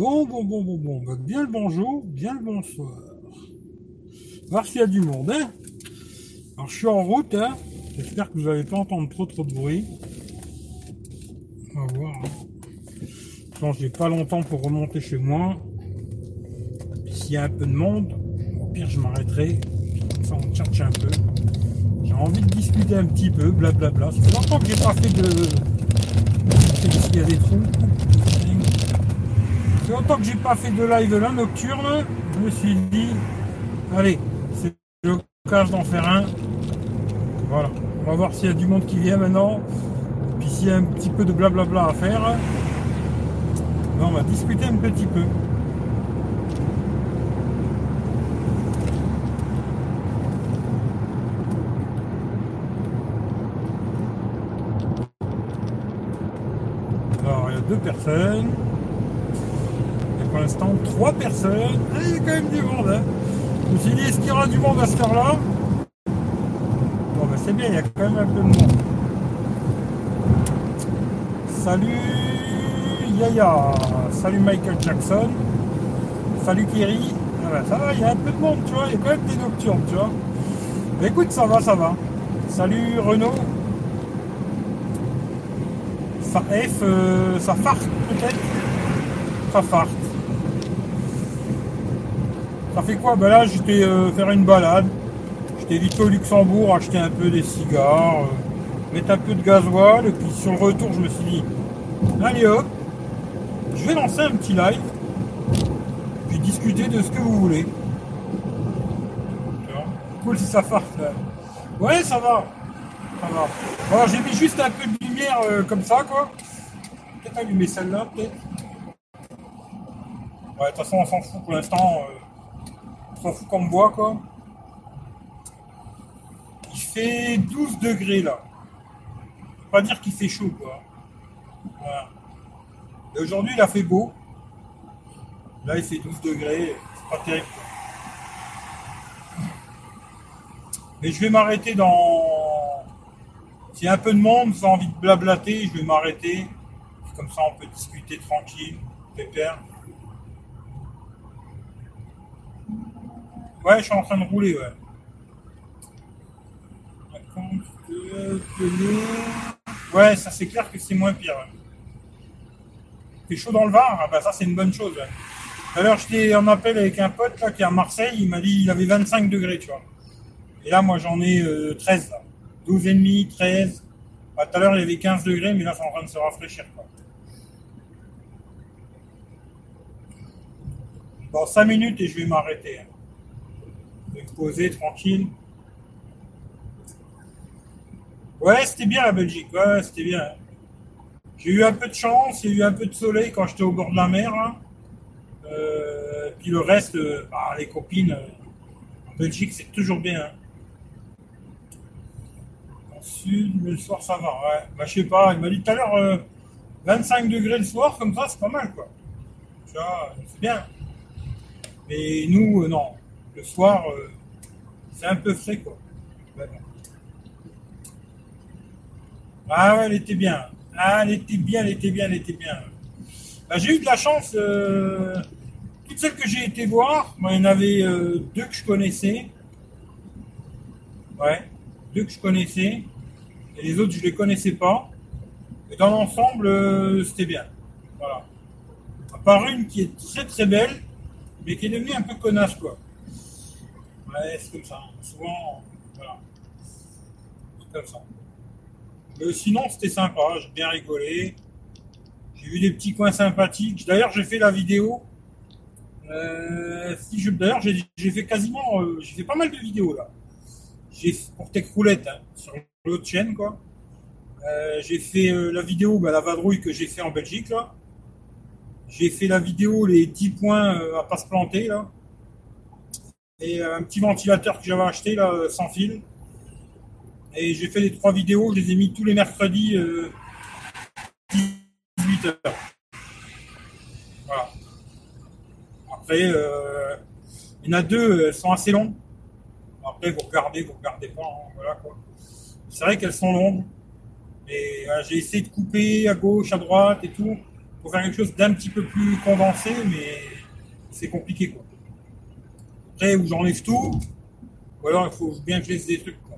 Bon, bon, bon, bon, bon. Bah, bien le bonjour, bien le bonsoir. Voir s'il y a du monde, hein. Alors, je suis en route, hein. J'espère que vous n'allez pas entendre trop, trop de bruit. On va voir. Hein. J'ai pas longtemps pour remonter chez moi. S'il y a un peu de monde, au pire, je m'arrêterai. Comme ça, on cherche un peu. J'ai envie de discuter un petit peu, blablabla. Ça fait longtemps que j'ai pas fait de. S'il y a des trous fait longtemps que j'ai pas fait de live là, nocturne. Je me suis dit, allez, c'est l'occasion d'en faire un. Voilà. On va voir s'il y a du monde qui vient maintenant. Puis s'il y a un petit peu de blablabla à faire. Ben, on va discuter un petit peu. Alors, il y a deux personnes pour l'instant trois personnes. Ah, il y a quand même du monde. Hein. Je me suis dit, est-ce qu'il y aura du monde à cette heure-là? Bon, ben c'est bien, il y a quand même un peu de monde. Salut Yaya, salut Michael Jackson, salut Kerry. Ah ben, ça va, il y a un peu de monde, tu vois, il y a quand même des nocturnes, tu vois. Mais écoute, ça va, ça va. Salut Renaud. Ça F, euh, ça farte peut-être? Ça farte. Ça fait quoi? Ben là, j'étais euh, faire une balade. J'étais vite au Luxembourg, acheter un peu des cigares, euh, mettre un peu de gasoil. Et puis sur le retour, je me suis dit, allez hop, je vais lancer un petit live. Puis discuter de ce que vous voulez. Cool si ça farte là. Ouais, ça va. Ça va. Bon, j'ai mis juste un peu de lumière euh, comme ça, quoi. Peut-être allumer celle-là, peut-être. Ouais, de toute façon, on s'en fout pour l'instant s'en fout qu'on me voit, quoi. Il fait 12 degrés, là. Faut pas dire qu'il fait chaud, quoi. Voilà. Aujourd'hui, il a fait beau. Là, il fait 12 degrés. C'est pas terrible. Mais je vais m'arrêter dans. S'il y a un peu de monde, j'ai envie de blablater, je vais m'arrêter. Comme ça, on peut discuter tranquille, pépère. Ouais, je suis en train de rouler, ouais. Ouais, ça c'est clair que c'est moins pire. C'est chaud dans le Var, ah bah ça c'est une bonne chose. Alors j'étais en appel avec un pote là, qui est à Marseille, il m'a dit il avait 25 degrés, tu vois. Et là moi j'en ai 13 là. 12 et demi, 13. Bah, tout à l'heure il y avait 15 degrés, mais là c'est en train de se rafraîchir. Dans 5 minutes et je vais m'arrêter. Hein poser tranquille. Ouais, c'était bien la Belgique. Ouais, c'était bien. J'ai eu un peu de chance, a eu un peu de soleil quand j'étais au bord de la mer. Hein. Euh, puis le reste, euh, bah, les copines, euh, en Belgique, c'est toujours bien. Hein. En sud, le soir, ça va. Ouais. Bah, je sais pas, il m'a dit tout à l'heure 25 degrés le soir, comme ça, c'est pas mal, quoi. c'est bien. Mais nous, non. Le soir, c'est un peu frais, quoi. Ah ouais, elle était bien. Ah, elle était bien, elle était bien, elle était bien. Bah, j'ai eu de la chance. Euh, toutes celles que j'ai été voir, il y en avait euh, deux que je connaissais. Ouais, deux que je connaissais. Et les autres, je ne les connaissais pas. Et dans l'ensemble, euh, c'était bien. Voilà. À part une qui est très très belle, mais qui est devenue un peu connasse, quoi. Ouais, c'est comme ça. Souvent, voilà. C'est comme ça. Mais sinon, c'était sympa. J'ai bien rigolé. J'ai vu des petits coins sympathiques. D'ailleurs, j'ai fait la vidéo. Euh, d'ailleurs, j'ai, fait quasiment, euh, j'ai fait pas mal de vidéos là. J'ai pour Tech Roulette hein, sur l'autre chaîne quoi. Euh, j'ai fait la vidéo, bah, la vadrouille que j'ai fait en Belgique là. J'ai fait la vidéo les 10 points à pas se planter là et un petit ventilateur que j'avais acheté là, sans fil. Et j'ai fait les trois vidéos, je les ai mis tous les mercredis, 18 euh, heures. Voilà. Après, euh, il y en a deux, elles sont assez longues. Après, vous regardez, vous regardez pas. Hein, voilà. C'est vrai qu'elles sont longues. Et j'ai essayé de couper à gauche, à droite et tout. pour faire quelque chose d'un petit peu plus condensé, mais c'est compliqué. Quoi. Après, où j'enlève tout, ou alors il faut bien que je laisse des trucs. Quoi.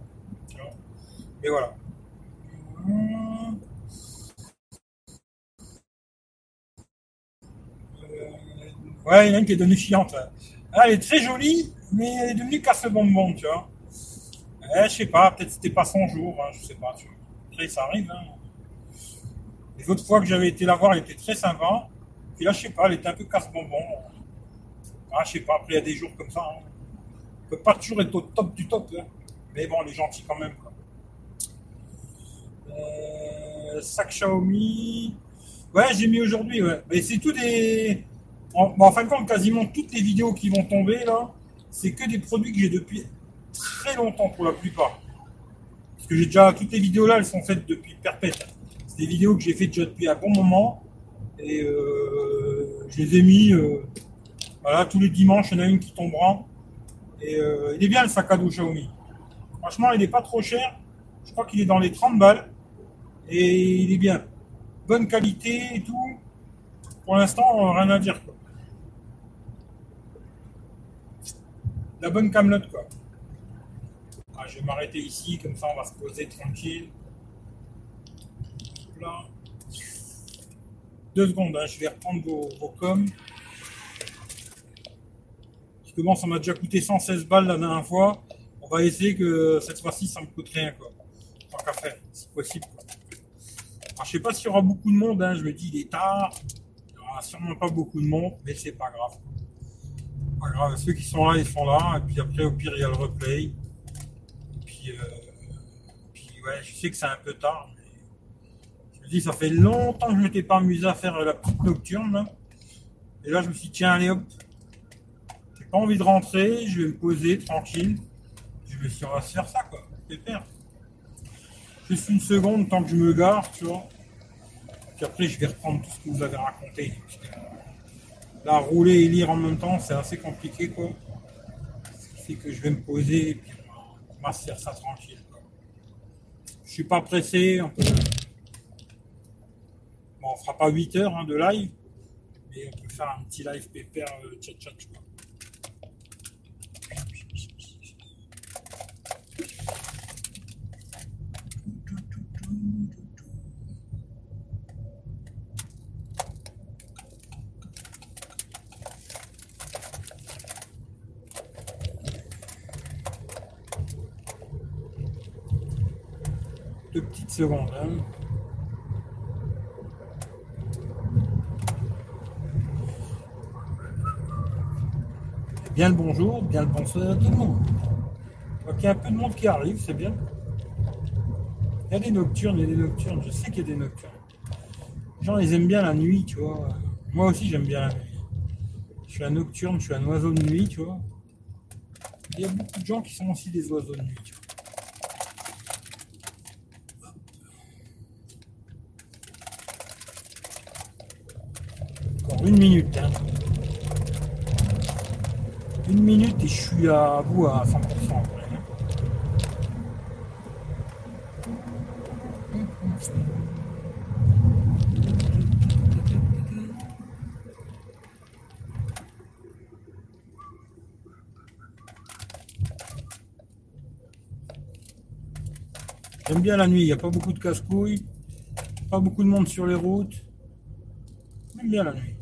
Mais voilà. Euh, ouais, il y en a une qui est devenue chiante. Ah, elle est très jolie, mais elle est devenue casse-bonbon, tu vois. Eh, je sais pas, peut-être c'était pas son jour, hein, je sais pas. Tu vois. Après, ça arrive. Hein. Les autres fois que j'avais été la voir, elle était très sympa. Puis là, je sais pas, elle était un peu casse-bonbon. Ah, je sais pas, après, il y a des jours comme ça. Hein. On peut pas toujours être au top du top. Hein. Mais bon, elle est gentille quand même. Euh, sac Xiaomi. Ouais, j'ai mis aujourd'hui. Mais c'est tout des. En, en fin de compte, quasiment toutes les vidéos qui vont tomber là, c'est que des produits que j'ai depuis très longtemps pour la plupart. Parce que j'ai déjà. Toutes les vidéos là, elles sont faites depuis perpète. C'est des vidéos que j'ai faites déjà depuis un bon moment. Et euh, je les ai mis. Euh, voilà, tous les dimanches, il y en a une qui tombera. Et euh, il est bien le sac à dos Xiaomi. Franchement, il n'est pas trop cher. Je crois qu'il est dans les 30 balles. Et il est bien. Bonne qualité et tout. Pour l'instant, rien à dire. La bonne camelote, quoi. Ah, je vais m'arrêter ici, comme ça on va se poser tranquille. Deux secondes, hein, je vais reprendre vos, vos coms. Que bon, ça m'a déjà coûté 116 balles la dernière fois. On va essayer que cette fois-ci, ça me coûte rien, quoi. Tant qu'à faire, si possible. Quoi. Alors, je sais pas s'il y aura beaucoup de monde, hein. je me dis, il est tard. Il n'y aura sûrement pas beaucoup de monde, mais c'est pas grave. Pas grave, ceux qui sont là, ils sont là. Et puis après, au pire, il y a le replay. Et puis, euh, ouais, je sais que c'est un peu tard. Mais je me dis, ça fait longtemps que je m'étais pas amusé à faire la petite nocturne. Là. Et là, je me suis dit, tiens, allez hop, pas envie de rentrer, je vais me poser tranquille. Je me suis dit, on va se faire ça, quoi. Pépère. Juste une seconde, tant que je me gare, tu vois. Puis après, je vais reprendre tout ce que vous avez raconté. Là, rouler et lire en même temps, c'est assez compliqué, quoi. Ce qui fait que je vais me poser et puis on va se faire ça tranquille. Je suis pas pressé, on peut... Bon, on fera pas 8 heures hein, de live, mais on peut faire un petit live pépère euh, chat chat, quoi. Deux petites secondes. Hein. Bien le bonjour, bien le bonsoir à tout le monde. Il y a un peu de monde qui arrive, c'est bien. Il y a des nocturnes, il y a des nocturnes. Je sais qu'il y a des nocturnes. Les gens, ils aiment bien la nuit, tu vois. Moi aussi, j'aime bien la nuit. Je suis un nocturne, je suis un oiseau de nuit, tu vois. Il y a beaucoup de gens qui sont aussi des oiseaux de nuit, tu vois. Une minute, hein. Une minute et je suis à bout à 100%. après, hein. J'aime bien la nuit, il n'y a pas beaucoup de casse-couilles, pas beaucoup de monde sur les routes. J'aime bien la nuit.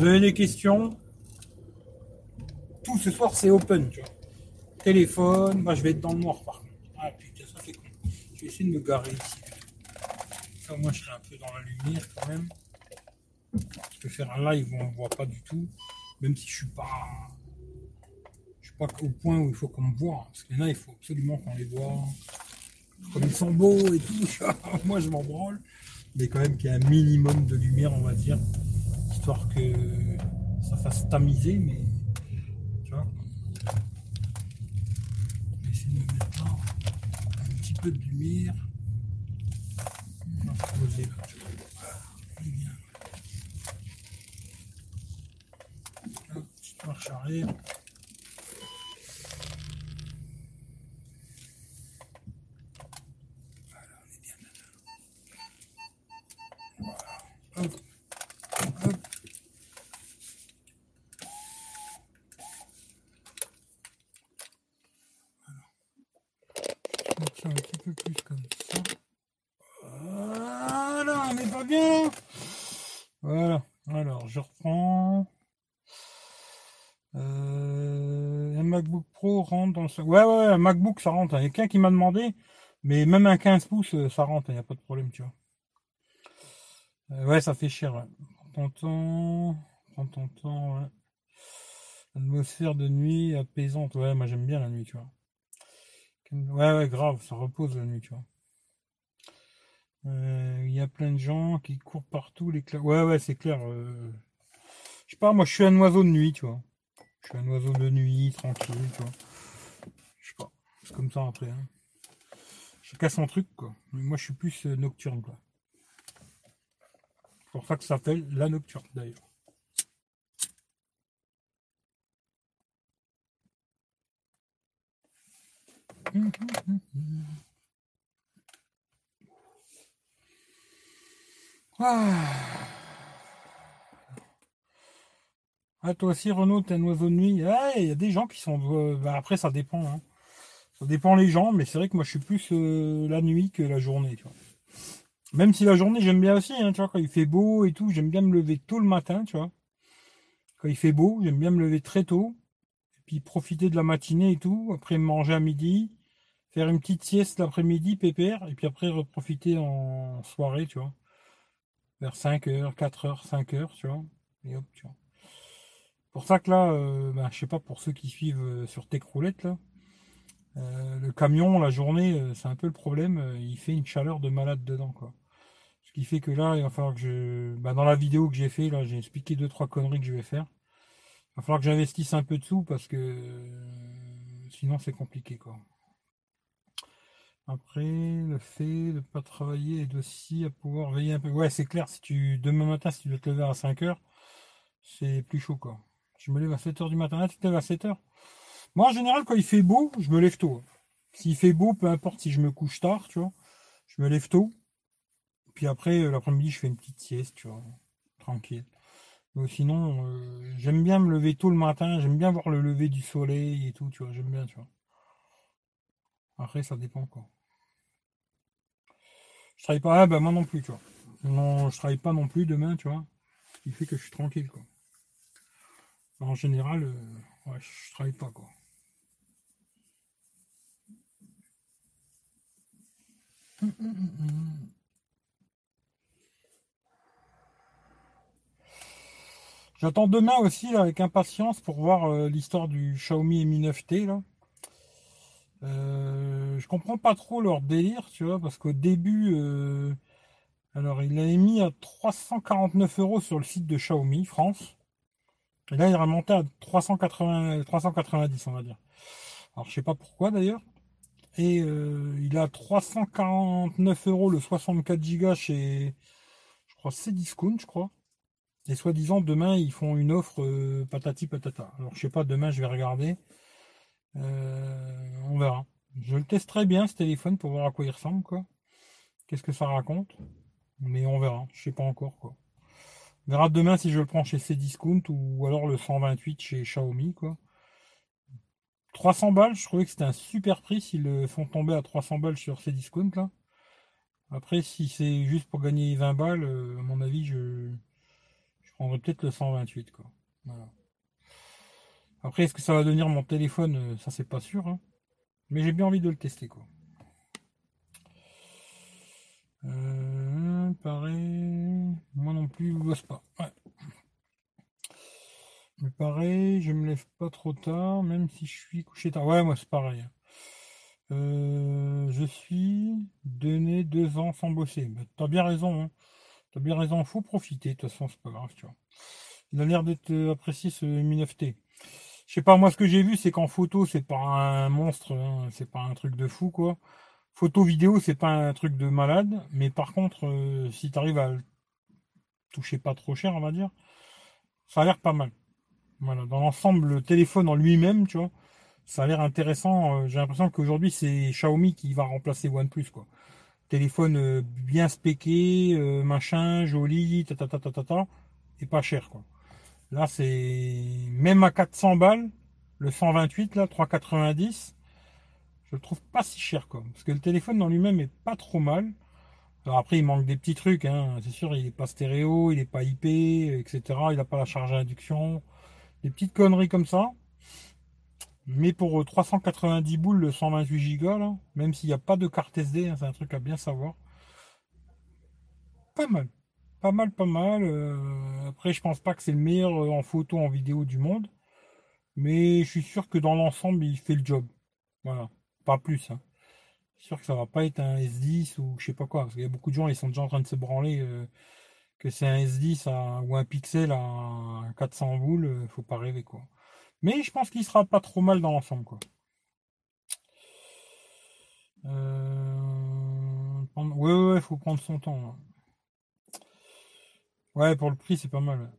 Des questions, tout ce soir c'est open, tu vois. Téléphone, moi je vais être dans le noir par contre. Ah putain, ça fait con. Je vais essayer de me garer ici. Ça, moi je serai un peu dans la lumière quand même. Je peux faire un live où on ne voit pas du tout, même si je suis pas. Je suis pas au point où il faut qu'on me voit. Parce que là, il faut absolument qu'on les voit. Comme ils sont beaux et tout, moi je m'en branle. Mais quand même qu'il y ait un minimum de lumière, on va dire. Histoire que ça fasse tamiser, mais. Tu vois. Je vais essayer de me mettre. Un petit peu de lumière. On va se poser là, bien. Petite marche arrière. ça un petit peu plus comme ça. Voilà, on n'est pas bien. Voilà. Alors, je reprends. Euh, un MacBook Rentre dans ce. Ouais, ouais, un MacBook, ça rentre. Il y a quelqu'un qui m'a demandé, mais même un 15 pouces, euh, ça rentre, il n'y a pas de problème, tu vois. Euh, ouais, ça fait cher. Prends ton temps. Prends ouais. Atmosphère de nuit apaisante. Ouais, moi j'aime bien la nuit, tu vois. Ouais, ouais, grave, ça repose la nuit, tu vois. Il y a plein de gens qui courent partout, les Ouais, ouais, c'est clair. Je sais pas, moi je suis un oiseau de nuit, tu vois. Je suis un oiseau de nuit, tranquille, tu vois. Je sais pas. C'est comme ça après. Hein. Chacun son truc, quoi. Mais moi, je suis plus euh, nocturne, quoi. C'est pour ça que ça s'appelle la nocturne, d'ailleurs. Ah. Ah, toi aussi, Renaud, t'es un oiseau de nuit. Il y a des gens qui sont. Euh, bah, après, ça dépend. Hein. Ça dépend les gens, mais c'est vrai que moi, je suis plus euh, la nuit que la journée. Tu vois. Même si la journée, j'aime bien aussi. Hein, tu vois, quand il fait beau et tout, j'aime bien me lever tôt le matin. Tu vois. Quand il fait beau, j'aime bien me lever très tôt. Et puis profiter de la matinée et tout. Après, manger à midi. Faire une petite sieste l'après-midi, pépère. Et puis après, reprofiter en soirée, tu vois. Vers 5h, 4h, 5h, tu vois. Et hop, tu vois pour ça que là, euh, ben, je sais pas pour ceux qui suivent euh, sur Techroulette là, euh, le camion la journée, c'est un peu le problème. il fait une chaleur de malade dedans quoi. Ce qui fait que là, il va falloir que je, ben, dans la vidéo que j'ai fait là, j'ai expliqué deux trois conneries que je vais faire. Il va falloir que j'investisse un peu de sous parce que sinon c'est compliqué quoi. Après, le fait de ne pas travailler et aussi à pouvoir veiller un peu. Ouais, c'est clair, si tu demain matin, si tu dois te lever à 5 heures, c'est plus chaud quoi. Je me lève à 7h du matin. tu te lèves à 7h Moi, en général, quand il fait beau, je me lève tôt. S'il fait beau, peu importe si je me couche tard, tu vois, je me lève tôt. Puis après, euh, l'après-midi, je fais une petite sieste, tu vois, tranquille. sinon, euh, j'aime bien me lever tôt le matin, j'aime bien voir le lever du soleil et tout, tu vois, j'aime bien, tu vois. Après, ça dépend, quoi. Je travaille pas, ah, bah, moi non plus, tu vois. Non, je travaille pas non plus demain, tu vois. Ce qui fait que je suis tranquille, quoi. En général, euh, je travaille pas quoi. J'attends demain aussi avec impatience pour voir euh, l'histoire du Xiaomi Mi 9T là. Euh, je comprends pas trop leur délire, tu vois, parce qu'au début, alors il l'avait mis à 349 euros sur le site de Xiaomi France. Et là, il est remonté à 380, 390, on va dire. Alors, je sais pas pourquoi d'ailleurs. Et euh, il a 349 euros le 64 Go chez, je crois, Cdiscount, je crois. Et soi-disant, demain, ils font une offre euh, patati patata. Alors, je sais pas, demain, je vais regarder. Euh, on verra. Je le testerai bien, ce téléphone, pour voir à quoi il ressemble, quoi. Qu'est-ce que ça raconte. Mais on verra. Je sais pas encore, quoi. Verra demain si je le prends chez Cdiscount ou alors le 128 chez Xiaomi, quoi. 300 balles, je trouvais que c'était un super prix s'ils le font tomber à 300 balles sur Cdiscount, là. Après, si c'est juste pour gagner 20 balles, euh, à mon avis, je, je prendrais peut-être le 128, quoi. Après, est-ce que ça va devenir mon téléphone? Euh, Ça, c'est pas sûr. Hein. Mais j'ai bien envie de le tester, quoi. Euh, pareil. Moi non plus, je bosse pas. Ouais. Pareil, je me lève pas trop tard, même si je suis couché tard. Ouais, moi c'est pareil. Euh, je suis donné deux ans sans bosser. Bah, t'as bien raison. Hein. T'as bien raison, faut profiter. De toute façon, c'est pas grave, tu vois. Il a l'air d'être apprécié ce Mi 9T. Je sais pas, moi ce que j'ai vu, c'est qu'en photo, c'est pas un monstre, hein. c'est pas un truc de fou, quoi. Photo vidéo, c'est pas un truc de malade, mais par contre, euh, si tu arrives à le toucher pas trop cher, on va dire, ça a l'air pas mal. Voilà, dans l'ensemble, le téléphone en lui-même, tu vois, ça a l'air intéressant. Euh, j'ai l'impression qu'aujourd'hui, c'est Xiaomi qui va remplacer OnePlus, quoi. Téléphone euh, bien spéqué, machin, joli, ta et pas cher, quoi. Là, c'est même à 400 balles, le 128 là, 390 Je le trouve pas si cher, quoi. Parce que le téléphone en lui-même est pas trop mal. Alors après, il manque des petits trucs, hein. C'est sûr, il est pas stéréo, il est pas IP, etc. Il n'a pas la charge à induction. Des petites conneries comme ça. Mais pour 390 boules, le 128 Go, même s'il n'y a pas de carte SD, hein, c'est un truc à bien savoir. Pas mal. Pas mal, pas mal. Euh, après, je pense pas que c'est le meilleur euh, en photo, en vidéo du monde. Mais je suis sûr que dans l'ensemble, il fait le job. Voilà. Pas plus. Hein. sûr que ça va pas être un S10 ou je sais pas quoi. Parce qu'il y a beaucoup de gens, ils sont déjà en train de se branler euh, que c'est un S10 ou un Pixel à 400 boules. faut pas rêver, quoi. Mais je pense qu'il sera pas trop mal dans l'ensemble, quoi. Ouais, ouais, faut prendre son temps. Hein. Ouais, pour le prix, c'est pas mal.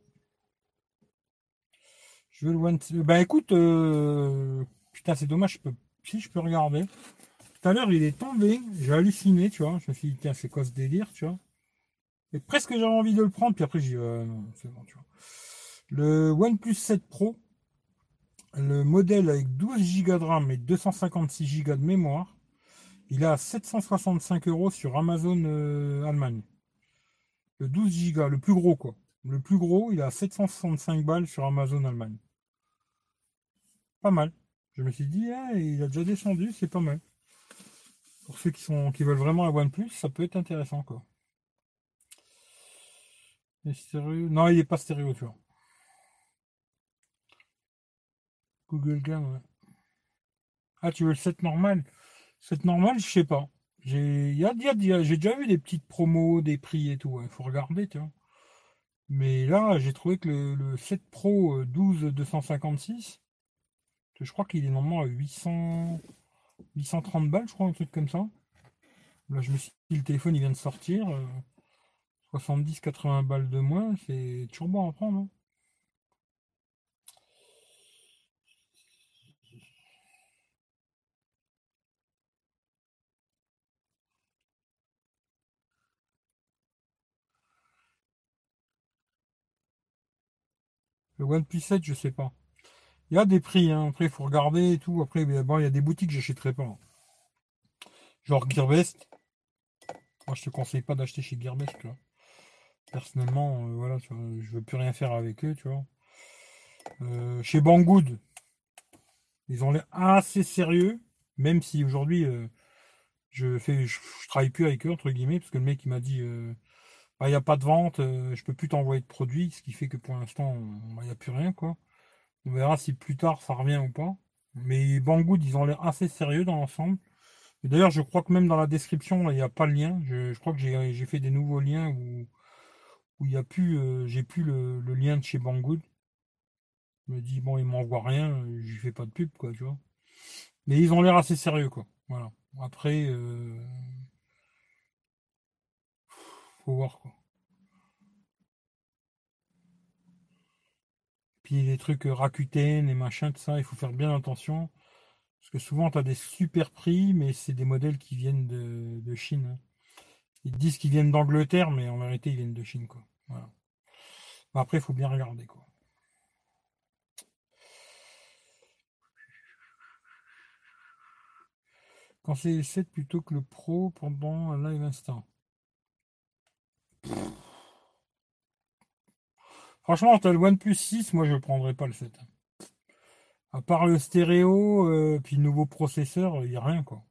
Je veux le One. Bah écoute, euh, putain, c'est dommage, je peux... si je peux regarder. Tout à l'heure, il est tombé, j'ai halluciné, tu vois. Je me suis dit, tiens, c'est quoi ce délire, tu vois. Et presque j'avais envie de le prendre, puis après, j'ai dit, non, c'est bon, tu vois. Le OnePlus 7 Pro, le modèle avec 12 Go de RAM et 256 Go de mémoire, il est à 765 euros sur Amazon euh, Allemagne. Le 12 Go, le plus gros quoi. Le plus gros, il à 765 balles sur Amazon Allemagne. Pas mal. Je me suis dit, ah, il a déjà descendu, c'est pas mal. Pour ceux qui, sont, qui veulent vraiment un OnePlus, ça peut être intéressant quoi. Non, il n'est pas stéréo, tu vois. Google Cam, ouais. Ah, tu veux le 7 normal? 7 normal, je sais pas. J'ai déjà vu des petites promos, des prix et tout. Il faut regarder, tu vois. Mais là, j'ai trouvé que le, 7 Pro 12 256, je crois qu'il est normalement à 800, 830 balles, je crois, un truc comme ça. Là, je me suis dit, le téléphone, il vient de sortir. 70-80 euh, balles de moins, c'est toujours bon à prendre. Hein. Le OnePlus 7, je sais pas. Il y a des prix, hein. après il faut regarder et tout. Après, bon, il y a des boutiques que j'achèterai pas. Genre Gearbest. Moi, je te conseille pas d'acheter chez Gearbest, Personnellement, euh, voilà, je veux plus rien faire avec eux, tu vois. Euh, chez Banggood, ils ont l'air assez sérieux, même si aujourd'hui, euh, je fais, je, travaille plus avec eux, entre guillemets, parce que le mec, il m'a dit, il bah, n'y a pas de vente, je peux plus t'envoyer de produits, ce qui fait que pour l'instant, il n'y a plus rien, quoi. On verra si plus tard ça revient ou pas. Mais Banggood, ils ont l'air assez sérieux dans l'ensemble. D'ailleurs, je crois que même dans la description, il n'y a pas le lien. Je, crois que j'ai fait des nouveaux liens où où il y a plus, euh, j'ai plus le, lien de chez Banggood. Je me dis bon, il m'envoie rien, je fais pas de pub, quoi, tu vois. Mais ils ont l'air assez sérieux, quoi. Voilà. Après, euh, faut voir quoi. Puis les trucs euh, Rakuten et machin, tout ça, il faut faire bien attention. Parce que souvent, tu as des super prix, mais c'est des modèles qui viennent de, Chine. Hein. Ils disent qu'ils viennent d'Angleterre, mais en vérité, ils viennent de Chine. Quoi. Après, il faut bien regarder. Quoi. Quand c'est le 7 plutôt que le Pro pendant un live instant. Franchement, as le OnePlus 6, moi je ne prendrais pas le 7. À part le stéréo, euh, puis le nouveau processeur, il n'y a rien quoi.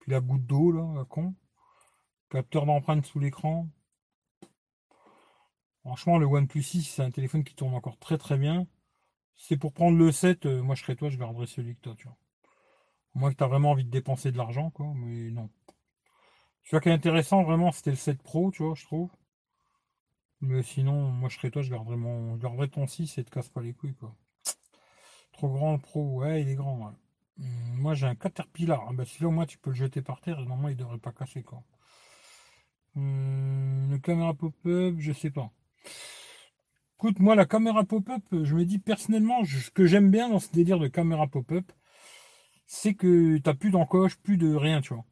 Puis la goutte d'eau là, à con. Capteur d'empreinte sous l'écran. Franchement, le OnePlus 6, c'est un téléphone qui tourne encore très très bien. C'est pour prendre le 7, euh, moi je serais toi, je garderais celui que toi, tu vois. Moi que tu as vraiment envie de dépenser de l'argent, quoi, mais non. Ce qui est intéressant, vraiment, c'était le 7 Pro, tu vois, je trouve. Mais sinon, moi je serais toi, je garderais mon. Je ton 6 et te casse pas les couilles quoi. Trop grand le pro, ouais il est grand hum, Moi j'ai un Caterpillar. Ah, bah celui-là au tu peux le jeter par terre et normalement il devrait pas casser quoi. Hum, le caméra pop-up, je sais pas. Écoute, moi la caméra pop-up, je me dis personnellement, ce que j'aime bien dans ce délire de caméra pop-up, c'est que t'as plus d'encoche, plus de rien, tu vois.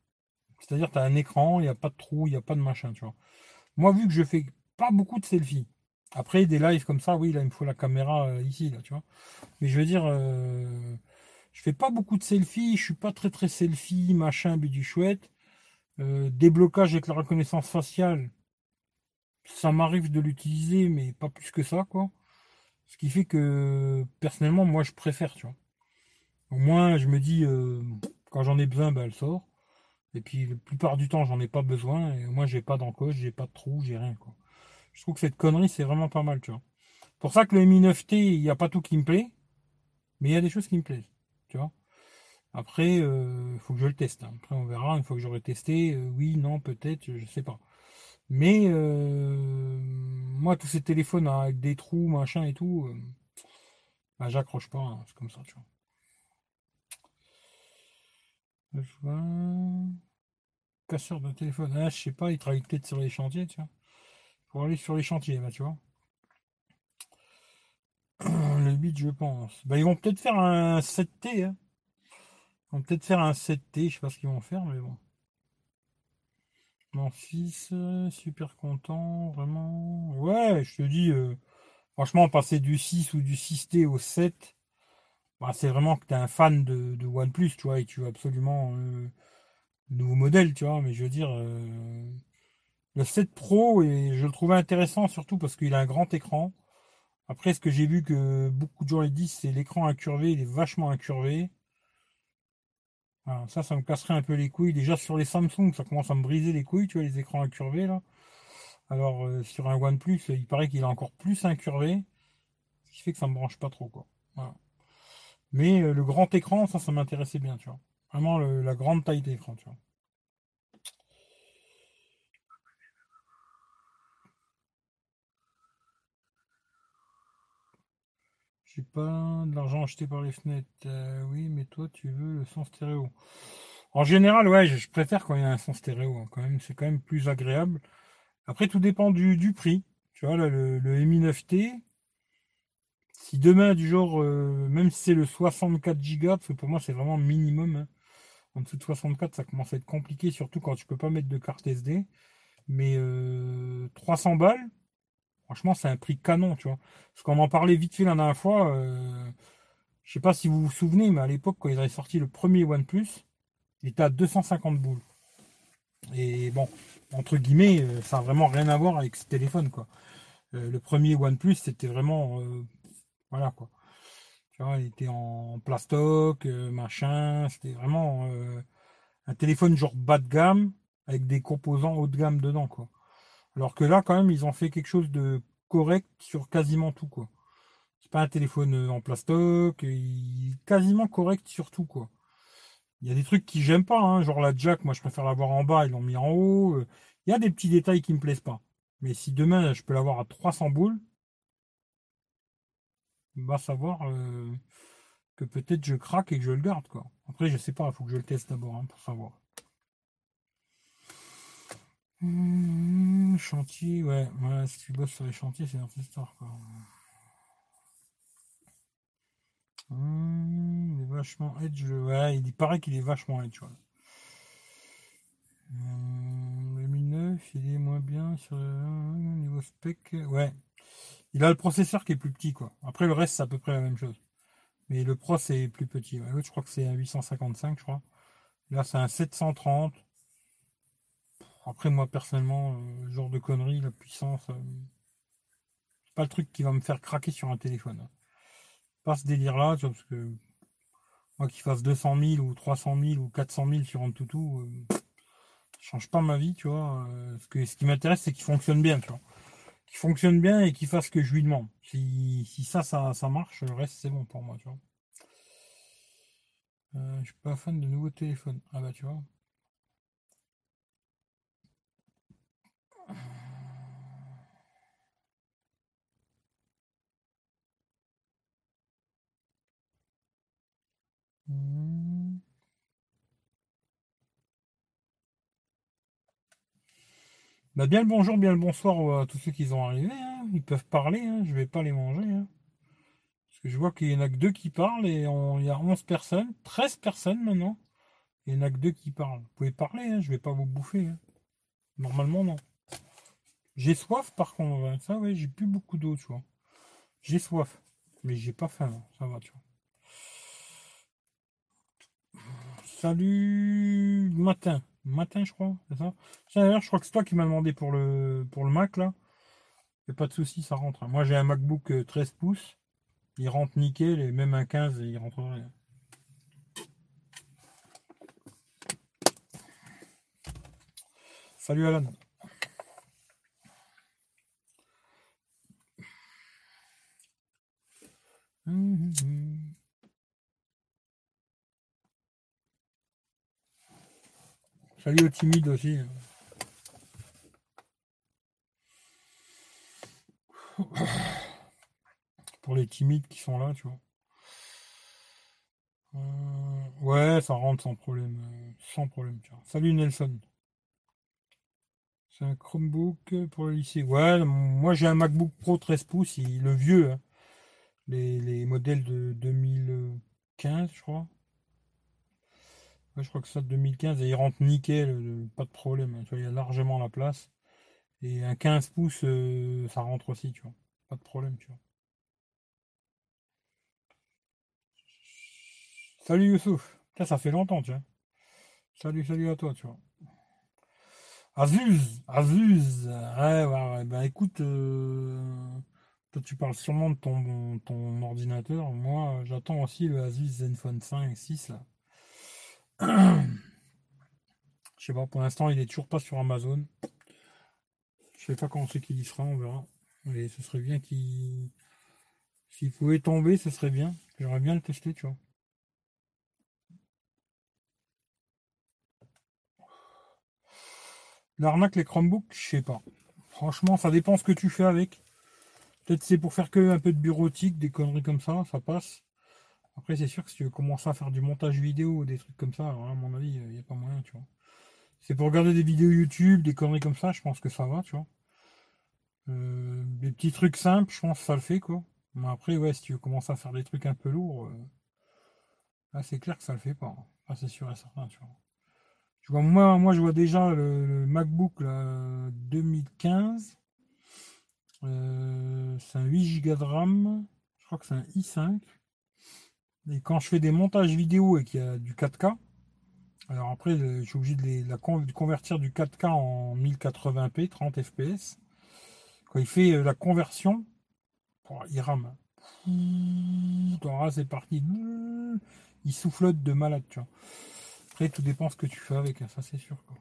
C'est-à-dire tu as un écran, il n'y a pas de trou, il n'y a pas de machin, tu vois. Moi vu que je fais pas beaucoup de selfies. Après, des lives comme ça, oui, là, il me faut la caméra euh, ici, là, tu vois. Mais je veux dire, euh, Je fais pas beaucoup de selfies, je suis pas très très selfie, machin, du chouette. Euh, déblocage avec la reconnaissance faciale, ça m'arrive de l'utiliser, mais pas plus que ça, quoi. Ce qui fait que personnellement, moi, je préfère, tu vois. Au moins, je me dis, quand j'en ai besoin, ben, elle sort. Et puis, la plupart du temps, j'en ai pas besoin. Et moi, j'ai pas d'encoche, j'ai pas de trou, j'ai rien, quoi. Je trouve que cette connerie, c'est vraiment pas mal, tu vois. Pour ça que le Mi 9T, il n'y a pas tout qui me plaît. Mais il y a des choses qui me plaisent, tu vois. Après, il euh, faut que je le teste. Hein. Après, on verra. Une fois que j'aurai testé, euh, oui, non, peut-être, je sais pas. Mais euh, moi, tous ces téléphones avec des trous, machin et tout, bah, j'accroche pas. Hein. C'est comme ça, tu vois. Casseur de téléphone. Ah, je sais pas, il travaille peut-être sur les chantiers, tu vois. Pour aller sur les chantiers, bah, tu vois. Le 8, je pense. Bah, ils vont peut-être faire un 7T, hein. Peut-être faire un 7T, je sais pas ce qu'ils vont faire, mais bon. Mon fils, super content, vraiment. Ouais, je te dis, euh, franchement, passer du 6 ou du 6T au 7, bah, c'est vraiment que tu es un fan de, de, OnePlus, tu vois, et tu veux absolument euh, nouveau modèle, tu vois, mais je veux dire, euh, le 7 Pro, et je le trouvais intéressant surtout parce qu'il a un grand écran. Après, ce que j'ai vu que beaucoup de gens disent, c'est l'écran incurvé, il est vachement incurvé ça, ça me casserait un peu les couilles. Déjà sur les Samsung, ça commence à me briser les couilles, tu vois, les écrans incurvés là. Alors euh, sur un OnePlus, il paraît qu'il est encore plus incurvé, ce qui fait que ça me branche pas trop quoi. Mais euh, le grand écran, ça, ça m'intéressait bien, tu vois. Vraiment la grande taille d'écran, tu vois. Pas de l'argent acheté par les fenêtres. Euh, oui, mais toi, tu veux le son stéréo. En général, ouais, je, préfère quand il y a un son stéréo. Hein, quand même, c'est quand même plus agréable. Après, tout dépend du, prix. Tu vois, là, le, Mi 9T, si demain, du genre, euh, même si c'est le 64 Go, parce que pour moi, c'est vraiment minimum. Hein. En dessous de 64, ça commence à être compliqué, surtout quand tu peux pas mettre de carte SD. Mais 300 euh, balles, Franchement, c'est un prix canon, tu vois. Parce qu'on en parlait vite fait la dernière fois. Euh, je sais pas si vous vous souvenez, mais à l'époque, quand ils avaient sorti le premier OnePlus, il était à 250 boules. Et bon, entre guillemets, euh, ça n'a vraiment rien à voir avec ce téléphone, quoi. Euh, le premier OnePlus, c'était vraiment. voilà, quoi. Tu vois, il était en plastoc, machin. C'était vraiment un téléphone genre bas de gamme, avec des composants haut de gamme dedans, quoi. Alors que là, quand même, ils ont fait quelque chose de correct sur quasiment tout, quoi. C'est pas un téléphone euh, en plastoc, il est quasiment correct sur tout, quoi. Il y a des trucs qui j'aime pas, hein, genre la jack, moi je préfère l'avoir en bas, ils l'ont mis en haut. Euh. Il y a des petits détails qui me plaisent pas. Mais si demain je peux l'avoir à 300 boules, va savoir euh, que peut-être je craque et que je le garde, quoi. Après, je sais pas, il faut que je le teste d'abord hein, pour savoir. Mmh, chantier, ouais, ouais, si tu bosses sur les chantiers, c'est notre histoire. Mmh, il est vachement edge, ouais, il paraît qu'il est vachement edge, ouais. Mmh, le 1009, il est moins bien sur le niveau spec, ouais. Il a le processeur qui est plus petit, quoi. Après, le reste, c'est à peu près la même chose. Mais le Pro, c'est plus petit. L'autre, je crois que c'est un 855, je crois. Là, c'est un 730. Après, moi, personnellement, euh, genre de conneries, la puissance, euh, c'est pas le truc qui va me faire craquer sur un téléphone. Pas ce délire-là, parce que moi qui fasse 200 000 ou 300 000 ou 400 000 sur un toutou, euh, change pas ma vie, tu vois. ce, que, ce qui m'intéresse, c'est qu'il fonctionne bien, tu vois. Qu'il fonctionne bien et qu'il fasse ce que je lui demande. Si, ça, ça, ça marche, le reste, c'est bon pour moi, tu vois. je suis pas fan de nouveaux téléphones. Ah bah, tu vois. Bah bien le bonjour, bien le bonsoir à tous ceux qui sont arrivés. Hein. Ils peuvent parler, hein. je vais pas les manger. Hein. Parce que je vois qu'il y en a que deux qui parlent et il y a 11 personnes, 13 personnes maintenant. Il y en a que deux qui parlent. Vous pouvez parler, je vais pas vous bouffer. Normalement non. J'ai soif par contre, ça ouais, j'ai plus beaucoup d'eau, tu vois. J'ai soif, mais j'ai pas faim, ça va, tu vois. Salut matin. Matin, je crois, c'est ça? D'ailleurs, je crois que c'est toi qui m'as demandé pour le, pour le Mac, là. a pas de souci, ça rentre. Hein. Moi, j'ai un MacBook 13 euh, pouces. Il rentre nickel, et même un 15, il rentrerait. Salut Alan. Hum. Salut aux timides aussi. Pour les timides qui sont là, tu vois. Euh, ouais, ça rentre sans problème. Euh, sans problème. Salut Nelson. C'est un Chromebook pour le lycée. Ouais, moi j'ai un MacBook Pro 13 pouces, le vieux. Hein. Les, les modèles de 2015, je crois je crois que ça de 2015 et il rentre nickel, euh, pas de problème. Hein, tu vois, il y a largement la place. Et un 15 pouces, euh, ça rentre aussi, tu vois. Pas de problème, tu vois. Salut Youssouf. Ça, fait longtemps, tu vois. Salut, salut à toi, tu vois. Azuz, Azuz. Ouais, ouais, Ben écoute, euh, tu parles sûrement de ton, ton ordinateur. Moi, j'attends aussi le Asus Zenfone 5 6 là. Je sais pas, pour l'instant, il est toujours pas sur Amazon. Je sais pas quand c'est qu'il y sera, on verra. Mais ce serait bien qu'il. S'il pouvait tomber, ce serait bien. J'aimerais bien le tester, tu vois. L'arnaque, les Chromebooks, je sais pas. Franchement, ça dépend ce que tu fais avec. Peut-être c'est pour faire que un peu de bureautique, des conneries comme ça, ça passe. Après, c'est sûr que si tu veux commencer à faire du montage vidéo des trucs comme ça, à mon avis, il n'y a pas moyen, tu vois. C'est pour regarder des vidéos YouTube, des conneries comme ça, je pense que ça va, tu vois. Euh, des petits trucs simples, je pense que ça le fait, quoi. Mais après, ouais, si tu veux commencer à faire des trucs un peu lourds, euh, là, c'est clair que ça le fait pas. Ah, c'est sûr et certain, tu vois. Tu vois, moi, moi je vois déjà le, MacBook là, 2015. Euh, c'est un 8 Go de RAM. Je crois que c'est un i5. Et quand je fais des montages vidéo et qu'il y a du 4K, alors après, je suis obligé de, la convertir du 4K en 1080p, 30 fps. Quand il fait euh, la conversion, il rame. c'est parti. Il soufflote de malade, tu vois. Après, tout dépend ce que tu fais avec, hein, ça c'est sûr. Quoi.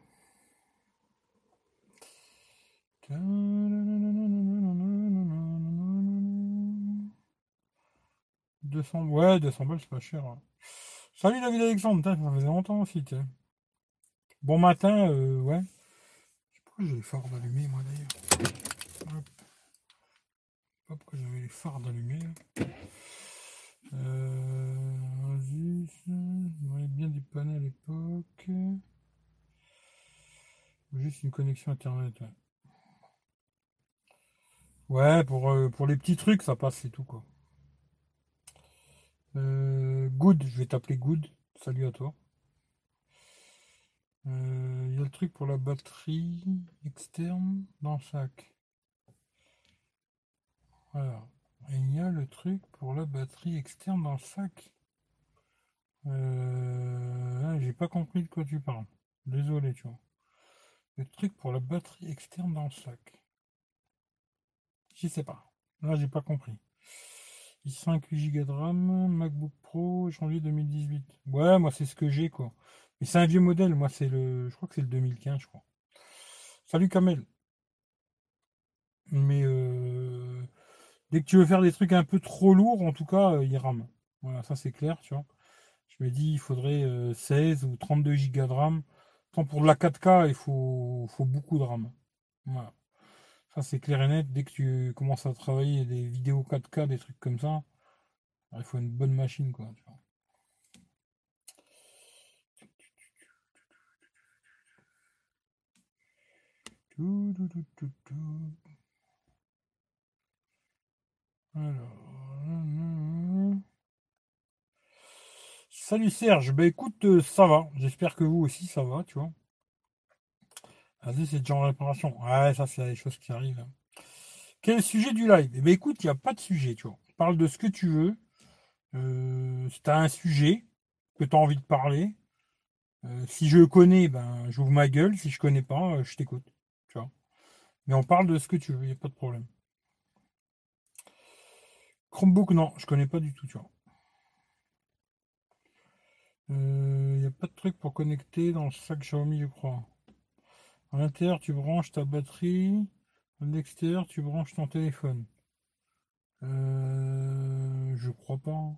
200, ouais, 200 balles, c'est pas cher. Hein. Salut David Alexandre, ça faisait longtemps aussi, Bon matin, euh, ouais. Pourquoi j'ai les phares d'allumés, moi d'ailleurs. Pas pourquoi j'avais les phares d'allumés. Euh, j'aurais bien dépanné à l'époque. Juste une connexion internet, ouais. Ouais, pour, euh, pour les petits trucs, ça passe, c'est tout, quoi. Euh, good, je vais t'appeler Good. Salut à toi. Euh, il y a le truc pour la batterie externe dans le sac. Voilà. il y a le truc pour la batterie externe dans le sac. Euh, j'ai pas compris de quoi tu parles. Désolé, tu vois. Le truc pour la batterie externe dans le sac. Je sais pas. Là, j'ai pas compris. 5 Go de RAM, MacBook Pro, janvier 2018. Ouais, moi c'est ce que j'ai quoi. Mais c'est un vieux modèle, moi c'est le. Je crois que c'est le 2015, je crois. Salut Kamel. Mais euh, dès que tu veux faire des trucs un peu trop lourds, en tout cas, euh, il rame. Voilà, ça c'est clair, tu vois. Je me dis il faudrait 16 euh, ou 32 Go de RAM. Tant pour de la 4K, il faut, faut beaucoup de RAM. Voilà. Ça, c'est clair et net. Dès que tu commences à travailler des vidéos 4K, des trucs comme ça, il faut une bonne machine, quoi. Alors. Salut Serge, bah écoute, euh, ça va. J'espère que vous aussi ça va, tu vois. Vas-y, c'est déjà en réparation. Ouais, ça, c'est des choses qui arrivent. Hein. Quel est le sujet du live? Eh bien, écoute, il n'y a pas de sujet, tu vois. Parle de ce que tu veux. Euh, si tu as un sujet que tu as envie de parler, Euh, si je connais, ben j'ouvre ma gueule. Si je connais pas, je t'écoute. Tu vois. Mais on parle de ce que tu veux, il n'y a pas de problème. Chromebook, non, je connais pas du tout, tu vois. Il euh, n'y a pas de truc pour connecter dans le sac Xiaomi, je crois. À l'intérieur, tu branches ta batterie. À l'extérieur, tu branches ton téléphone. Euh, je crois pas.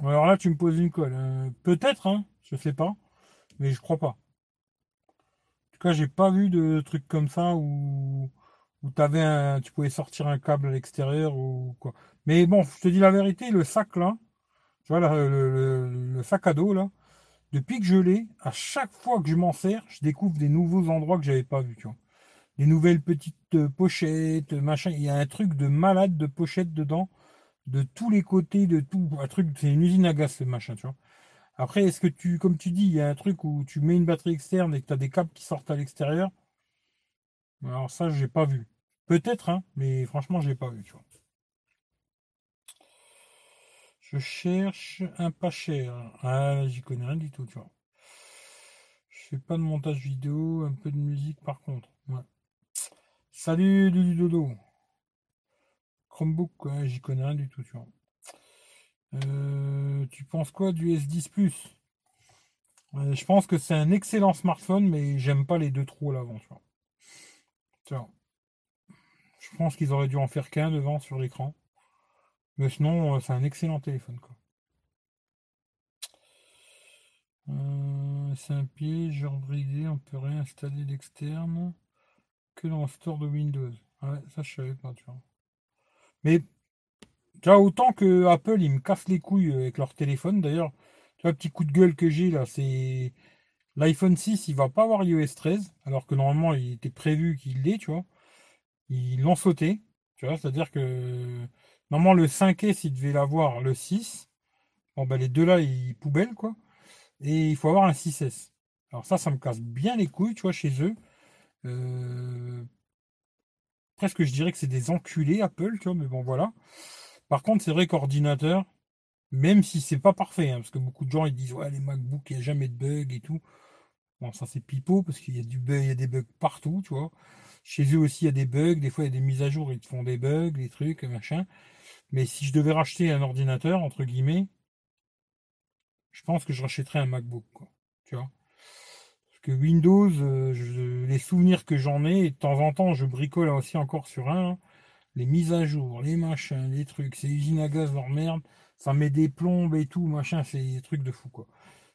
Alors là, tu me poses une colle. Euh, peut-être, hein, je sais pas, mais je crois pas. En tout cas, j'ai pas vu de truc comme ça où, où avais un, tu pouvais sortir un câble à l'extérieur ou quoi. Mais bon, je te dis la vérité, le sac là, tu vois, le, sac à dos là, depuis que je l'ai, à chaque fois que je m'en sers, je découvre des nouveaux endroits que j'avais pas vus. Des nouvelles petites euh, pochettes, machin. Il y a un truc de malade de pochettes dedans, de tous les côtés, de tout. Un truc, c'est une usine à gaz ce machin. Après, est-ce que tu, comme tu dis, il y a un truc où tu mets une batterie externe et que tu as des câbles qui sortent à l'extérieur? Alors ça, j'ai pas vu. Peut-être, hein, mais franchement, je l'ai pas vu, tu vois. Je cherche un pas cher. Ah, j'y connais rien du tout, tu vois. Je fais pas de montage vidéo, un peu de musique par contre. Salut Lulu Dodo. Chromebook, j'y connais rien du tout, tu vois. Euh, tu penses quoi du S10 Plus? Euh, Je pense que c'est un excellent smartphone, mais j'aime pas les deux trous à l'avant. Tu vois. Je pense qu'ils auraient dû en faire qu'un devant sur l'écran. Mais sinon, euh, c'est un excellent téléphone. Quoi. Euh, c'est un piège brisé, on peut réinstaller l'externe que dans le store de Windows. Ouais, ça je savais pas, tu vois. Mais autant que Apple, ils me cassent les couilles avec leur téléphone. D'ailleurs, tu vois, petit coup de gueule que j'ai là, c'est l'iPhone 6, il va pas avoir iOS 13, alors que normalement il était prévu qu'il l'ait, tu vois. Ils l'ont sauté, tu vois, c'est-à-dire que Normalement, le 5S, il devait l'avoir le 6. Bon, ben, les deux là, ils poubellent, quoi. Et il faut avoir un 6S. Alors ça, ça me casse bien les couilles, tu vois, chez eux. Euh, presque, je dirais que c'est des enculés, Apple, tu vois, mais bon, voilà. Par contre, c'est vrai qu'ordinateur, même si c'est pas parfait, hein, parce que beaucoup de gens, ils disent, ouais, les MacBooks, il n'y a jamais de bugs et tout. Bon, ça, c'est pipeau, parce qu'il y a du bug, il y a des bugs partout, tu vois. Chez eux aussi, il y a des bugs. Des fois, il y a des mises à jour, ils te font des bugs, des trucs, machin. Mais si je devais racheter un ordinateur, entre guillemets, je pense que je rachèterais un MacBook, quoi. Tu vois Parce que Windows, euh, les souvenirs que j'en ai, de temps en temps, je bricole aussi encore sur un, hein. les mises à jour, les machins, les trucs, c'est usine à gaz leur merde, ça met des plombes et tout, machin, c'est des trucs de fou.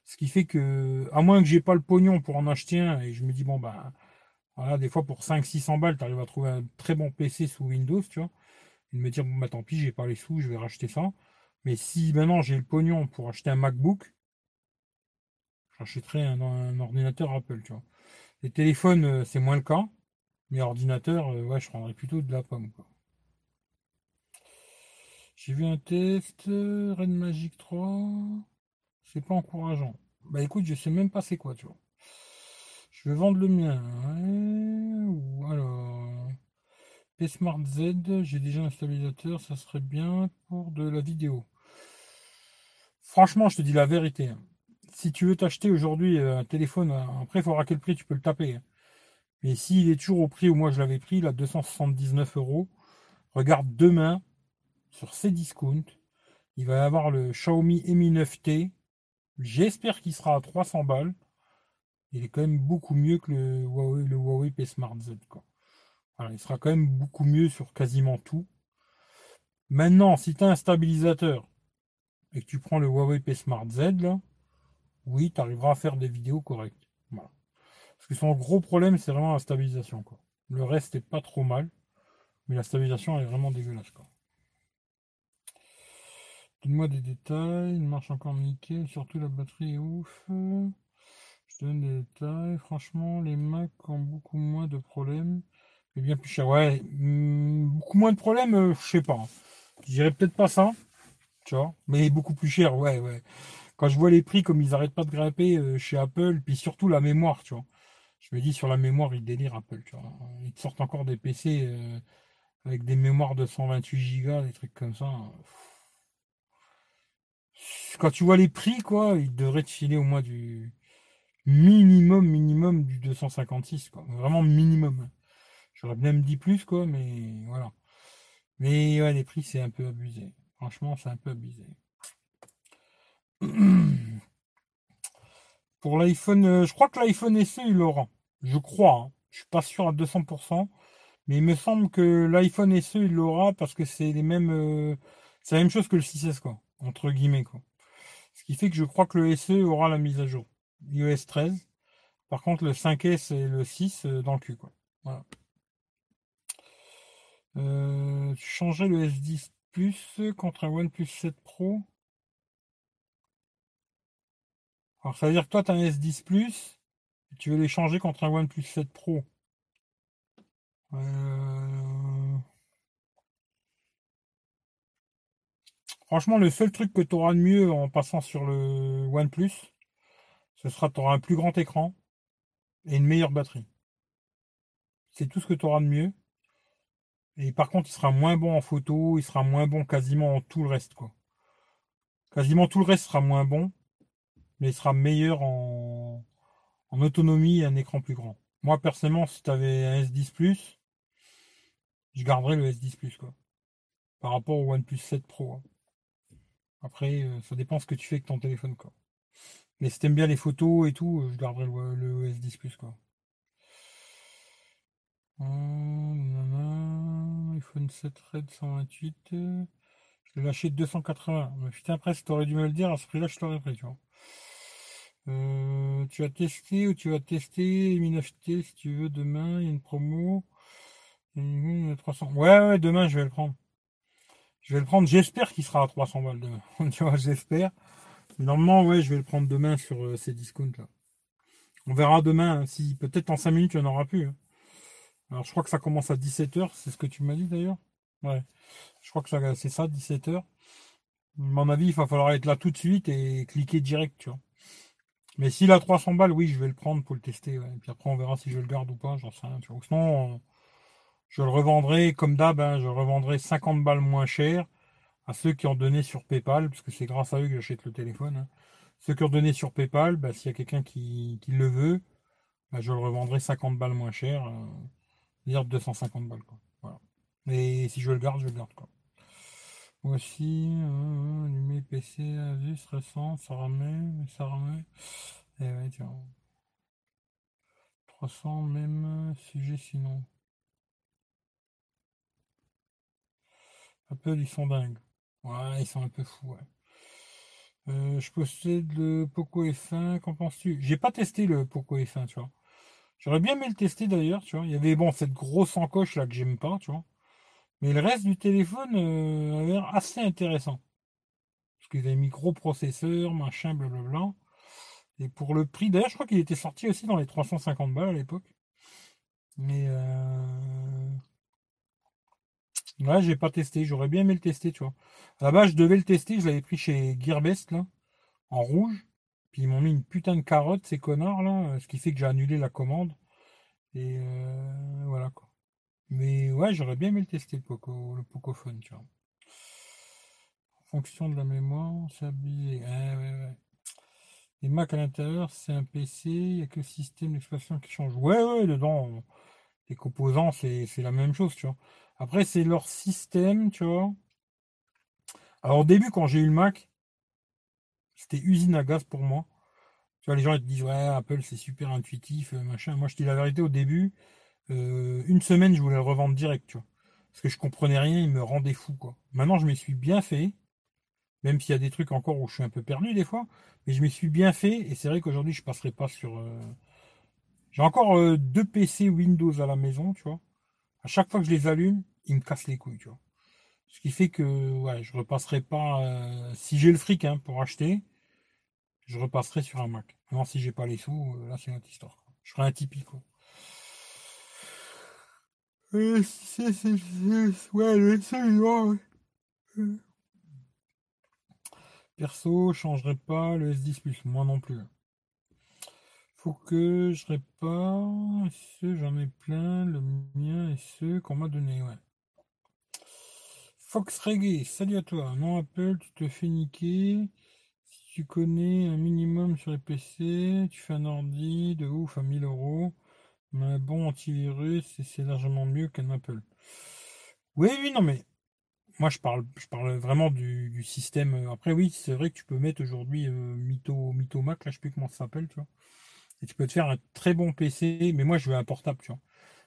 Ce qui fait que, à moins que j'ai pas le pognon pour en acheter un, et je me dis, bon, bah, voilà, des fois pour 500-600 balles, tu arrives à trouver un très bon PC sous Windows, tu vois de me dire, bon, bah tant pis, j'ai pas les sous, je vais racheter ça. Mais si maintenant j'ai le pognon pour acheter un MacBook, j'achèterai un, ordinateur Apple, tu vois. Les téléphones, euh, c'est moins le cas. Mais ordinateur, euh, ouais, je prendrais plutôt de la pomme, quoi. J'ai vu un test, euh, Red Magic 3. C'est pas encourageant. Bah écoute, je sais même pas c'est quoi, tu vois. Je vais vendre le mien. Ou alors. Smart Z, j'ai déjà un stabilisateur, ça serait bien pour de la vidéo. Franchement, je te dis la vérité. Hein. Si tu veux t'acheter aujourd'hui euh, un téléphone, euh, après il faudra quel prix tu peux le taper. Hein. Mais s'il est toujours au prix où moi je l'avais pris, là 279 euros, regarde demain sur ces discounts, il va y avoir le Xiaomi Mi 9T. J'espère qu'il sera à 300 balles. Il est quand même beaucoup mieux que le Huawei, P Smart Z. il sera quand même beaucoup mieux sur quasiment tout. Maintenant, si tu as un stabilisateur et que tu prends le Huawei P Smart Z, oui, tu arriveras à faire des vidéos correctes. Parce que son gros problème, c'est vraiment la stabilisation. Le reste est pas trop mal, mais la stabilisation est vraiment dégueulasse. Donne-moi des détails, il marche encore nickel, surtout la batterie est ouf. Je te donne des détails. Franchement, les Mac ont beaucoup moins de problèmes bien plus cher. Ouais, hmm, beaucoup moins de problèmes, euh, je sais pas. Je dirais peut-être pas ça, tu vois, mais beaucoup plus cher, ouais, ouais. Quand je vois les prix comme ils arrêtent pas de grimper euh, chez Apple, puis surtout la mémoire, tu vois. Je me dis sur la mémoire, ils délirent Apple, tu vois. Ils te sortent encore des PC euh, avec des mémoires de 128 Go, des trucs comme ça. quand tu vois les prix, quoi, il devrait te filer au moins du minimum, minimum du 256, quoi. Vraiment minimum. J'aurais même dit plus, quoi, mais voilà. Mais ouais, les prix, c'est un peu abusé. Franchement, c'est un peu abusé. Pour l'iPhone, euh, je crois que l'iPhone SE, il l'aura. Je crois. Hein. Je suis pas sûr à 200%. Mais il me semble que l'iPhone SE, il l'aura parce que c'est les mêmes. Euh, c'est la même chose que le 6S, quoi. Entre guillemets, quoi. Ce qui fait que je crois que le SE aura la mise à jour. iOS 13. Par contre, le 5S et le 6 euh, dans le cul, quoi. Voilà. Euh, tu changerais le S10 Plus contre un OnePlus 7 Pro. Alors ça veut dire que toi tu as un S10 Plus tu veux les changer contre un OnePlus 7 Pro. Euh, franchement, le seul truc que tu auras de mieux en passant sur le OnePlus, ce sera tu auras un plus grand écran et une meilleure batterie. C'est tout ce que tu auras de mieux. Et par contre, il sera moins bon en photo, il sera moins bon quasiment en tout le reste, quoi. Quasiment tout le reste sera moins bon, mais il sera meilleur en, autonomie et un écran plus grand. Moi, personnellement, si tu avais un S10 je garderais le S10 quoi. Par rapport au OnePlus 7 Pro. Hein. Après, euh, ça dépend ce que tu fais avec ton téléphone, quoi. Mais si t'aimes bien les photos et tout, je garderais le, S10 quoi. Euh, iPhone 7 Red 128. je l'ai lâché 280. Mais putain, presque, t'aurais dû me le dire, à ce prix-là, je t'aurais pris, tu vois. Euh, as testé ou tu vas tester acheter si tu veux demain, il y a une promo. 300. Ouais, ouais, demain je vais le prendre. Je vais le prendre, j'espère qu'il sera à 300 balles demain. tu vois, j'espère. Normalement, ouais, je vais le prendre demain sur euh, ces discounts là. On verra demain hein, si peut-être en 5 minutes il n'y en aura plus. Hein. Alors je crois que ça commence à 17h, c'est ce que tu m'as dit d'ailleurs. Ouais. Je crois que c'est ça, 17h. À mon avis, il va falloir être là tout de suite et cliquer direct, tu vois. Mais s'il a 300 balles, oui, je vais le prendre pour le tester. Et puis après, on verra si je le garde ou pas, j'en sais rien. Tu vois. Sinon, je le revendrai comme d'hab, hein, je revendrai 50 balles moins cher à ceux qui ont donné sur PayPal, parce que c'est grâce à eux que j'achète le téléphone. Hein. Ceux qui ont donné sur PayPal, bah, s'il y a quelqu'un qui, le veut, bah, je le revendrai 50 balles moins cher, euh, dire 250 balles. Quoi. Voilà. Et si je le garde, je le garde. Quoi. Voici, euh, allumer PC, Asus, récent, ça remet, ça remet. Et eh ouais, tiens. 300 même sujet sinon. Apple, ils sont dingues. Ouais, ils sont un peu fous, euh, je possède le Poco F1, qu'en penses-tu? J'ai pas testé le Poco F1, tu vois. J'aurais bien aimé le tester d'ailleurs, tu vois. Il y avait bon cette grosse encoche là que j'aime pas, tu vois. Mais le reste du téléphone euh, a l'air assez intéressant. Parce qu'ils avaient mis gros processeur, machin, blablabla. Et pour le prix, d'ailleurs, je crois qu'il était sorti aussi dans les 350 balles à l'époque. Mais euh, Ouais, j'ai pas testé. J'aurais bien aimé le tester, tu vois. Base, je devais le tester. Je l'avais pris chez Gearbest, là, en rouge. Puis ils m'ont mis une putain de carotte, ces connards, là. Ce qui fait que j'ai annulé la commande. Et euh, voilà, quoi. Mais ouais, j'aurais bien aimé le tester, le, Poco, le Pocophone, tu vois. En fonction de la mémoire, c'est habillé. ouais, ouais. Les Mac à l'intérieur, c'est un PC. Il n'y a que le système d'exploitation qui change. Ouais, ouais, dedans, les composants, c'est la même chose, tu vois. Après, c'est leur système, tu vois. Alors au début, quand j'ai eu le Mac, c'était usine à gaz pour moi. Tu vois, les gens te disent ouais, Apple c'est super intuitif, euh, machin. Moi je dis la vérité au début, euh, une semaine je voulais le revendre direct. Parce que je comprenais rien, il me rendait fou. Maintenant je me suis bien fait, même s'il y a des trucs encore où je suis un peu perdu des fois, mais je me suis bien fait, et c'est vrai qu'aujourd'hui je passerai pas sur. Euh, j'ai encore deux PC Windows à la maison, tu vois à chaque fois que je les allume, ils me cassent les couilles. Ce qui fait que ouais, je repasserai pas. Euh, si j'ai le fric hein, pour acheter, je repasserai sur un Mac. Maintenant, si j'ai pas les sous, euh, là c'est une autre histoire. Je ferai un Tipeee quoi. Euh, ouais, le Perso, je changerai pas le S10 Plus, moi non plus. Faut que je répare. Ce, j'en ai plein. Le mien et ceux qu'on m'a donné, ouais. Fox Reggae, salut à toi. Non Apple, tu te fais niquer. tu connais un minimum sur les PC, tu fais un ordi de ouf à 1000 euros, mais un bon antivirus, c'est largement mieux qu'un Apple. Oui, oui, non, mais moi je parle, je parle vraiment du, système. Après, oui, c'est vrai que tu peux mettre aujourd'hui euh, Mytho, Mac, là je sais plus comment ça s'appelle, tu vois. Et tu peux te faire un très bon PC, mais moi je veux un portable, tu vois.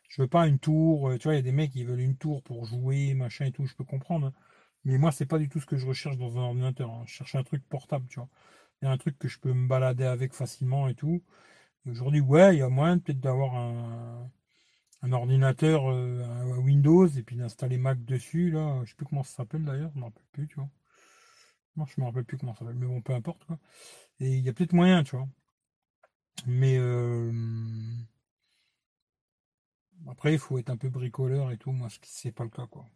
Je veux pas une tour, euh, tu vois, il y a des mecs qui veulent une tour pour jouer, machin et tout, je peux comprendre. Hein. Mais moi, c'est pas du tout ce que je recherche dans un ordinateur. Hein. Je cherche un truc portable, tu vois. Il y a un truc que je peux me balader avec facilement et tout. Aujourd'hui, ouais, il y a moyen peut-être d'avoir un, ordinateur euh, Windows et puis d'installer Mac dessus, là. Je sais plus comment ça s'appelle d'ailleurs, je me rappelle plus, tu vois. Non, je me rappelle plus comment ça s'appelle, mais bon, peu importe, quoi. Et il y a peut-être moyen, tu vois. Mais euh, après, il faut être un peu bricoleur et tout. Moi, c'est pas le cas, quoi.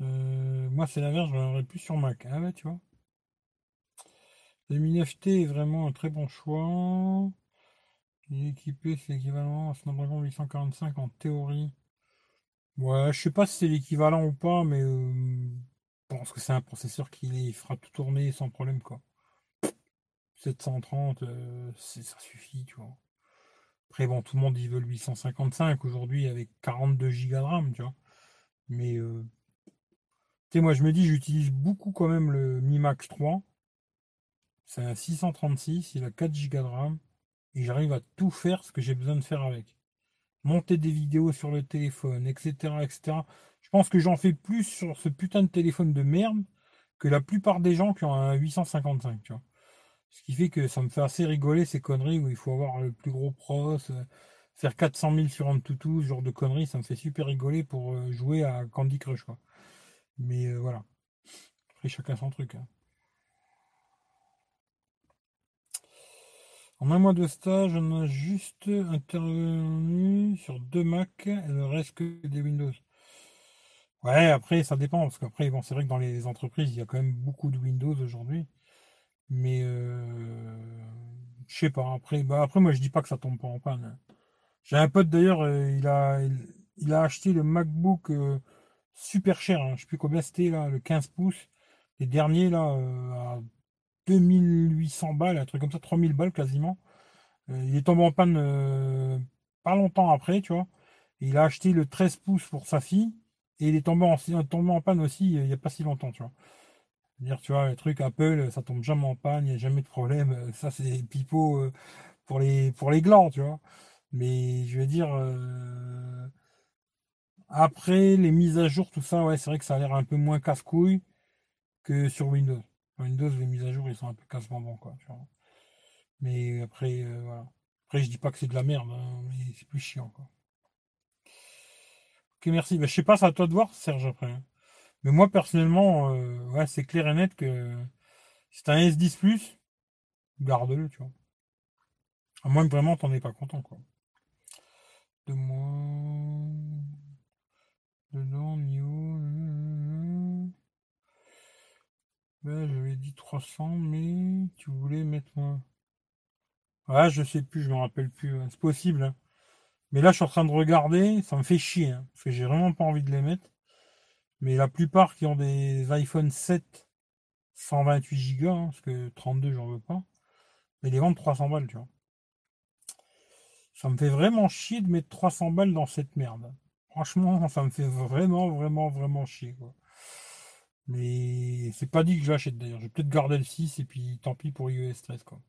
Euh, moi, c'est l'inverse, je plus sur Mac. Ah tu vois. Le mini FT est vraiment un très bon choix. Il est équipé, c'est l'équivalent à Snapdragon 845 en théorie. Ouais, je sais pas si c'est l'équivalent ou pas, mais euh, je pense que c'est un processeur qui fera tout tourner sans problème, quoi. 730, euh, ça suffit, tu vois. Après, bon, tout le monde, veut le 855 aujourd'hui avec 42 Go de RAM, tu vois. Mais, euh, tu sais, moi, je me dis, j'utilise beaucoup quand même le Mi Max 3. C'est un 636, il a 4 Go de RAM. Et j'arrive à tout faire ce que j'ai besoin de faire avec. Monter des vidéos sur le téléphone, etc., etc. Je pense que j'en fais plus sur ce putain de téléphone de merde que la plupart des gens qui ont un 855, tu vois. Ce qui fait que ça me fait assez rigoler ces conneries où il faut avoir le plus gros pros, euh, faire 400 000 sur un toutou, ce genre de conneries, ça me fait super rigoler pour euh, jouer à Candy Crush. Mais euh, voilà. Après, chacun son truc. Hein. En un mois de stage, on a juste intervenu sur deux Mac et le reste que des Windows. Ouais, après, ça dépend, parce qu'après, bon, c'est vrai que dans les entreprises, il y a quand même beaucoup de Windows aujourd'hui. Mais euh, je sais pas. Après, bah après, moi, je dis pas que ça tombe pas en panne. J'ai un pote d'ailleurs, euh, il a, il, a acheté le MacBook euh, super cher. Hein, je sais plus combien c'était là, le 15 pouces. Les derniers là, à 2800 balles, un truc comme ça, 3000 balles quasiment. il est tombé en panne pas longtemps après, tu vois. il a acheté le 13 pouces pour sa fille. Et il est tombé en, tombé en panne aussi il n'y a pas si longtemps, tu vois dire, tu vois, les trucs Apple, ça tombe jamais en panne, il n'y a jamais de problème. Ça, c'est pipeau euh, pour les, pour les glands, tu vois. Mais je veux dire, euh, après les mises à jour, tout ça, ouais, c'est vrai que ça a l'air un peu moins casse-couille que sur Windows. Windows, les mises à jour, ils sont un peu casse-bonbon, quoi. Mais après, euh, voilà. Après, je dis pas que c'est de la merde, hein, mais c'est plus chiant, quoi. Ok, merci. Bah, je sais pas, c'est à toi de voir, Serge, après. Hein. Mais moi, personnellement, euh, ouais, c'est clair et net que c'est un S10 garde-le, tu vois. À moins que vraiment t'en es pas content, quoi. De moi. Dedans, Mio. Ben, j'avais dit 300, mais tu voulais mettre moins. Ouais, je sais plus, je me rappelle plus. C'est possible. Hein. Mais là, je suis en train de regarder, ça me fait chier, hein, parce que j'ai vraiment pas envie de les mettre. Mais la plupart qui ont des iPhone 7 128 Go, hein, parce que 32 j'en veux pas, mais les vendent 300 balles, tu vois. Ça me fait vraiment chier de mettre 300 balles dans cette merde. Franchement, ça me fait vraiment, vraiment, vraiment chier, quoi. Mais c'est pas dit que je l'achète d'ailleurs. Je vais peut-être garder le 6 et puis tant pis pour iOS 13, quoi.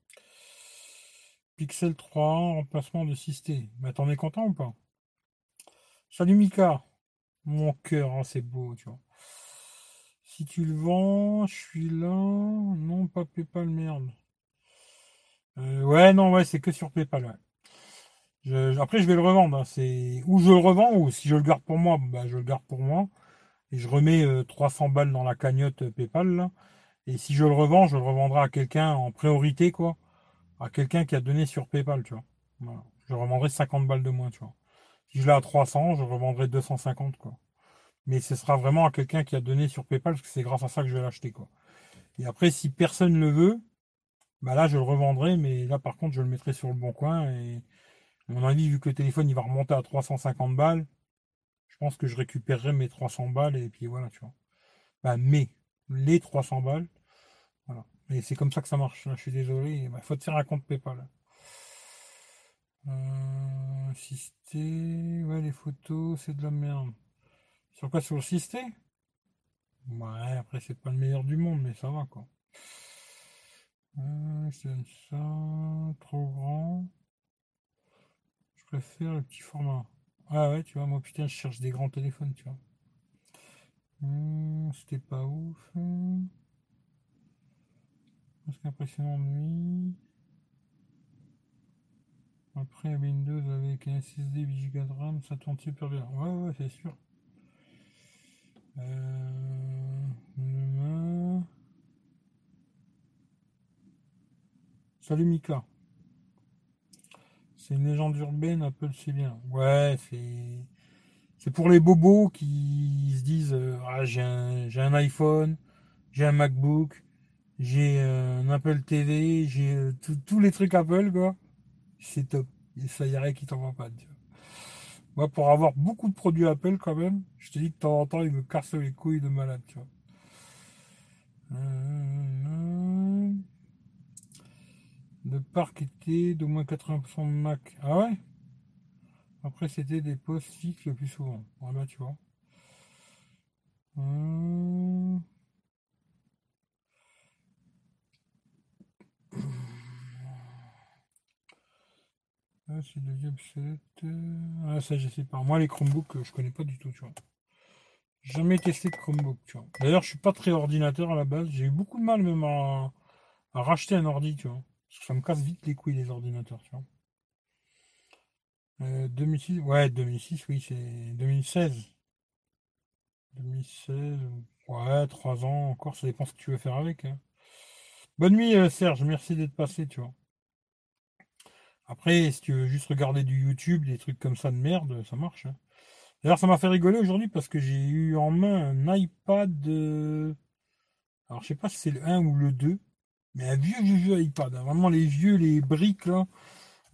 Pixel 3, remplacement de 6T. Mais t'en es content ou pas? Salut Mika mon cœur, hein, c'est beau, tu vois. Si tu le vends, je suis là. Non, pas PayPal, merde. Euh, ouais, non, ouais, c'est que sur PayPal, ouais. après, je vais le revendre. Hein, ou je le revends ou si je le garde pour moi, bah, je le garde pour moi et je remets 300 euh, balles dans la cagnotte euh, PayPal. Et si je le revends, je le revendrai à quelqu'un en priorité, quoi, à quelqu'un qui a donné sur PayPal, tu vois. Je revendrai 50 balles de moins, tu vois. Si je l'ai à 300, je revendrai 250, quoi. Mais ce sera vraiment à quelqu'un qui a donné sur PayPal, parce que c'est grâce à ça que je vais l'acheter, quoi. Et après, si personne ne le veut, bah là, je le revendrai, mais là, par contre, je le mettrai sur le bon coin. Et à mon avis, vu que le téléphone, il va remonter à 350 balles, je pense que je récupérerai mes 300 balles, et puis voilà, tu vois. Bah, mais, les 300 balles, Mais c'est comme ça que ça marche. je suis désolé. Il bah, faut te faire un compte PayPal. Euh, Systé. Ouais, les photos, c'est de la merde. Sur quoi Sur le Systé Ouais, après, c'est pas le meilleur du monde, mais ça va, quoi. Euh, c'est ça. Trop grand. Je préfère le petit format. Ah ouais, tu vois, moi, putain, je cherche des grands téléphones, tu vois. Hmm, c'était pas ouf. Parce qu'impressionnant nuit. Après Windows avec un SSD 8 Go de RAM, ça tourne super bien. Ouais, ouais, c'est sûr. Euh... Salut Mika. C'est une légende urbaine, Apple c'est bien. Ouais, c'est. C'est pour les bobos qui se disent euh, ah, j'ai un, un, iPhone, j'ai un MacBook, j'ai un Apple TV, j'ai euh, tous les trucs Apple, quoi. C'est top. Et ça rien qui t'en va pas. Moi, pour avoir beaucoup de produits Apple, quand même, je te dis que de temps en temps, ils me cassent les couilles de malade, tu vois. Le parc était d'au moins 80% de Mac. Ah ouais? Après, c'était des postes fixes le plus souvent. Voilà, tu vois. Hum. Ah, c'est devient obsolète. Ah, ça, je sais pas. Moi, les Chromebooks, je connais pas du tout, tu vois. Jamais testé de Chromebook, tu vois. D'ailleurs, je suis pas très ordinateur à la base. J'ai eu beaucoup de mal même à, racheter un ordi, tu vois. Parce que ça me casse vite les couilles, les ordinateurs, tu vois. 2006, euh, ouais, 2006, oui, c'est 2016. 2016, ouais, 3 ans encore, ça dépend ce que tu veux faire avec. Hein. Bonne nuit, euh, Serge, merci d'être passé, tu vois. Après, si tu veux juste regarder du YouTube, des trucs comme ça de merde, ça marche. Hein. D'ailleurs, ça m'a fait rigoler aujourd'hui parce que j'ai eu en main un iPad. Euh, alors, je sais pas si c'est le 1 ou le 2, mais un vieux, vieux, vieux iPad. Hein. Vraiment les vieux, les briques là.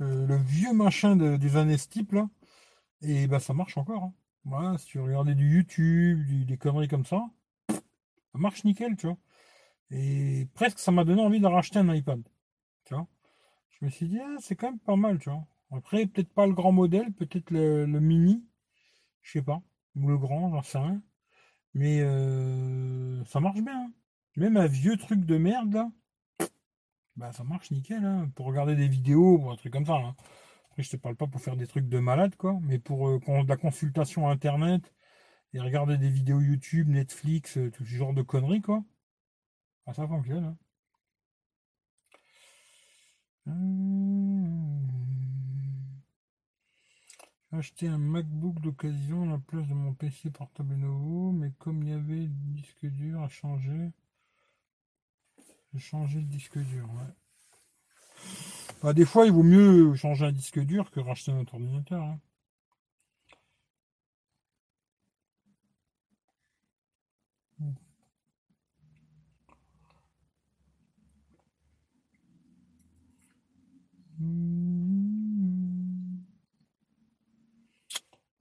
Euh, le vieux machin des années type là, et bah ça marche encore. Hein. Voilà, si tu regardais du YouTube, des conneries comme ça, ça marche nickel, tu vois. Et presque ça m'a donné envie de racheter un iPad. Tu vois. Je me suis dit, ah, c'est quand même pas mal, tu vois. Après, peut-être pas le grand modèle, peut-être le, mini, je sais pas, ou le grand, j'en sais rien. Mais euh, ça marche bien. Hein. Même un vieux truc de merde bah ça marche nickel, hein, pour regarder des vidéos ou un truc comme ça. Hein. Après, je te parle pas pour faire des trucs de malade, quoi, mais pour euh, de la consultation internet et regarder des vidéos YouTube, Netflix, euh, tout ce genre de conneries, quoi. Ah, ça fonctionne. J'ai acheté un MacBook d'occasion à la place de mon PC portable nouveau, mais comme il y avait du disque dur à changer, changer le disque dur, bah, des fois, il vaut mieux changer un disque dur que racheter un autre ordinateur. Hein.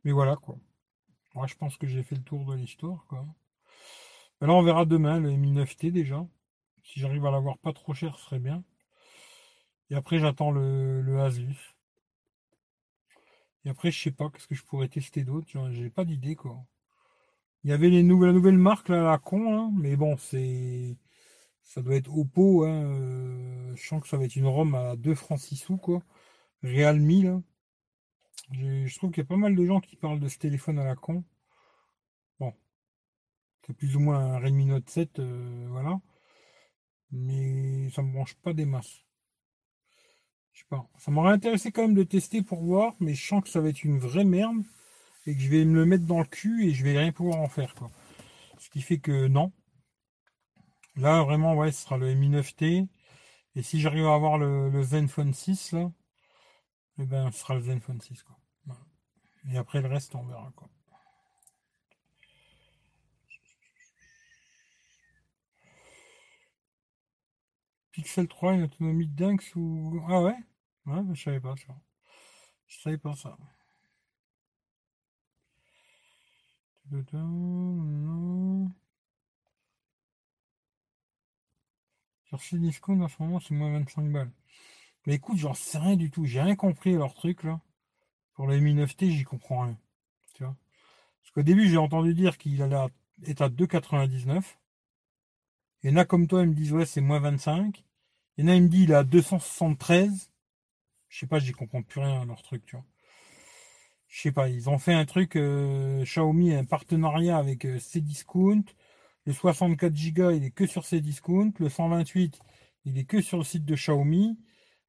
Mais voilà quoi. Moi, je pense que j'ai fait le tour de l'histoire. Quoi. Bah, là, on verra demain le Mi 9T déjà. Si j'arrive à l'avoir pas trop cher, ce serait bien. Et après, j'attends le, le Asus. Et après, je sais pas, qu'est-ce que je pourrais tester d'autre. J'ai pas d'idée, quoi. Il y avait les nouvelles, la nouvelle marque, là, la con, hein. mais bon, c'est. Ça doit être Oppo, hein. Euh, je sens que ça va être une ROM à 2 francs 6 sous, quoi. Realme, là. Je trouve qu'il y a pas mal de gens qui parlent de ce téléphone à la con. Bon. C'est plus ou moins un Redmi Note 7, euh, voilà mais ça me branche pas des masses. Je sais pas. Ça m'aurait intéressé quand même de tester pour voir, mais je sens que ça va être une vraie merde et que je vais me le mettre dans le cul et je vais rien pouvoir en faire quoi. Ce qui fait que non. Là vraiment ouais, ce sera le Mi 9T et si j'arrive à avoir le, Zenfone 6 là, eh ben ce sera le Zenfone 6 quoi. Et après le reste on verra quoi. Pixel 3, une autonomie de dingue sous. Ah ouais Ouais, je savais pas ça. Je savais pas ça. Sur ces discounts, en ce moment, c'est moins 25 balles. Mais écoute, j'en sais rien du tout. J'ai rien compris à leur truc, là. Pour le Mi9T, j'y comprends rien. Tu vois? Parce qu'au début, j'ai entendu dire qu'il allait être à 2,99. Il y en a comme toi, ils me disent, ouais, c'est moins 25. Il y en me disent, il est à 273. Je sais pas, j'y comprends plus rien à leur truc, tu vois. Je sais pas, ils ont fait un truc, euh, Xiaomi, un partenariat avec euh, Cdiscount. Le 64 Go, il est que sur Cdiscount. Le 128, il est que sur le site de Xiaomi.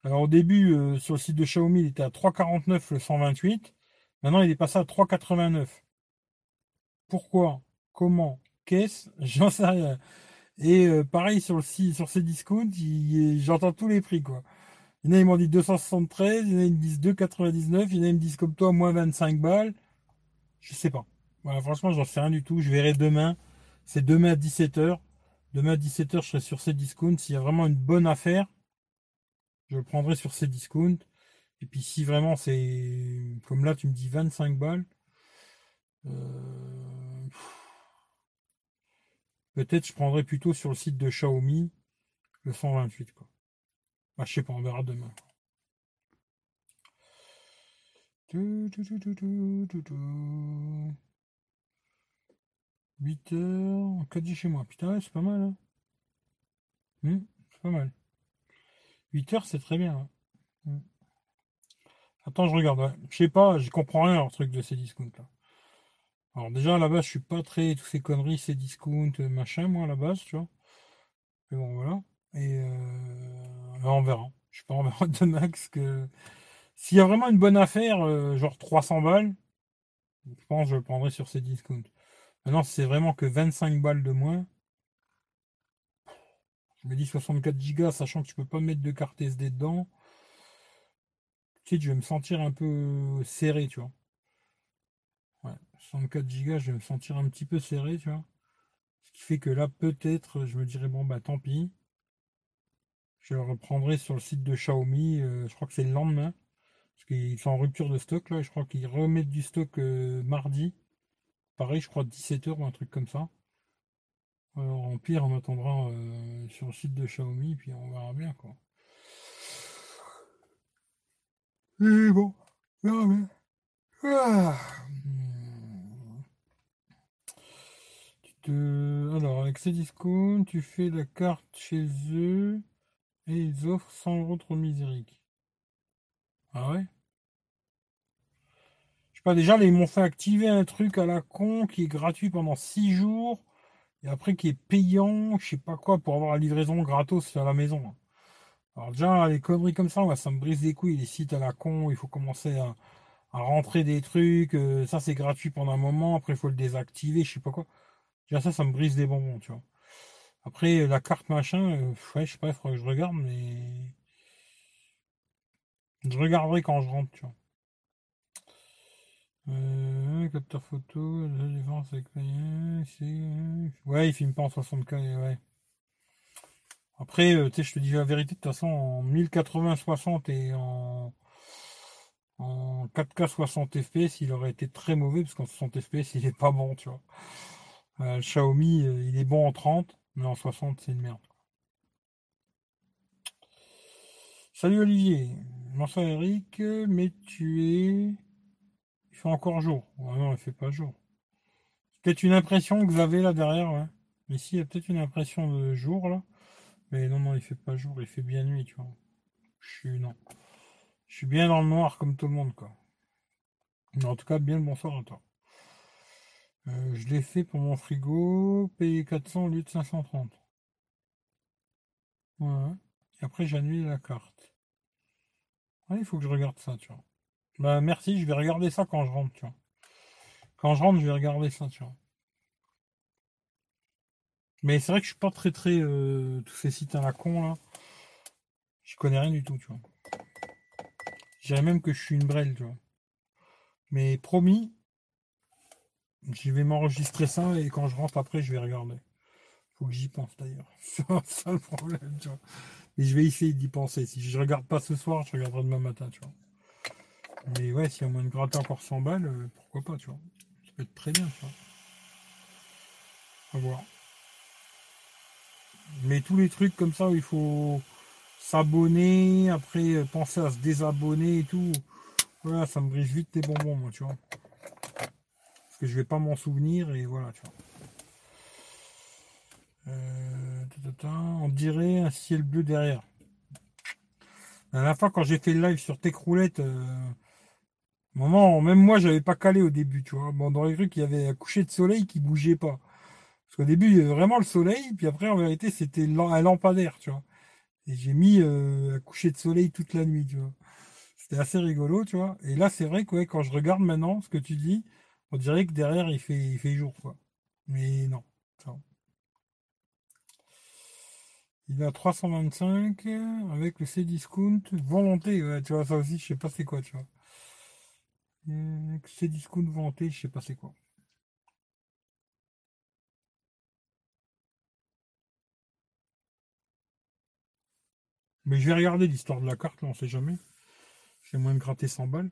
Alors au début, euh, sur le site de Xiaomi, il était à 3,49 le 128. Maintenant, il est passé à 3,89. Pourquoi? Comment? Qu'est-ce? J'en sais rien. Et euh, pareil sur le site, sur ces discounts, j'entends tous les prix quoi. Il y en a ils m'ont dit 273, il y en a ils me disent 2,99, il y en a ils me disent comme toi moins 25 balles. Je sais pas. Voilà, franchement, j'en sais rien du tout. Je verrai demain. C'est demain à 17h. Demain à 17h, je serai sur ces discounts. S'il y a vraiment une bonne affaire, je le prendrai sur ces discounts. Et puis si vraiment c'est comme là, tu me dis 25 balles. Euh, peut-être je prendrai plutôt sur le site de Xiaomi le 128 quoi. Bah, je sais pas, on verra demain. 8 heures, 4 chez moi. Putain, c'est pas mal. Hein. Hmm, c'est pas mal. 8 heures, c'est très bien. Hein. Hmm. Attends, je regarde. Je sais pas, je comprends rien leur truc de ces discounts là. Alors déjà à la base, je suis pas très tous ces conneries, ces discounts, machin, moi à la base, tu vois. Mais bon voilà. Et euh, on verra. Je sais pas, on verra de max que s'il y a vraiment une bonne affaire, euh, genre 300 balles, je pense que je le prendrai sur ces discounts. Maintenant, c'est vraiment que 25 balles de moins. Je me dis 64 Go, sachant que je peux pas mettre de carte SD dedans. Tu sais, je vais me sentir un peu serré, tu vois. Ouais, 64 Go, je vais me sentir un petit peu serré, tu vois. Ce qui fait que là, peut-être, je me dirais, bon, bah tant pis. Je le reprendrai sur le site de Xiaomi, euh, je crois que c'est le lendemain. Parce qu'ils sont en rupture de stock, là. Je crois qu'ils remettent du stock euh, mardi. Pareil, je crois 17h ou un truc comme ça. Alors, en pire, on attendra euh, sur le site de Xiaomi, puis on verra bien, quoi. Et bon, on verra bien. Ah. Tu te... Alors, avec ces discounts, tu fais la carte chez eux et ils offrent 100 euros de misérique. Ah ouais? Déjà, ils m'ont fait activer un truc à la con qui est gratuit pendant 6 jours et après qui est payant, je sais pas quoi, pour avoir la livraison gratos à la maison. Alors déjà, les conneries comme ça, ça me brise les couilles, les sites à la con, il faut commencer à, rentrer des trucs, euh, ça c'est gratuit pendant un moment, après il faut le désactiver, je sais pas quoi. Déjà ça, ça me brise des bonbons, tu vois. Après, la carte machin, euh, ouais, je sais pas, il faudrait que je regarde, mais... Je regarderai quand je rentre, tu vois. Euh, capteur photo, la défense avec euh, Ouais, il filme pas en 60K, ouais. Après, euh, tu sais, je te dis la vérité, de toute façon, en 1080-60 et en, en 4K 60 FPS, il aurait été très mauvais, parce qu'en 60 FPS, il est pas bon, tu vois. Xiaomi, il est bon en 30, mais en 60, c'est une merde. Salut Olivier. Bonsoir Eric, mais tu es il fait encore jour. non, il fait pas jour. Peut-être une impression que vous avez là derrière, ouais. Ici, il y a peut-être une impression de jour là. Mais non, non, il fait pas jour, il fait bien nuit, tu vois. Je suis non. Je suis bien dans le noir comme tout le monde, quoi. Mais en tout cas, bien le bonsoir à toi. Euh, je l'ai fait pour mon frigo, payer 400 au lieu de 530. Ouais. Et après, j'annule la carte. Ouais, il faut que je regarde ça, tu vois. Bah merci, je vais regarder ça quand je rentre, tu vois. Quand je rentre, je vais regarder ça, tu vois. Mais c'est vrai que je suis pas très très euh, tous ces sites à la con là. Je connais rien du tout, tu vois. Je dirais même que je suis une brêle, tu vois. Mais promis, je vais m'enregistrer ça et quand je rentre après, je vais regarder. Faut que j'y pense d'ailleurs. C'est ça le problème, tu vois. Et je vais essayer d'y penser. Si je regarde pas ce soir, je regarderai demain matin, tu vois. Mais ouais, si on moins de gratter encore 100 balles, euh, pourquoi pas, tu vois. Ça peut être très bien, tu vois. À voir. Mais tous les trucs comme ça où il faut s'abonner, après euh, penser à se désabonner et tout, voilà, ça me brise vite tes bonbons, moi, tu vois. Parce que je vais pas m'en souvenir et voilà, tu vois. Euh, on dirait un ciel bleu derrière. La dernière fois, quand j'ai fait le live sur Tech Roulette, euh, moment, même moi, j'avais pas calé au début, tu vois. Bon, dans les cru qu'il y avait un coucher de soleil qui bougeait pas. Parce qu'au début, il y avait vraiment le soleil, puis après, en vérité, c'était un lampadaire, tu vois. Et j'ai mis euh, un coucher de soleil toute la nuit, tu vois. C'était assez rigolo, tu vois. Et là, c'est vrai que quand je regarde maintenant ce que tu dis, on dirait que derrière, il fait, il fait jour, quoi. Mais non. Il a 325 avec le C-Discount volonté. Ouais, tu vois, ça aussi, je sais pas c'est quoi, tu vois. C-Discount volonté, je sais pas c'est quoi. Mais je vais regarder l'histoire de la carte, là, on sait jamais. J'ai moins de gratter 100 balles.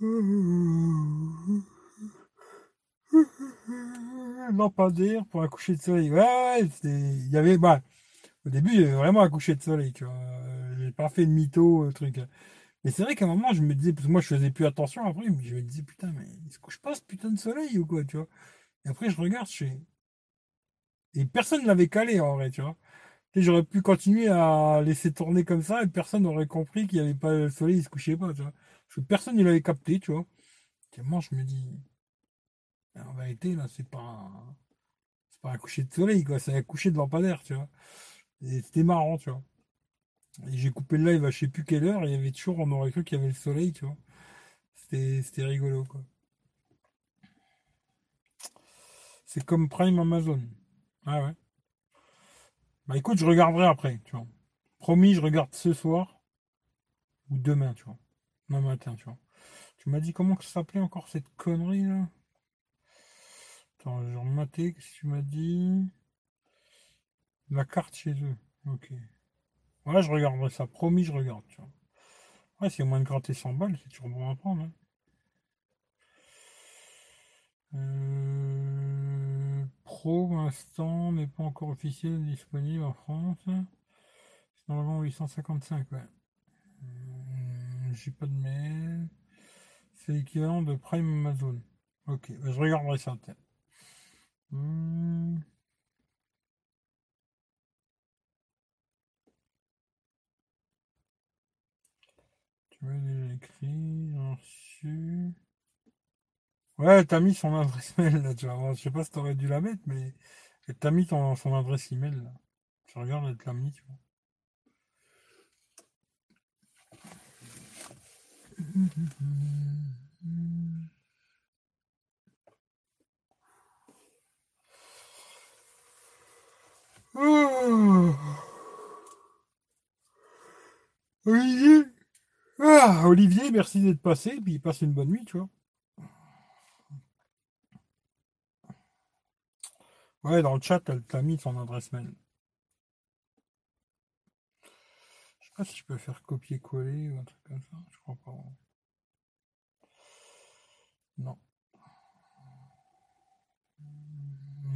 Lampadaire pour un coucher de soleil. Ouais, il y avait, bah, au début, il y avait vraiment un coucher de soleil. J'ai pas fait de mytho, euh, truc. Mais c'est vrai qu'à un moment, je me disais, parce que moi, je faisais plus attention après, mais je me disais, putain, mais il se couche pas ce putain de soleil ou quoi, tu vois. Et après, je regarde, je fais. Et personne ne l'avait calé, en vrai, tu vois. J'aurais pu continuer à laisser tourner comme ça et personne n'aurait compris qu'il n'y avait pas le soleil, il se couchait pas, tu vois. Parce que personne ne l'avait capté, tu vois. Tellement, je me dis, en vérité, là, c'est pas, c'est pas un coucher de soleil, quoi, c'est un coucher de lampadaire, tu vois. Et c'était marrant, tu vois. J'ai coupé le live à je sais plus quelle heure, et il y avait toujours, on aurait cru qu'il y avait le soleil, tu vois. C'était rigolo, quoi. C'est comme Prime Amazon. Ah ouais. Bah écoute, je regarderai après, tu vois. Promis, je regarde ce soir ou demain, tu vois. Demain matin, tu vois. Tu m'as dit comment ça s'appelait encore cette connerie là? Attends, je rematé, qu'est-ce que tu m'as dit? La carte chez eux. Ok. Ouais, je regarderai ça. Promis, je regarde, tu vois. Ouais, c'est moins de gratter 100 balles, c'est toujours bon à prendre. Hein. Euh, Pro, pour l'instant, n'est pas encore officiel disponible en France. C'est normalement 855, ouais. Euh, j'ai pas de mail. C'est l'équivalent de Prime Amazon. Ok, bah, je regarderai ça. M'as déjà reçu. Ouais, t'as mis son adresse mail là, tu vois. Je sais pas si t'aurais dû la mettre, mais t'as mis ton, son adresse email là. Je regarde, elle te l'a mis, tu vois. Oh. Ah, Olivier, merci d'être passé, puis passe une bonne nuit, tu vois. Ouais, dans le chat, elle t'a mis son adresse mail. Je sais pas si je peux faire copier-coller ou un truc comme ça. Je crois pas. Non.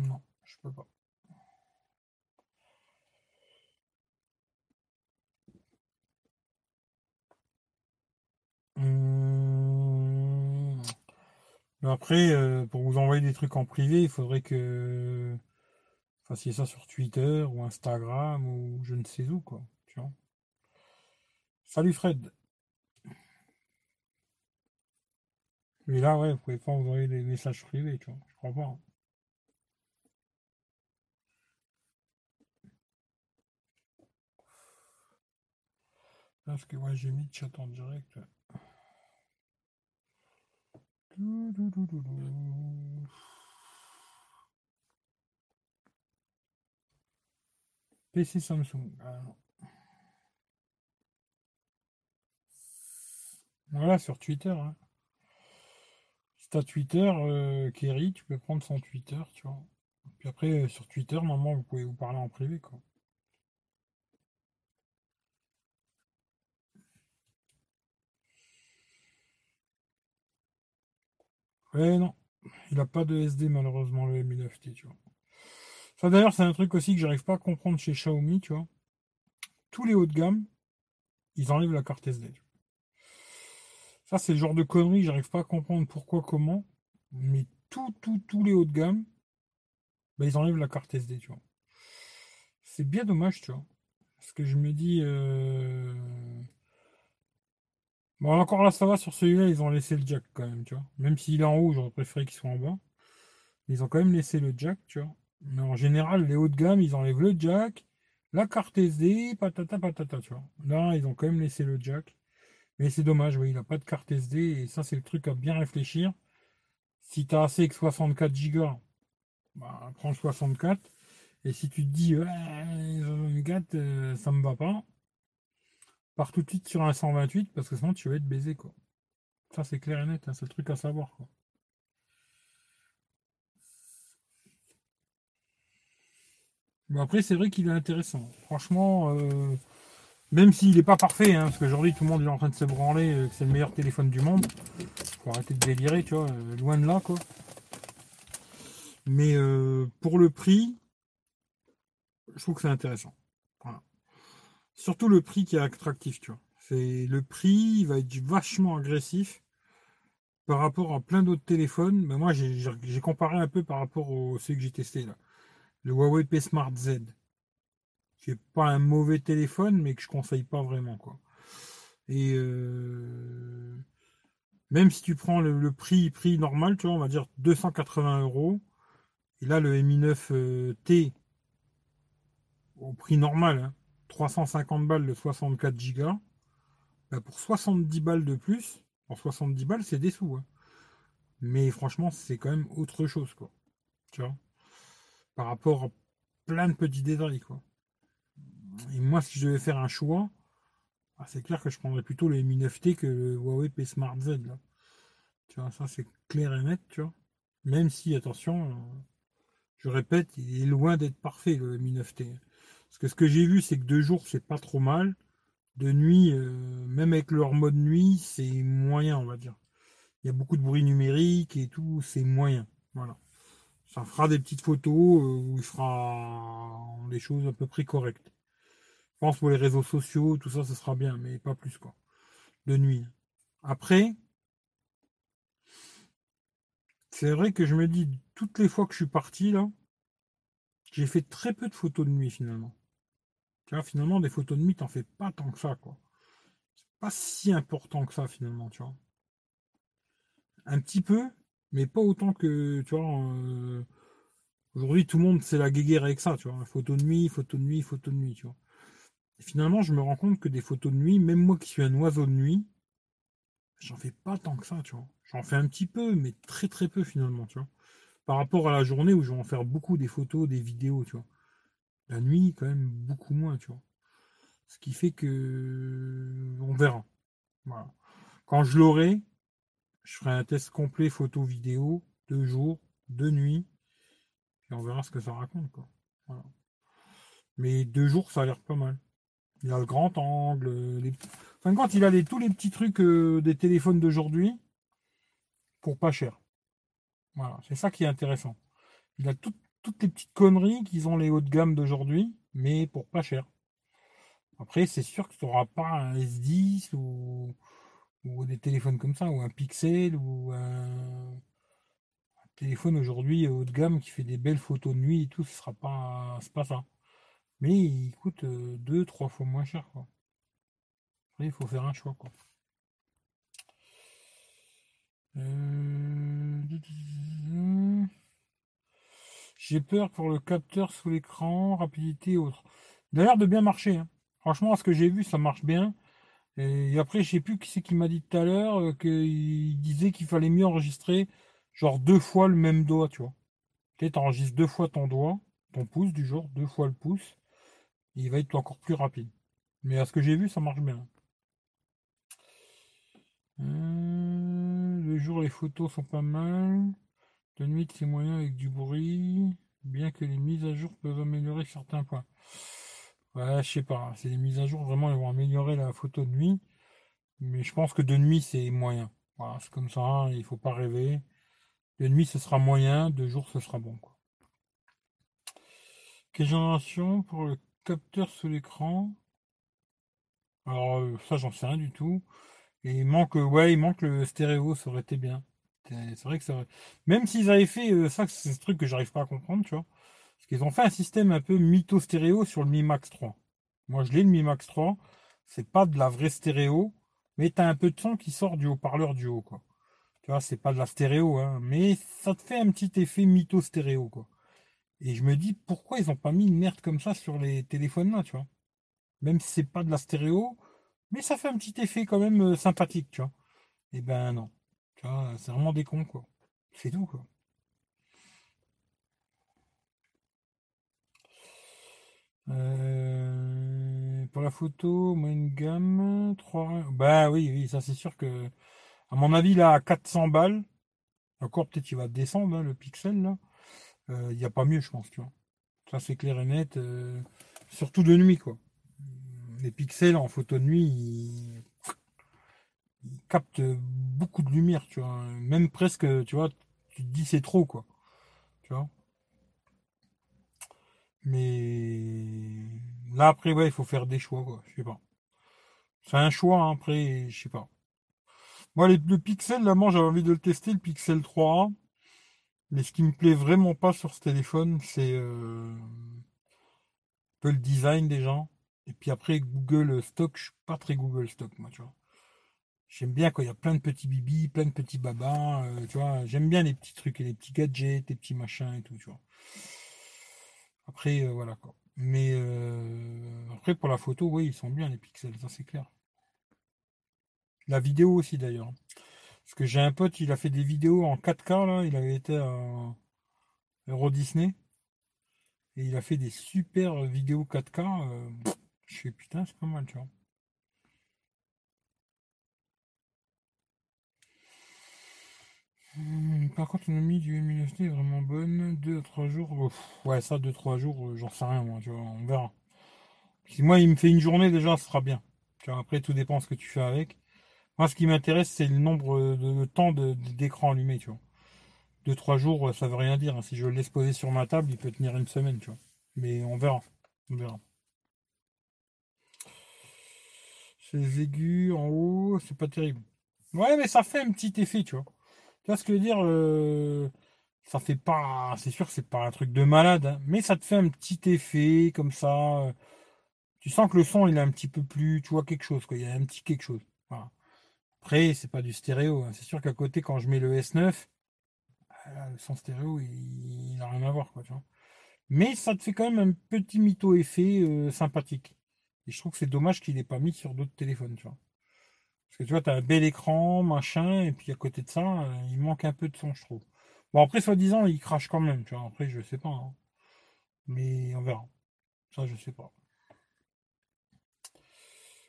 Non, je peux pas. Hum. Après, euh, pour vous envoyer des trucs en privé, il faudrait que vous fassiez ça sur Twitter ou Instagram ou je ne sais où, quoi. Tu vois. Salut Fred. Mais là, ouais, vous pouvez pas envoyer des messages privés, tu vois. Je crois pas. Hein. Parce que ouais, j'ai mis le chat en direct. PC Samsung. Voilà, sur Twitter. Hein. Si t'as Twitter, euh, Kerry, tu peux prendre son Twitter, tu vois. Puis après, euh, sur Twitter, normalement, vous pouvez vous parler en privé, quoi. Ouais, non. Il n'a pas de SD malheureusement le Mi 9T, tu vois. Ça d'ailleurs c'est un truc aussi que j'arrive pas à comprendre chez Xiaomi, tu vois. Tous les hauts de gamme, ils enlèvent la carte SD. Ça c'est le genre de connerie, j'arrive pas à comprendre pourquoi, comment. Mais tous, tous, tous les hauts de gamme, bah, ils enlèvent la carte SD, tu vois. C'est bien dommage, tu vois. Parce que je me dis. Euh... Bon, encore là, ça va sur celui-là, ils ont laissé le jack quand même, tu vois. Même s'il est en haut, j'aurais préféré qu'il soit en bas. Ils ont quand même laissé le jack, tu vois. Mais en général, les hauts de gamme, ils enlèvent le jack, la carte SD, patata patata, tu vois. Là, ils ont quand même laissé le jack. Mais c'est dommage, oui, il n'a pas de carte SD, et ça, c'est le truc à bien réfléchir. Si tu as assez que 64 Go, bah, prends 64. Et si tu te dis, ouais, 64, euh, ça me va pas, pars tout de suite sur un 128 parce que sinon tu vas être baisé quoi. Ça c'est clair et net, hein, c'est le truc à savoir quoi. Bon après c'est vrai qu'il est intéressant. Franchement, euh, même s'il n'est pas parfait, hein, parce qu'aujourd'hui tout le monde est en train de se branler, euh, que c'est le meilleur téléphone du monde. Faut arrêter de délirer, tu vois, euh, loin de là quoi. Mais pour le prix, je trouve que c'est intéressant. Surtout le prix qui est attractif, tu vois. C'est le prix, va être vachement agressif par rapport à plein d'autres téléphones. Mais moi, j'ai comparé un peu par rapport au ceux que j'ai testé là. Le Huawei P Smart Z, qui est pas un mauvais téléphone, mais que je conseille pas vraiment, quoi. Et euh, même si tu prends le, prix, normal, tu vois, on va dire 280 euros. Et là, le Mi 9T au prix normal, hein, 350 balles de 64 Go, bah, pour 70 balles de plus, pour 70 balles, c'est des sous. Hein. Mais franchement, c'est quand même autre chose, quoi. Tu vois? Par rapport à plein de petits détails, quoi. Et moi, si je devais faire un choix, bah, c'est clair que je prendrais plutôt le Mi 9T que le Huawei P Smart Z. Tu vois, ça c'est clair et net, tu vois. Même si, attention, euh, je répète, il est loin d'être parfait, le Mi 9T. Parce que ce que j'ai vu, c'est que deux jours, c'est pas trop mal. De nuit, euh, même avec leur mode nuit, c'est moyen, on va dire. Il y a beaucoup de bruit numérique et tout, c'est moyen. Voilà. Ça fera des petites photos euh, où il fera des choses à peu près correctes. Je pense pour les réseaux sociaux, tout ça, ce sera bien, mais pas plus, quoi. De nuit. Après, c'est vrai que je me dis, toutes les fois que je suis parti, là, j'ai fait très peu de photos de nuit, finalement. Tu vois, finalement, des photos de nuit, t'en fais pas tant que ça, quoi. C'est pas si important que ça, finalement, tu vois. Un petit peu, mais pas autant que, tu vois, euh, aujourd'hui, tout le monde, c'est la guéguerre avec ça, tu vois. Photo de nuit, photo de nuit, photo de nuit, tu vois. Et finalement, je me rends compte que des photos de nuit, même moi qui suis un oiseau de nuit, j'en fais pas tant que ça, tu vois. J'en fais un petit peu, mais très très peu finalement, tu vois. Par rapport à la journée où je vais en faire beaucoup des photos, des vidéos, tu vois. La nuit, quand même, beaucoup moins, tu vois. Ce qui fait que on verra. Quand je l'aurai, je ferai un test complet photo vidéo, deux jours, deux nuits, et on verra ce que ça raconte. Mais deux jours, ça a l'air pas mal. Il a le grand angle, les... enfin quand il a tous les petits trucs euh, des téléphones d'aujourd'hui pour pas cher. Voilà, c'est ça qui est intéressant. Il a tout, toutes les petites conneries qu'ils ont les hauts de gamme d'aujourd'hui, mais pour pas cher. Après, c'est sûr que tu n'auras pas un S10 ou, des téléphones comme ça, ou un Pixel, ou un, téléphone aujourd'hui haut de gamme qui fait des belles photos de nuit et tout, ce sera pas, ça. Mais il coûte euh, deux, trois fois moins cher. Après, il faut faire un choix. Euh... J'ai peur pour le capteur sous l'écran, rapidité et autres. D'ailleurs, de bien marcher. Hein. Franchement, ce que j'ai vu, ça marche bien. Et après, je sais plus qui c'est qui m'a dit tout à l'heure euh, qu'il disait qu'il fallait mieux enregistrer genre deux fois le même doigt, tu vois. Tu enregistres deux fois ton doigt, ton pouce du jour, deux fois le pouce. il va être encore plus rapide. Mais à ce que j'ai vu, ça marche bien. Euh, le jour, les photos sont pas mal. De nuit, c'est moyen avec du bruit, bien que les mises à jour peuvent améliorer certains points. Ouais, je sais pas. C'est les mises à jour, vraiment, elles vont améliorer la photo de nuit. Mais je pense que de nuit, c'est moyen. C'est comme ça, il faut pas rêver. De nuit, ce sera moyen, de jour, ce sera bon. Quoi. Quelle génération pour le capteur sous l'écran? Alors, euh, ça, j'en sais rien du tout. Et manque, ouais, il manque le stéréo, ça aurait été bien. C'est vrai que ça Même s'ils avaient fait euh, ça, c'est ce truc que j'arrive pas à comprendre, tu vois. Parce qu'ils ont fait un système un peu mytho stéréo sur le Mi Max 3. Moi, je l'ai le Mi Max 3. C'est pas de la vraie stéréo, mais tu as un peu de son qui sort du haut-parleur du haut, quoi. Tu vois, c'est pas de la stéréo, hein, mais ça te fait un petit effet mytho stéréo, quoi. Et je me dis, pourquoi ils ont pas mis une merde comme ça sur les téléphones là, tu vois? Même si c'est pas de la stéréo, mais ça fait un petit effet quand même euh, sympathique, tu vois. Eh ben non. C'est vraiment des cons, quoi. C'est tout, quoi. Euh, pour la photo, moi une gamme, 3. Bah oui, oui, ça c'est sûr que. À mon avis, là, à 400 balles, encore peut-être il va descendre, hein, le pixel, là. Il n'y a pas mieux, je pense, tu vois. Ça c'est clair et net. Euh, surtout de nuit, quoi. Les pixels en photo de nuit, ils, captent beaucoup de lumière, tu vois. Même presque, tu vois, tu te dis c'est trop, quoi. Tu vois. Mais là, après, ouais, il faut faire des choix, quoi. Je sais pas. C'est un choix, hein, après, je sais pas. Moi, le Pixel, là, moi, j'avais envie de le tester, le Pixel 3 Mais ce qui me plaît vraiment pas sur ce téléphone, c'est euh, un peu le design des gens. Et puis après, Google Stock, je suis pas très Google Stock, moi, tu vois. J'aime bien quand il y a plein de petits bibis, plein de petits babas, euh, tu vois. J'aime bien les petits trucs et les petits gadgets, les petits machins et tout, tu vois. Après, euh, voilà quoi. Mais euh, après, pour la photo, oui, ils sont bien les pixels, ça c'est clair. La vidéo aussi d'ailleurs. Parce que j'ai un pote, il a fait des vidéos en 4K, là, il avait été à Euro Disney. Et il a fait des super vidéos 4K. Euh, je suis putain, c'est pas mal, tu vois. Par contre, amie du luminosité est vraiment bonne. 2 à 3 jours. ouais, ça, 2-3 jours, euh, j'en sais rien, moi, tu vois, on verra. Si moi, il me fait une journée, déjà, ce sera bien. Après, tout dépend ce que tu fais avec. Moi, ce qui m'intéresse, c'est le nombre de, temps d'écran allumé, tu vois. 2-3 jours, ça veut rien dire. Hein. Si je le laisse poser sur ma table, il peut tenir une semaine, tu vois. Mais on verra. On verra. Ces aigus en haut, c'est pas terrible. Ouais, mais ça fait un petit effet, tu vois ce que je veux dire euh, Ça fait pas. C'est sûr que c'est pas un truc de malade, hein, mais ça te fait un petit effet comme ça. Euh, tu sens que le son il est un petit peu plus. Tu vois quelque chose, quoi. Il y a un petit quelque chose. Après, c'est pas du stéréo. Hein. C'est sûr qu'à côté, quand je mets le S9, euh, le son stéréo, il n'a rien à voir, quoi. Mais ça te fait quand même un petit mytho effet sympathique. Et je trouve que c'est dommage qu'il n'ait pas mis sur d'autres téléphones, tu vois. Parce que tu vois, tu un bel écran, machin, et puis à côté de ça, euh, il manque un peu de son, je trouve. Bon, après, soi-disant, il crache quand même, tu vois. Après, je sais pas. Hein. Mais on verra. Ça, je sais pas.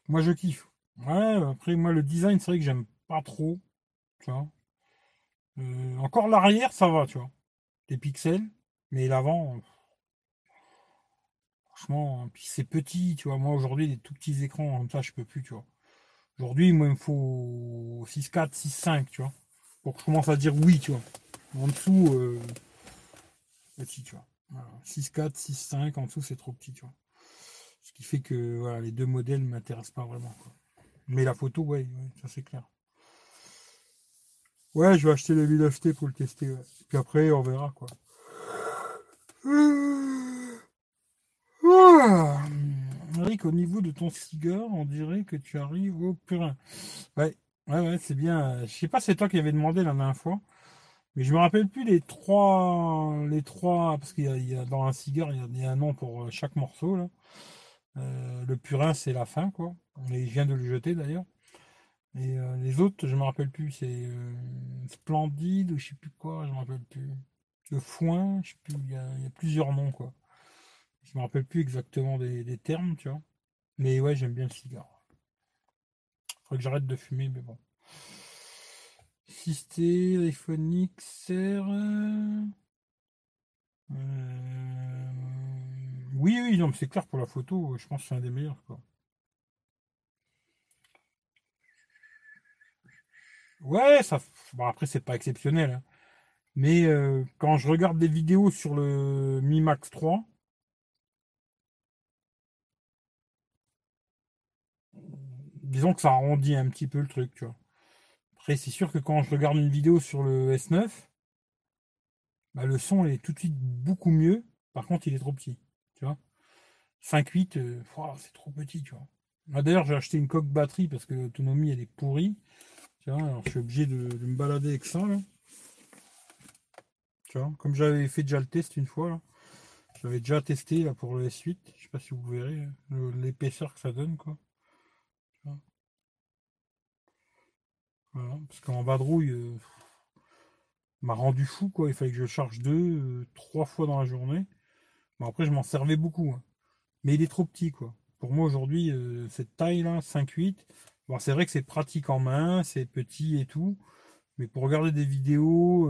Moi, je kiffe. Ouais, après, moi, le design, c'est vrai que j'aime pas trop. Tu vois. Euh, encore l'arrière, ça va, tu vois. Les pixels. Mais l'avant, franchement, puis c'est petit, tu vois. Moi, aujourd'hui, les tout petits écrans comme ça, je peux plus, tu vois. Aujourd'hui, moi, il me faut 6-4, 6-5, tu vois. Pour que je commence à dire oui, tu vois. En dessous, euh, petit, tu vois. 6-4, 6-5, en dessous, c'est trop petit, tu vois. Ce qui fait que voilà, les deux modèles ne m'intéressent pas vraiment. Mais la photo, ouais, ça c'est clair. Ouais, je vais acheter ville acheter pour le tester. Puis après, on verra quoi. Au niveau de ton cigare, on dirait que tu arrives au purin. Ouais, ouais, ouais, c'est bien. Je sais pas, c'est toi qui avais demandé la dernière fois. Mais je me rappelle plus les trois, les trois, parce qu'il y, a dans un cigare, il y, a, un nom pour euh, chaque morceau là. Euh, le purin, c'est la fin, quoi. Et je viens de le jeter d'ailleurs. Et euh, les autres, je me rappelle plus. C'est splendide ou je sais plus quoi, je me rappelle plus. Le foin, je sais plus. Il y, a, il y a plusieurs noms, quoi. Je me rappelle plus exactement des, termes, tu vois. Mais ouais, j'aime bien le cigare. Faudrait que j'arrête de fumer, mais bon. Systé, iPhone XR. Euh, oui, oui, non, c'est clair pour la photo, je pense que c'est un des meilleurs. Quoi. Ouais, ça. Bon, après, c'est pas exceptionnel. Hein. Mais euh, quand je regarde des vidéos sur le Mi Max 3, disons que ça arrondit un petit peu le truc, tu vois. Après, c'est sûr que quand je regarde une vidéo sur le S9, bah, le son est tout de suite beaucoup mieux. Par contre, il est trop petit, tu vois. 5.8, euh, c'est trop petit, tu vois. D'ailleurs, j'ai acheté une coque batterie parce que l'autonomie, elle est pourrie. Tu vois, alors je suis obligé de, me balader avec ça. Tu vois, comme j'avais fait déjà le test une fois. J'avais déjà testé là, pour le S8. Je sais pas si vous verrez hein, l'épaisseur que ça donne, quoi. Parce qu'en vadrouille, euh, m'a rendu fou, quoi. Il fallait que je charge deux, euh, trois fois dans la journée. Bon, après, je m'en servais beaucoup. Hein. Mais il est trop petit, quoi. Pour moi, aujourd'hui, euh, cette taille-là, 5.8, bon, c'est vrai que c'est pratique en main, c'est petit et tout. Mais pour regarder des vidéos,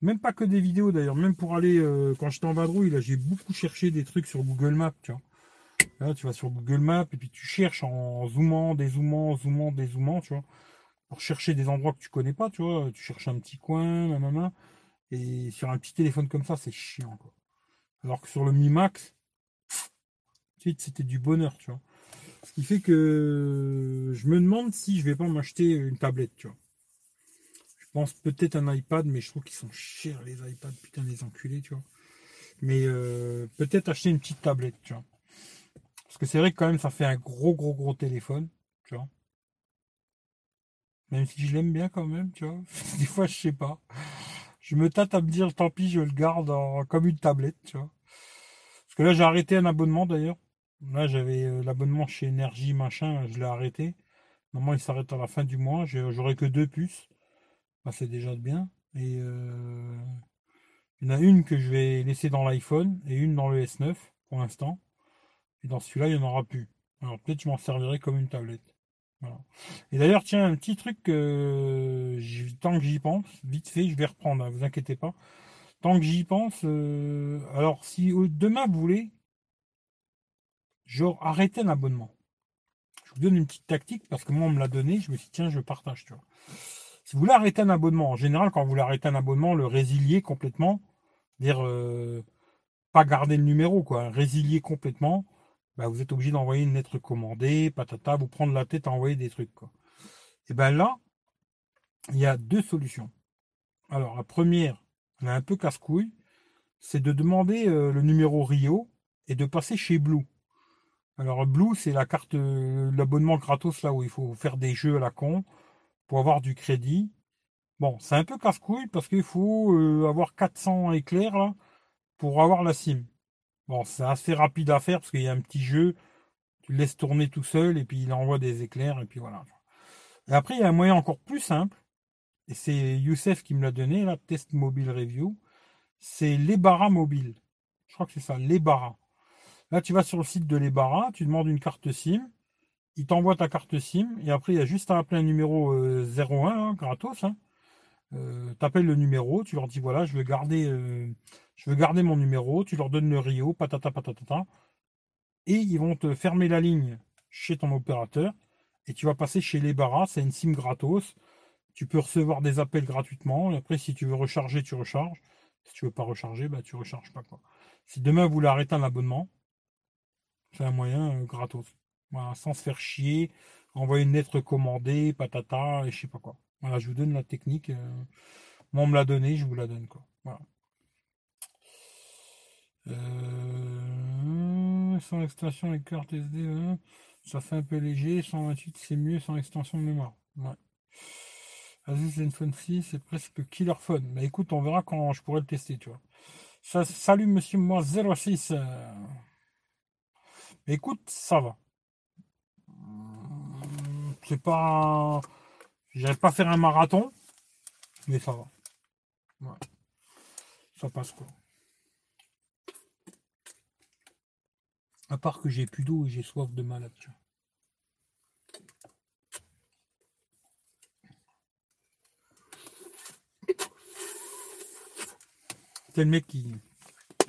même pas que des vidéos d'ailleurs, même pour aller, quand j'étais en vadrouille, là, j'ai beaucoup cherché des trucs sur Google Maps, tu vois. Là, tu vas sur Google Maps et puis tu cherches en zoomant, dézoomant, zoomant, dézoomant, tu vois pour chercher des endroits que tu connais pas, tu vois. Tu cherches un petit coin, nanana, et sur un petit téléphone comme ça, c'est chiant, quoi. Alors que sur le Mi Max, c'était du bonheur, tu vois. Ce qui fait que je me demande si je vais pas m'acheter une tablette, tu vois. Je pense peut-être un iPad, mais je trouve qu'ils sont chers les iPads, putain les enculés, tu vois. Mais euh, peut-être acheter une petite tablette, tu vois. Parce que c'est vrai que quand même ça fait un gros gros gros téléphone, tu vois. Même si je l'aime bien quand même, tu vois. Des fois, je sais pas. Je me tâte à me dire, tant pis, je le garde comme une tablette, tu vois. Parce que là, j'ai arrêté un abonnement d'ailleurs. Là, j'avais euh, l'abonnement chez Énergie, machin, je l'ai arrêté. Normalement, il s'arrête à la fin du mois. J'aurai que deux puces. Bah, c'est déjà bien. Et euh, il y en a une que je vais laisser dans l'iPhone et une dans le S9 pour l'instant. Et dans celui-là, il n'y en aura plus. Alors peut-être je m'en servirai comme une tablette. Et d'ailleurs, tiens, un petit truc, tant que j'y pense, vite fait, je vais reprendre, hein, vous inquiétez pas. Tant que j'y pense, euh, alors si demain vous voulez, genre arrêtez un abonnement. Je vous donne une petite tactique parce que moi on me l'a donné, je me suis dit tiens, je partage, tu vois. Si vous voulez arrêter un abonnement, en général, quand vous voulez arrêter un abonnement, le résilier complètement, dire euh, pas garder le numéro, quoi, résilier complètement, bah, vous êtes obligé d'envoyer une lettre commandée, patata, vous prendre la tête à envoyer des trucs. Et bien là, il y a deux solutions. Alors la première, elle est un peu casse-couille, c'est de demander euh, le numéro Rio et de passer chez Blue. Alors Blue, c'est la carte, euh, l'abonnement gratos là où il faut faire des jeux à la con pour avoir du crédit. Bon, c'est un peu casse-couille parce qu'il faut euh, avoir 400 éclairs là pour avoir la SIM. Bon, c'est assez rapide à faire parce qu'il y a un petit jeu, tu le laisses tourner tout seul et puis il envoie des éclairs et puis voilà. Et après, il y a un moyen encore plus simple, et c'est Youssef qui me l'a donné, la Test Mobile Review, c'est l'Ebara Mobile. Je crois que c'est ça, l'Ebara. Là, tu vas sur le site de l'Ebara, tu demandes une carte SIM, il t'envoie ta carte SIM, et après, il y a juste à appeler un numéro 01, euh, hein, gratos. Hein. Euh, tu appelles le numéro, tu leur dis voilà, je veux garder euh, je veux garder mon numéro, tu leur donnes le Rio, patata patata, et ils vont te fermer la ligne chez ton opérateur, et tu vas passer chez les barras, c'est une SIM gratos, tu peux recevoir des appels gratuitement, et après si tu veux recharger, tu recharges, si tu veux pas recharger, bah tu recharges pas quoi. Si demain vous voulez arrêter un abonnement, c'est un moyen euh, gratos. sans se faire chier, envoyer une lettre commandée, patata, et je sais pas quoi. Voilà, je vous donne la technique. Euh, moi on me l'a donné, je vous la donne quoi. Voilà. Euh, sans extension et carte SD, hein. ça fait un peu léger. 128, c'est mieux sans extension de mémoire. Ouais. Asus Zenfone 6, c'est presque killer phone. Mais écoute, on verra quand je pourrai le tester, tu vois. Ça, salut monsieur moi 06. Écoute, ça va. C'est pas. J'irai pas faire un marathon, mais ça va. Ça passe quoi. À part que j'ai plus d'eau et j'ai soif de malade. C'est le mec qui,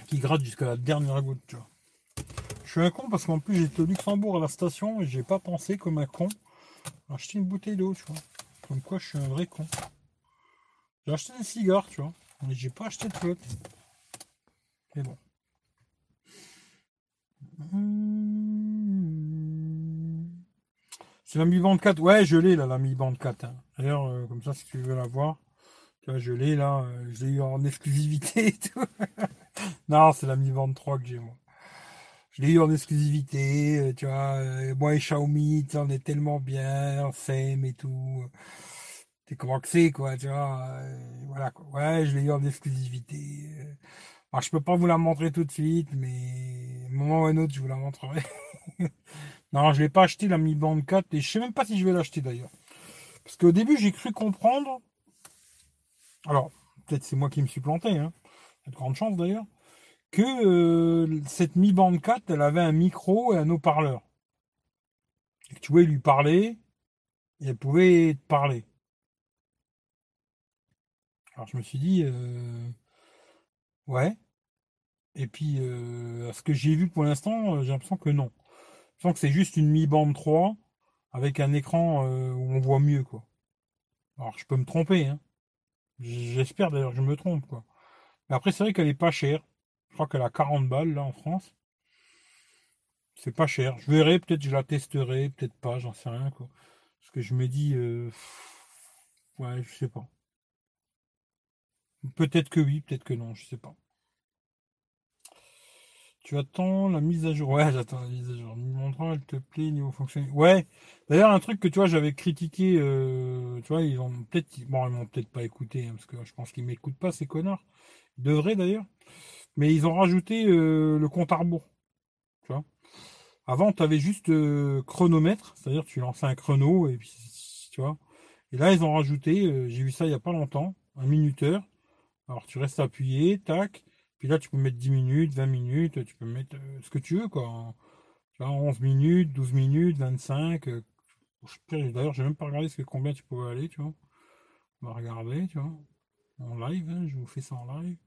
qui gratte jusqu'à la dernière goutte, tu vois. Je suis un con parce qu'en plus j'étais au Luxembourg à la station et j'ai pas pensé comme un con à acheter une bouteille d'eau, tu vois. Comme quoi je suis un vrai con. J'ai acheté des cigares, tu vois. Mais j'ai pas acheté de flotte. Mais bon. C'est la Mi Band 4. Ouais, je l'ai là, la Mi Band 4. hein. D'ailleurs, euh, comme ça, si tu veux la voir, tu vois, je l'ai là. euh, je l'ai eu en exclusivité et tout. non, c'est la Mi Band 3 que j'ai moi. Je l'ai eu en exclusivité, euh, tu vois. euh, moi et Xiaomi, tu sais, on est tellement bien, on s'aime et tout. C'est comment que c'est, quoi, tu vois. euh, voilà, quoi. Ouais, je l'ai eu en exclusivité. Alors, je peux pas vous la montrer tout de suite, mais un moment ou un autre, je vous la montrerai. non, je l'ai pas acheté, la Mi Band 4, et je sais même pas si je vais l'acheter d'ailleurs. Parce qu'au début, j'ai cru comprendre. Alors, peut-être c'est moi qui me suis planté, hein. Il y a de grandes chances d'ailleurs. Que euh, cette Mi Band 4, elle avait un micro et un haut-parleur. Tu pouvais lui parler, et elle pouvait te parler. Alors je me suis dit, euh, ouais. Et puis, euh, à ce que j'ai vu pour l'instant, j'ai l'impression que non. J'ai l'impression que c'est juste une Mi Band 3 avec un écran où on voit mieux, quoi. Alors je peux me tromper, hein. J'espère d'ailleurs que je me trompe, quoi. Mais après, c'est vrai qu'elle est pas chère. Je crois qu'elle a 40 balles, là, en France. C'est pas cher. Je verrai, peut-être je la testerai, peut-être pas, j'en sais rien, quoi. Parce que je me dis, euh, ouais, je sais pas. Peut-être que oui, peut-être que non, je sais pas. Tu attends la mise à jour. Ouais, j'attends la mise à jour. Mon train, elle te plaît niveau fonctionnement. Ouais. D'ailleurs, un truc que tu vois, j'avais critiqué, euh, tu vois, ils ont peut-être, bon, ils m'ont peut-être pas écouté, hein, parce que je pense qu'ils m'écoutent pas, ces connards. Ils devraient d'ailleurs. Mais ils ont rajouté euh, le compte à rebours. Tu vois? Avant, tu avais juste euh, chronomètre, c'est-à-dire tu lançais un chrono et puis tu vois? Et là, ils ont rajouté, euh, j'ai vu ça il y a pas longtemps, un minuteur. Alors tu restes appuyé, tac. Puis là, tu peux mettre 10 minutes, 20 minutes, tu peux mettre ce que tu veux, quoi. Tu vois, 11 minutes, 12 minutes, 25. euh, je sais pas, D'ailleurs, j'ai même pas regardé ce que combien tu pouvais aller, tu vois. On va regarder, tu vois. En live, hein, je vous fais ça en live.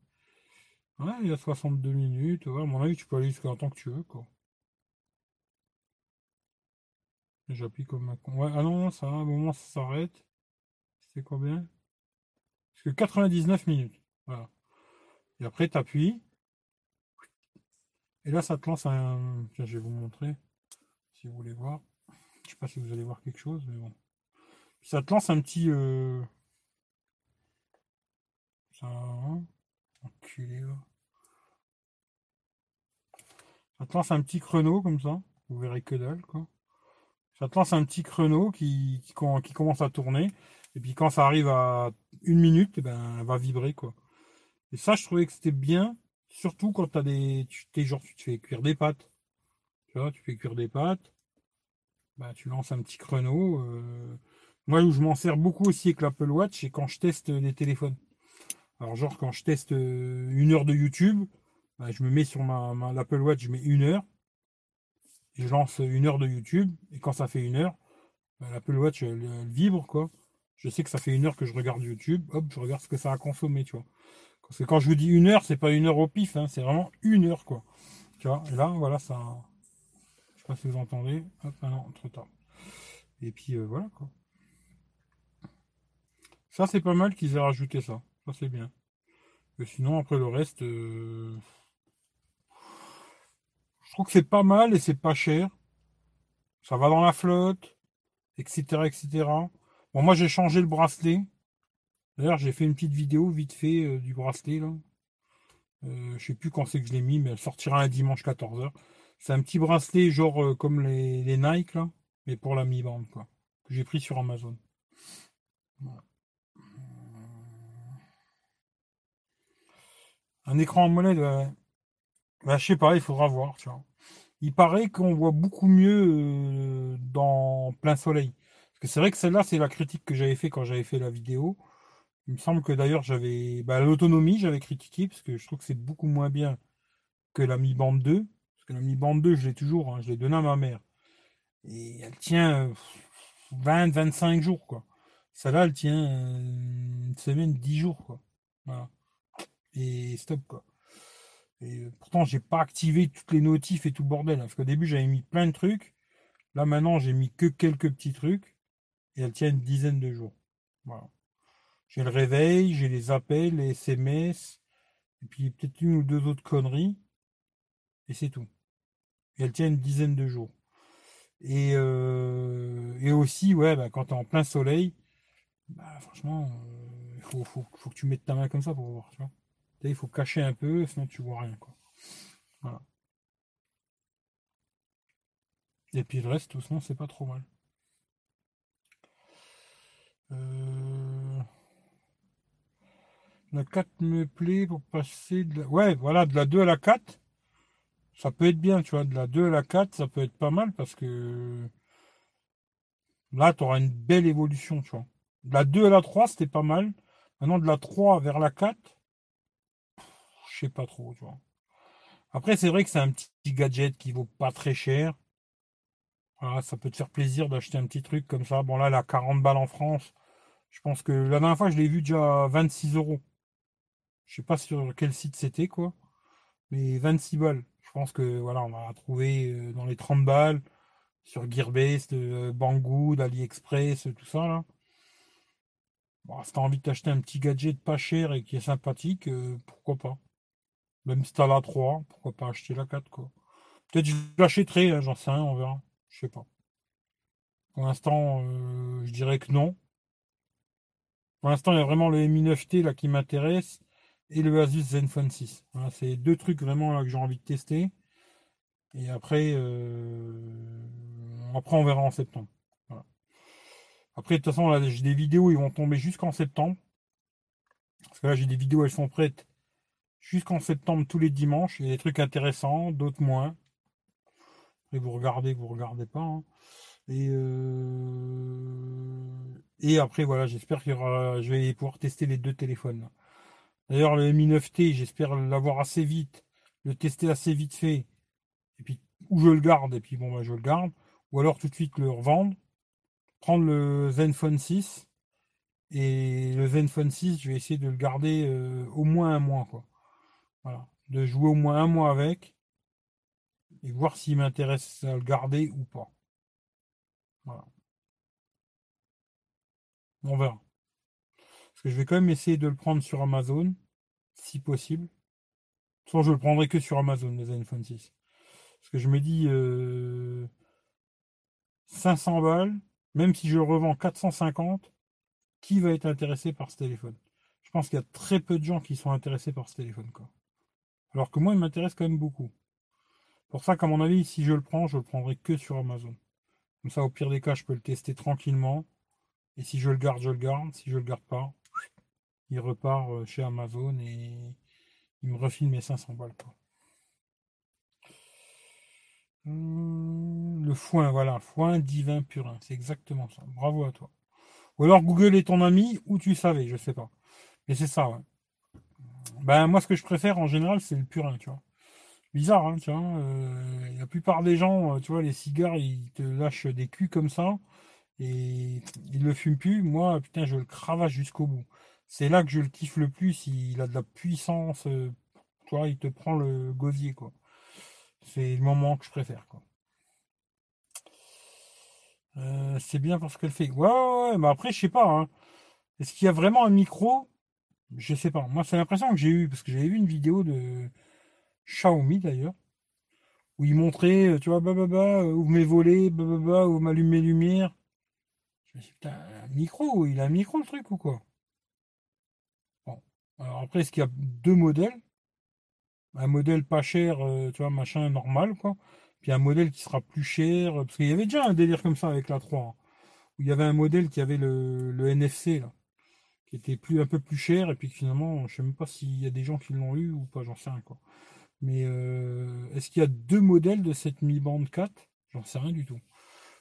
Il y a 62 minutes. À mon avis, tu peux aller jusqu'à temps que tu veux, quoi. J'appuie comme un con. Ouais, ah non, ça, à un moment, ça s'arrête. C'est combien? Parce que 99 minutes. Voilà. Et après, tu appuies. Et là, ça te lance un. Tiens, je vais vous montrer. Si vous voulez voir. Je sais pas si vous allez voir quelque chose, mais bon. Ça te lance un petit. euh, Ça. hein, Enculé, là. Ça te lance un petit chrono comme ça. Vous verrez que dalle, quoi. Ça te lance un petit chrono qui, qui, com- qui commence à tourner. Et puis quand ça arrive à une minute, eh ben, elle va vibrer, quoi. Et ça, je trouvais que c'était bien, surtout quand t'as des, tu, t'es genre, tu te fais cuire des pâtes. Tu vois, tu fais cuire des pâtes. Bah, tu lances un petit chrono. euh. Moi, où je m'en sers beaucoup aussi avec l'Apple Watch, c'est quand je teste les téléphones. Alors, genre, quand je teste euh, une heure de YouTube, bah, je me mets sur ma, ma- l'Apple Watch, je mets une heure. Je lance une heure de YouTube. Et quand ça fait une heure, bah, l'Apple Watch, elle, vibre, quoi. Je sais que ça fait une heure que je regarde YouTube. Hop, je regarde ce que ça a consommé, tu vois. Parce que quand je vous dis une heure, c'est pas une heure au pif, hein, c'est vraiment une heure, quoi. Tu vois, et là, voilà, ça. Je sais pas si vous entendez. Hop, ah non, trop tard. Et puis euh, voilà, quoi. Ça, c'est pas mal qu'ils aient rajouté ça. Ça, c'est bien. Sinon, après le reste, euh, je trouve que c'est pas mal et c'est pas cher. Ça va dans la flotte, etc., etc. Bon, moi, j'ai changé le bracelet. D'ailleurs, j'ai fait une petite vidéo vite fait euh, du bracelet là. Euh, je sais plus quand c'est que je l'ai mis, mais elle sortira un dimanche 14h. C'est un petit bracelet genre euh, comme les, Nike là, mais pour la Mi Band quoi, que j'ai pris sur Amazon. Un écran AMOLED, ouais. Bah, je sais pas, il faudra voir, tu vois. Il paraît qu'on voit beaucoup mieux euh, dans plein soleil. Parce que c'est vrai que celle-là, c'est la critique que j'avais fait quand j'avais fait la vidéo. Il me semble que d'ailleurs j'avais bah, l'autonomie, j'avais critiqué parce que je trouve que c'est beaucoup moins bien que la Mi Band 2. Parce que la Mi Band 2, je l'ai toujours, hein, je l'ai donné à ma mère. Et elle tient euh, 20-25 jours, quoi. Celle-là, elle tient euh, une semaine, 10 jours, quoi. Voilà. Et stop, quoi. Et pourtant, j'ai pas activé toutes les notifs et tout le bordel. hein, parce qu'au début, j'avais mis plein de trucs. Là, maintenant, j'ai mis que quelques petits trucs. Et elle tient une dizaine de jours. Voilà. J'ai le réveil, j'ai les appels, les SMS, et puis peut-être une ou deux autres conneries. Et c'est tout. Et elle tient une dizaine de jours. Et, euh, aussi, ouais, bah, quand tu es en plein soleil, bah, franchement, il euh, faut, faut, que tu mettes ta main comme ça pour voir. Il faut cacher un peu, sinon tu vois rien. Quoi. Voilà. Et puis le reste, tout ça, c'est pas trop mal. Euh, la 4 me plaît pour passer de la... Ouais, voilà, de la 2 à la 4. Ça peut être bien, tu vois. De la 2 à la 4, ça peut être pas mal parce que là, tu auras une belle évolution, tu vois. De la 2 à la 3, c'était pas mal. Maintenant, de la 3 vers la 4, je pas trop, tu vois. Après, c'est vrai que c'est un petit gadget qui vaut pas très cher. Voilà, ça peut te faire plaisir d'acheter un petit truc comme ça. Bon, là, elle a 40 balles en France. Je pense que la dernière fois, je l'ai vu déjà à 26 euros. Je sais pas sur quel site c'était, quoi. Mais 26 balles. Je pense que, voilà, on va trouver euh, dans les 30 balles sur Gearbest, euh, Banggood, AliExpress, tout ça, là. Bon, si t'as envie d'acheter un petit gadget pas cher et qui est sympathique, euh, pourquoi pas. Même si t'as la 3, pourquoi pas acheter la 4, quoi. Peut-être je l'achèterai, hein, j'en sais rien, on verra. Je sais pas. Pour l'instant, je dirais que non. Pour l'instant, il y a vraiment le Mi 9T là qui m'intéresse et le Asus Zenfone 6. c'est deux trucs vraiment là que j'ai envie de tester. Et après, euh, après on verra en septembre. Après, de toute façon, là, j'ai des vidéos, ils vont tomber jusqu'en septembre. Parce que là, j'ai des vidéos, elles sont prêtes jusqu'en septembre tous les dimanches. Il y a des trucs intéressants, d'autres moins. Et vous regardez, vous regardez pas. Hein. Et, euh, et après, voilà, j'espère y aura, je vais pouvoir tester les deux téléphones. D'ailleurs, le Mi 9T, j'espère l'avoir assez vite, le tester assez vite fait. Et puis, ou je le garde, et puis bon, bah, je le garde. Ou alors tout de suite le revendre. Prendre le Zenfone 6. Et le Zenfone 6, je vais essayer de le garder euh, au moins un mois, quoi. De jouer au moins un mois avec. Et voir s'il m'intéresse à le garder ou pas. Voilà. On verra. Parce que je vais quand même essayer de le prendre sur Amazon, si possible. Soit je le prendrai que sur Amazon, le Zenfone 6. Parce que je me dis 500 euh, balles, même si je le revends 450, qui va être intéressé par ce téléphone? Je pense qu'il y a très peu de gens qui sont intéressés par ce téléphone. Quoi. Alors que moi, il m'intéresse quand même beaucoup. Pour ça qu'à mon avis, si je le prends, je le prendrai que sur Amazon. Comme ça, au pire des cas, je peux le tester tranquillement. Et si je le garde, je le garde. Si je le garde pas, il repart euh, chez Amazon et il me refile mes 500 balles. Hum, le foin, voilà, foin divin purin, c'est exactement ça. Bravo à toi. Ou alors Google est ton ami, ou tu savais, je sais pas. Mais c'est ça, ouais. Ben moi ce que je préfère en général c'est le purin, tu vois. Bizarre, hein, tu vois. Euh, la plupart des gens, euh, tu vois, les cigares, ils te lâchent des culs comme ça et ils le fument plus. Moi, putain, je le cravache jusqu'au bout. C'est là que je le kiffe le plus. Il a de la puissance. Euh, tu vois, il te prend le gosier, quoi. C'est le moment que je préfère, quoi. c'est bien parce qu'elle fait. Ouais, ouais, mais après, je sais pas. Hein. Est-ce qu'il y a vraiment un micro Je sais pas. Moi, c'est l'impression que j'ai eu, parce que j'avais vu une vidéo de Xiaomi d'ailleurs, où il montrait, euh, tu vois, bah, bah, où mes volets, bah, où m'allume mes lumières. Je me suis dit, putain, un micro, il a un micro le truc ou quoi? Bon. Alors après, est-ce qu'il y a deux modèles? Un modèle pas cher, euh, tu vois, machin normal, quoi. Puis un modèle qui sera plus cher, parce qu'il y avait déjà un délire comme ça avec la 3, hein, où il y avait un modèle qui avait le, le NFC, là, qui était plus, un peu plus cher, et puis finalement, je sais même pas s'il y a des gens qui l'ont eu ou pas, j'en sais rien, quoi. Mais euh, est-ce qu'il y a deux modèles de cette Mi Band 4 J'en sais rien du tout.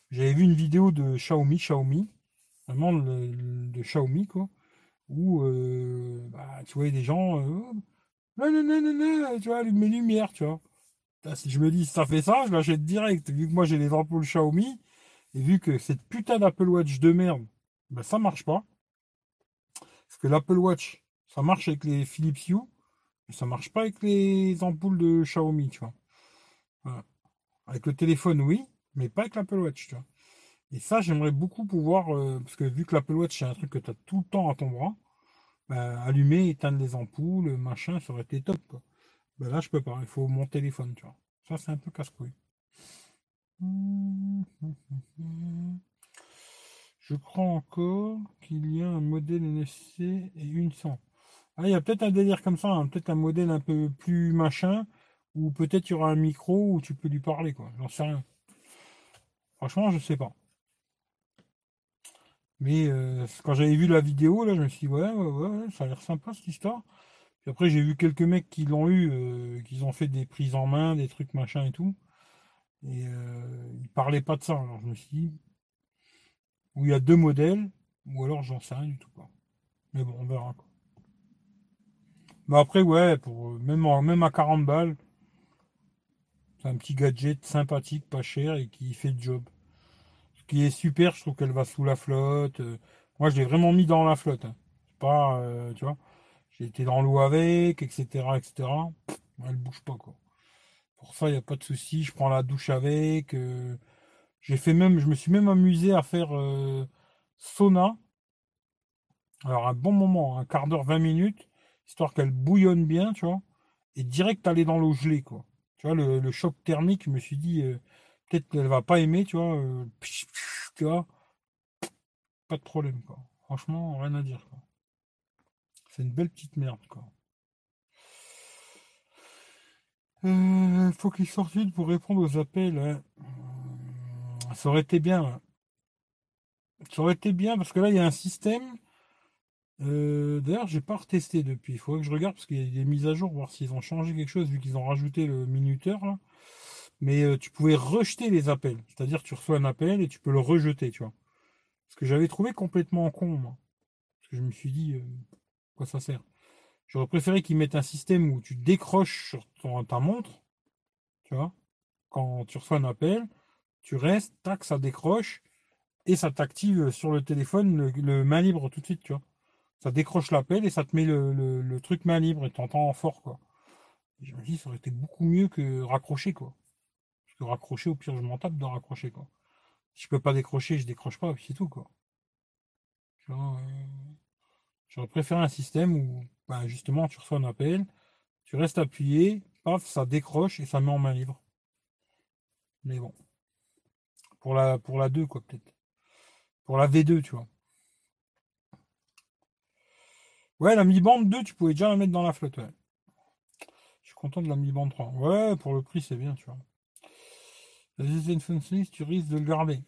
J'avais vu une vidéo de Xiaomi, Xiaomi, vraiment de, Xiaomi, quoi, où euh, bah, tu voyais des gens, non, non, non, non, tu vois, mes lumières, tu vois. Si je me dis, ça fait ça, je l'achète direct. Vu que moi j'ai les ampoules Xiaomi, et vu que cette putain d'Apple Watch de merde, ben ça marche pas. Parce que l'Apple Watch, ça marche avec les Philips Hue, ça marche pas avec les ampoules de Xiaomi, tu vois. Avec le téléphone, oui, mais pas avec l'Apple Watch, tu vois. Et ça, j'aimerais beaucoup pouvoir, euh, parce que vu que l'Apple Watch, c'est un truc que tu as tout le temps à ton bras, bah, allumer, éteindre les ampoules, machin, ça aurait été top. Ben là, je peux pas. Il faut mon téléphone, tu vois. Ça, c'est un peu casse-couille. Je crois encore qu'il y a un modèle NFC et une sans. Ah, il y a peut-être un délire comme ça, hein. peut-être un modèle un peu plus machin, ou peut-être il y aura un micro où tu peux lui parler, quoi. J'en sais rien. Franchement, je sais pas. Mais euh, quand j'avais vu la vidéo, là, je me suis dit, ouais, ouais, ouais, ça a l'air sympa cette histoire. Puis après, j'ai vu quelques mecs qui l'ont eu, euh, qui ont fait des prises en main, des trucs machin et tout. Et euh, ils parlaient pas de ça. Alors je me suis dit, où il y a deux modèles, ou alors j'en sais rien du tout. Quoi. Mais bon, on verra. Quoi. Mais après, ouais, pour, même, même à 40 balles, c'est un petit gadget sympathique, pas cher et qui fait le job. Ce qui est super, je trouve qu'elle va sous la flotte. Euh, moi, je l'ai vraiment mis dans la flotte. Hein. pas, euh, tu vois, j'ai été dans l'eau avec, etc., etc. elle bouge pas, quoi. Pour ça, il n'y a pas de souci. Je prends la douche avec. Euh, j'ai fait même, je me suis même amusé à faire sauna. Alors, un bon moment, un quart d'heure, 20 minutes, histoire qu'elle bouillonne bien, tu vois. Et direct aller dans l'eau gelée, quoi. Tu vois, le, choc thermique, je me suis dit, euh, peut-être qu'elle va pas aimer, tu vois. Euh, tu vois. Pas de problème, quoi. Franchement, rien à dire, quoi. C'est une belle petite merde, quoi. Euh, faut qu'il sorte vite pour répondre aux appels. Hein. Ça aurait été bien. Ça aurait été bien parce que là, il y a un système. Euh, D'ailleurs, j'ai pas retesté depuis. Il faudrait que je regarde parce qu'il y a des mises à jour, voir s'ils ont changé quelque chose vu qu'ils ont rajouté le minuteur. Mais euh, tu pouvais rejeter les appels. C'est-à-dire tu reçois un appel et tu peux le rejeter, tu vois. Ce que j'avais trouvé complètement con, moi. Parce que je me suis dit, euh, quoi ça sert? J'aurais préféré qu'ils mettent un système où tu décroches sur ton, ta montre, tu vois, quand tu reçois un appel, tu restes, tac, ça décroche, et ça t'active sur le téléphone le, main libre tout de suite, tu vois. Ça décroche l'appel et ça te met le, truc main libre et t'entends fort, quoi. je me dis, ça aurait été beaucoup mieux que raccrocher, quoi. Parce que raccrocher, au pire, je m'en tape de raccrocher, quoi. Si je peux pas décrocher, je décroche pas, c'est tout. Euh, j'aurais préféré un système où, ben, justement, tu reçois un appel, tu restes appuyé, paf, ça décroche et ça met en main libre. Mais bon. Pour la, pour la 2, quoi, peut-être. Pour la V2, tu vois. Ouais, la Mi Band 2, tu pouvais déjà la mettre dans la flotte, ouais. Je suis content de la Mi Band 3. Ouais, pour le prix, c'est bien, tu vois. La 6, tu risques de le garder.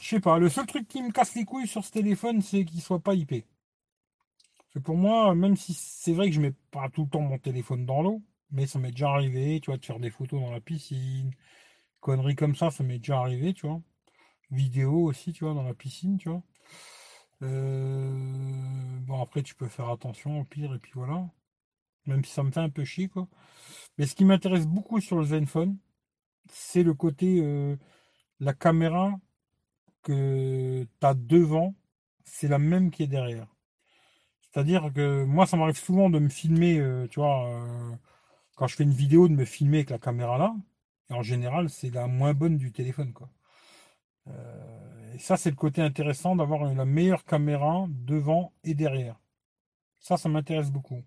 Je sais pas, le seul truc qui me casse les couilles sur ce téléphone, c'est qu'il soit pas IP. C'est pour moi, même si c'est vrai que je mets pas tout le temps mon téléphone dans l'eau, mais ça m'est déjà arrivé, tu vois, de faire des photos dans la piscine, conneries comme ça, ça m'est déjà arrivé, tu vois. Vidéo aussi, tu vois, dans la piscine, tu vois. Euh, bon, après, tu peux faire attention au pire, et puis voilà. Même si ça me fait un peu chier, quoi. Mais ce qui m'intéresse beaucoup sur le Zenfone, c'est le côté, euh, la caméra que tu as devant, c'est la même qui est derrière. C'est-à-dire que moi, ça m'arrive souvent de me filmer, euh, tu vois, quand je fais une vidéo, de me filmer avec la caméra là. Et en général, c'est la moins bonne du téléphone. Euh, et ça, c'est le côté intéressant d'avoir la meilleure caméra devant et derrière. Ça, ça m'intéresse beaucoup.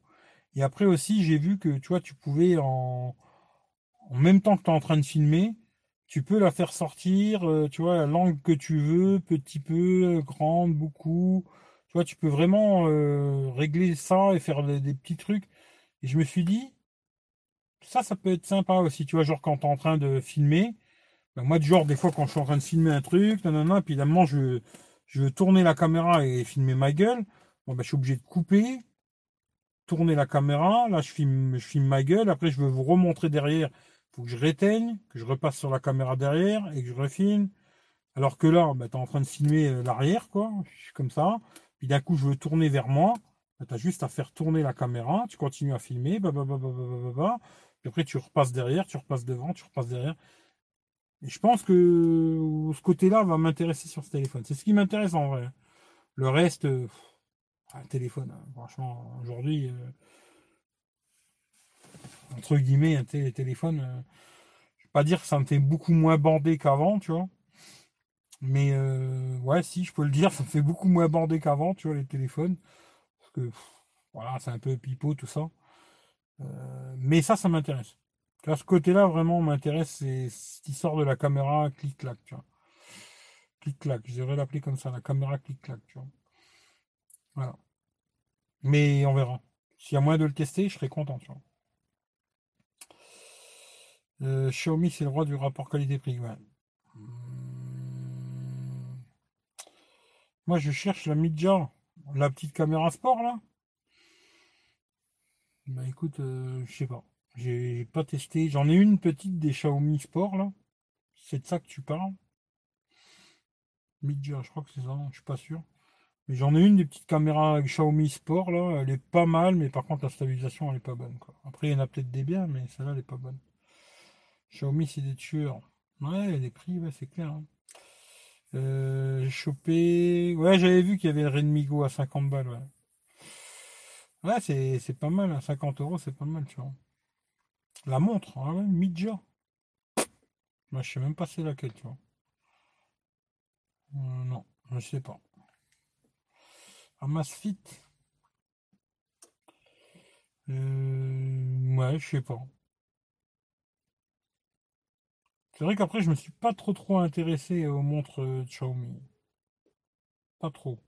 Et après aussi, j'ai vu que tu vois, tu pouvais en, en même temps que tu es en train de filmer, tu peux la faire sortir, euh, tu vois, l'angle que tu veux, petit peu, grande, beaucoup. Tu vois, tu peux vraiment euh, régler ça et faire des, petits trucs. Et je me suis dit, ça, ça peut être sympa aussi, tu vois, genre quand tu es en train de filmer. Ben, moi, genre, des fois, quand je suis en train de filmer un truc, nanana, puis évidemment, je, je veux tourner la caméra et filmer ma gueule. Bon, ben, je suis obligé de couper, tourner la caméra. Là, je filme, je filme ma gueule. Après, je veux vous remontrer derrière. Il faut que je réteigne, que je repasse sur la caméra derrière et que je refilme. Alors que là, ben, tu es en train de filmer euh, l'arrière, quoi. Je suis comme ça. Puis d'un coup, je veux tourner vers moi. Ben, tu as juste à faire tourner la caméra. Tu continues à filmer. Bah, bah, bah, Puis après, tu repasses derrière, tu repasses devant, tu repasses derrière. Et je pense que ce côté-là va m'intéresser sur ce téléphone. C'est ce qui m'intéresse en vrai. Le reste, euh, un téléphone, hein, franchement, aujourd'hui, euh, entre guillemets, un téléphone, euh, je vais pas dire que ça me fait beaucoup moins bandé qu'avant, tu vois. Mais ouais, si, je peux le dire, ça me fait beaucoup moins bandé qu'avant, tu vois, les téléphones. Parce que voilà, c'est un peu pipeau tout ça. Euh, mais ça, ça m'intéresse. ce côté-là, vraiment, m'intéresse, c'est ce sort de la caméra clic-clac, tu vois. Clic-clac, je devrais l'appeler comme ça, la caméra clic-clac, tu vois. Voilà. Mais on verra. S'il y a moyen de le tester, je serai content, tu vois. Euh, Xiaomi, c'est le roi du rapport qualité-prix. Moi, je cherche la Midja, la petite caméra sport, là. Bah écoute, euh, je sais pas. J'ai pas testé. J'en ai une petite des Xiaomi Sport, là. C'est de ça que tu parles. Midja, je crois que c'est ça, je suis pas sûr. Mais j'en ai une des petites caméras Xiaomi Sport, là. Elle est pas mal, mais par contre, la stabilisation, elle est pas bonne, quoi. Après, il y en a peut-être des biens, mais celle-là, elle est pas bonne. Xiaomi, c'est des tueurs. Ouais, les prix, ouais, c'est clair. Hein. Euh, j'ai chopé. Ouais, j'avais vu qu'il y avait le Redmi à 50 balles, ouais. Ouais, c'est, pas mal, hein. 50 euros, c'est pas mal, tu vois. La montre, hein, Midja. Moi, je sais même pas c'est laquelle, tu vois. Euh, non, je sais pas. Amazfit. Euh, ouais, je sais pas. C'est vrai qu'après, je me suis pas trop trop intéressé aux montres de Xiaomi. Pas trop.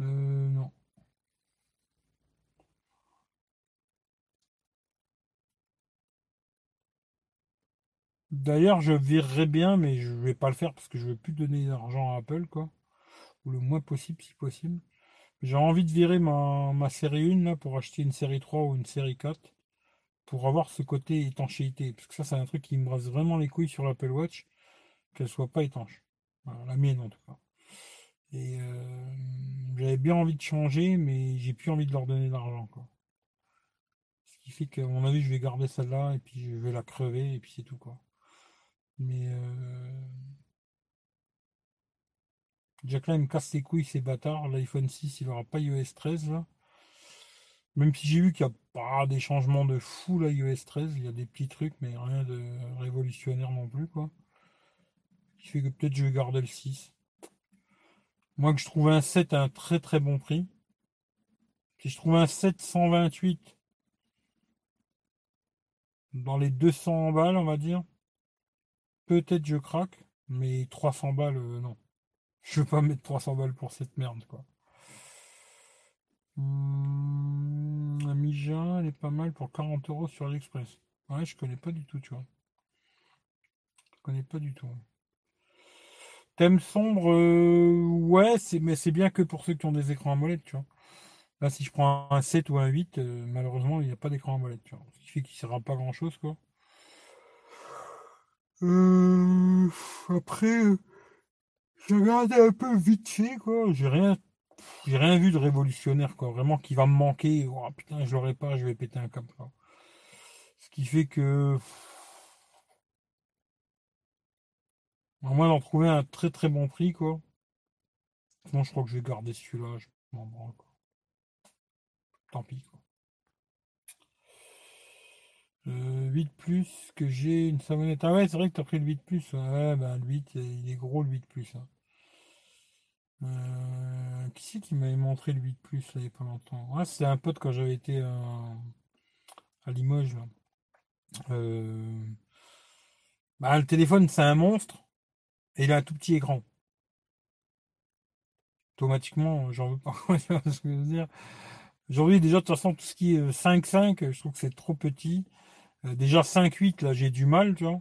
Euh, non. D'ailleurs, je virerai bien, mais je vais pas le faire parce que je veux plus donner d'argent à Apple, quoi. Ou le moins possible, si possible. J'ai envie de virer ma, série 1 là, pour acheter une série 3 ou une série 4 pour avoir ce côté étanchéité. Parce que ça, c'est un truc qui me brasse vraiment les couilles sur l'Apple Watch, qu'elle soit pas étanche. la mienne en tout cas. Et euh, j'avais bien envie de changer, mais j'ai plus envie de leur donner d'argent. Ce qui fait qu'à mon avis, je vais garder celle-là et puis je vais la crever et puis c'est tout quoi. Mais euh, Jack là, il me casse les couilles, ces bâtards. L'iPhone 6, il n'aura pas iOS 13, là. Même si j'ai vu qu'il n'y a pas des changements de fou, là, iOS 13. Il y a des petits trucs, mais rien de révolutionnaire non plus, quoi. Ce qui fait que peut-être je vais garder le 6. Moi, que je trouve un 7 à un très très bon prix. Si je trouve un 7 128 dans les 200 balles, on va dire, peut-être je craque, mais 300 balles, euh, non. Je veux pas mettre 300 balles pour cette merde, quoi. Hum, elle est pas mal pour 40 euros sur l'Express. Ouais, je connais pas du tout, tu vois. Je connais pas du tout. Thème sombre, euh, ouais, c'est, mais c'est bien que pour ceux qui ont des écrans à molette, tu vois. Là, si je prends un 7 ou un 8, euh, malheureusement, il n'y a pas d'écran à molette, tu vois. Ce qui fait qu'il ne sert pas grand chose, quoi. Euh, après, j'ai regardé un peu vite fait, quoi. J'ai rien, j'ai rien vu de révolutionnaire, quoi. Vraiment qui va me manquer. Oh, putain, je l'aurai pas, je vais péter un câble. Ce qui fait que. À moins d'en trouver un très très bon prix, quoi. Sinon, je crois que je vais garder celui-là. Je m'en branle. Tant pis, quoi. 8 euh, plus que j'ai une savonnette. Ah ouais, c'est vrai que t'as pris le 8 plus. Ouais, ben le 8, il est gros le 8 plus. Hein. Euh, qui c'est qui m'avait montré le 8 plus là, il n'y a pas longtemps? Ah, c'était un pote quand j'avais été à Limoges. Euh, bah, le téléphone, c'est un monstre. Il a un tout petit écran. Automatiquement, j'en veux pas. ce que je veux dire. Aujourd'hui, déjà, de toute façon, tout ce qui est 5.5, je trouve que c'est trop petit. Euh, déjà 5.8, là, j'ai du mal, tu vois.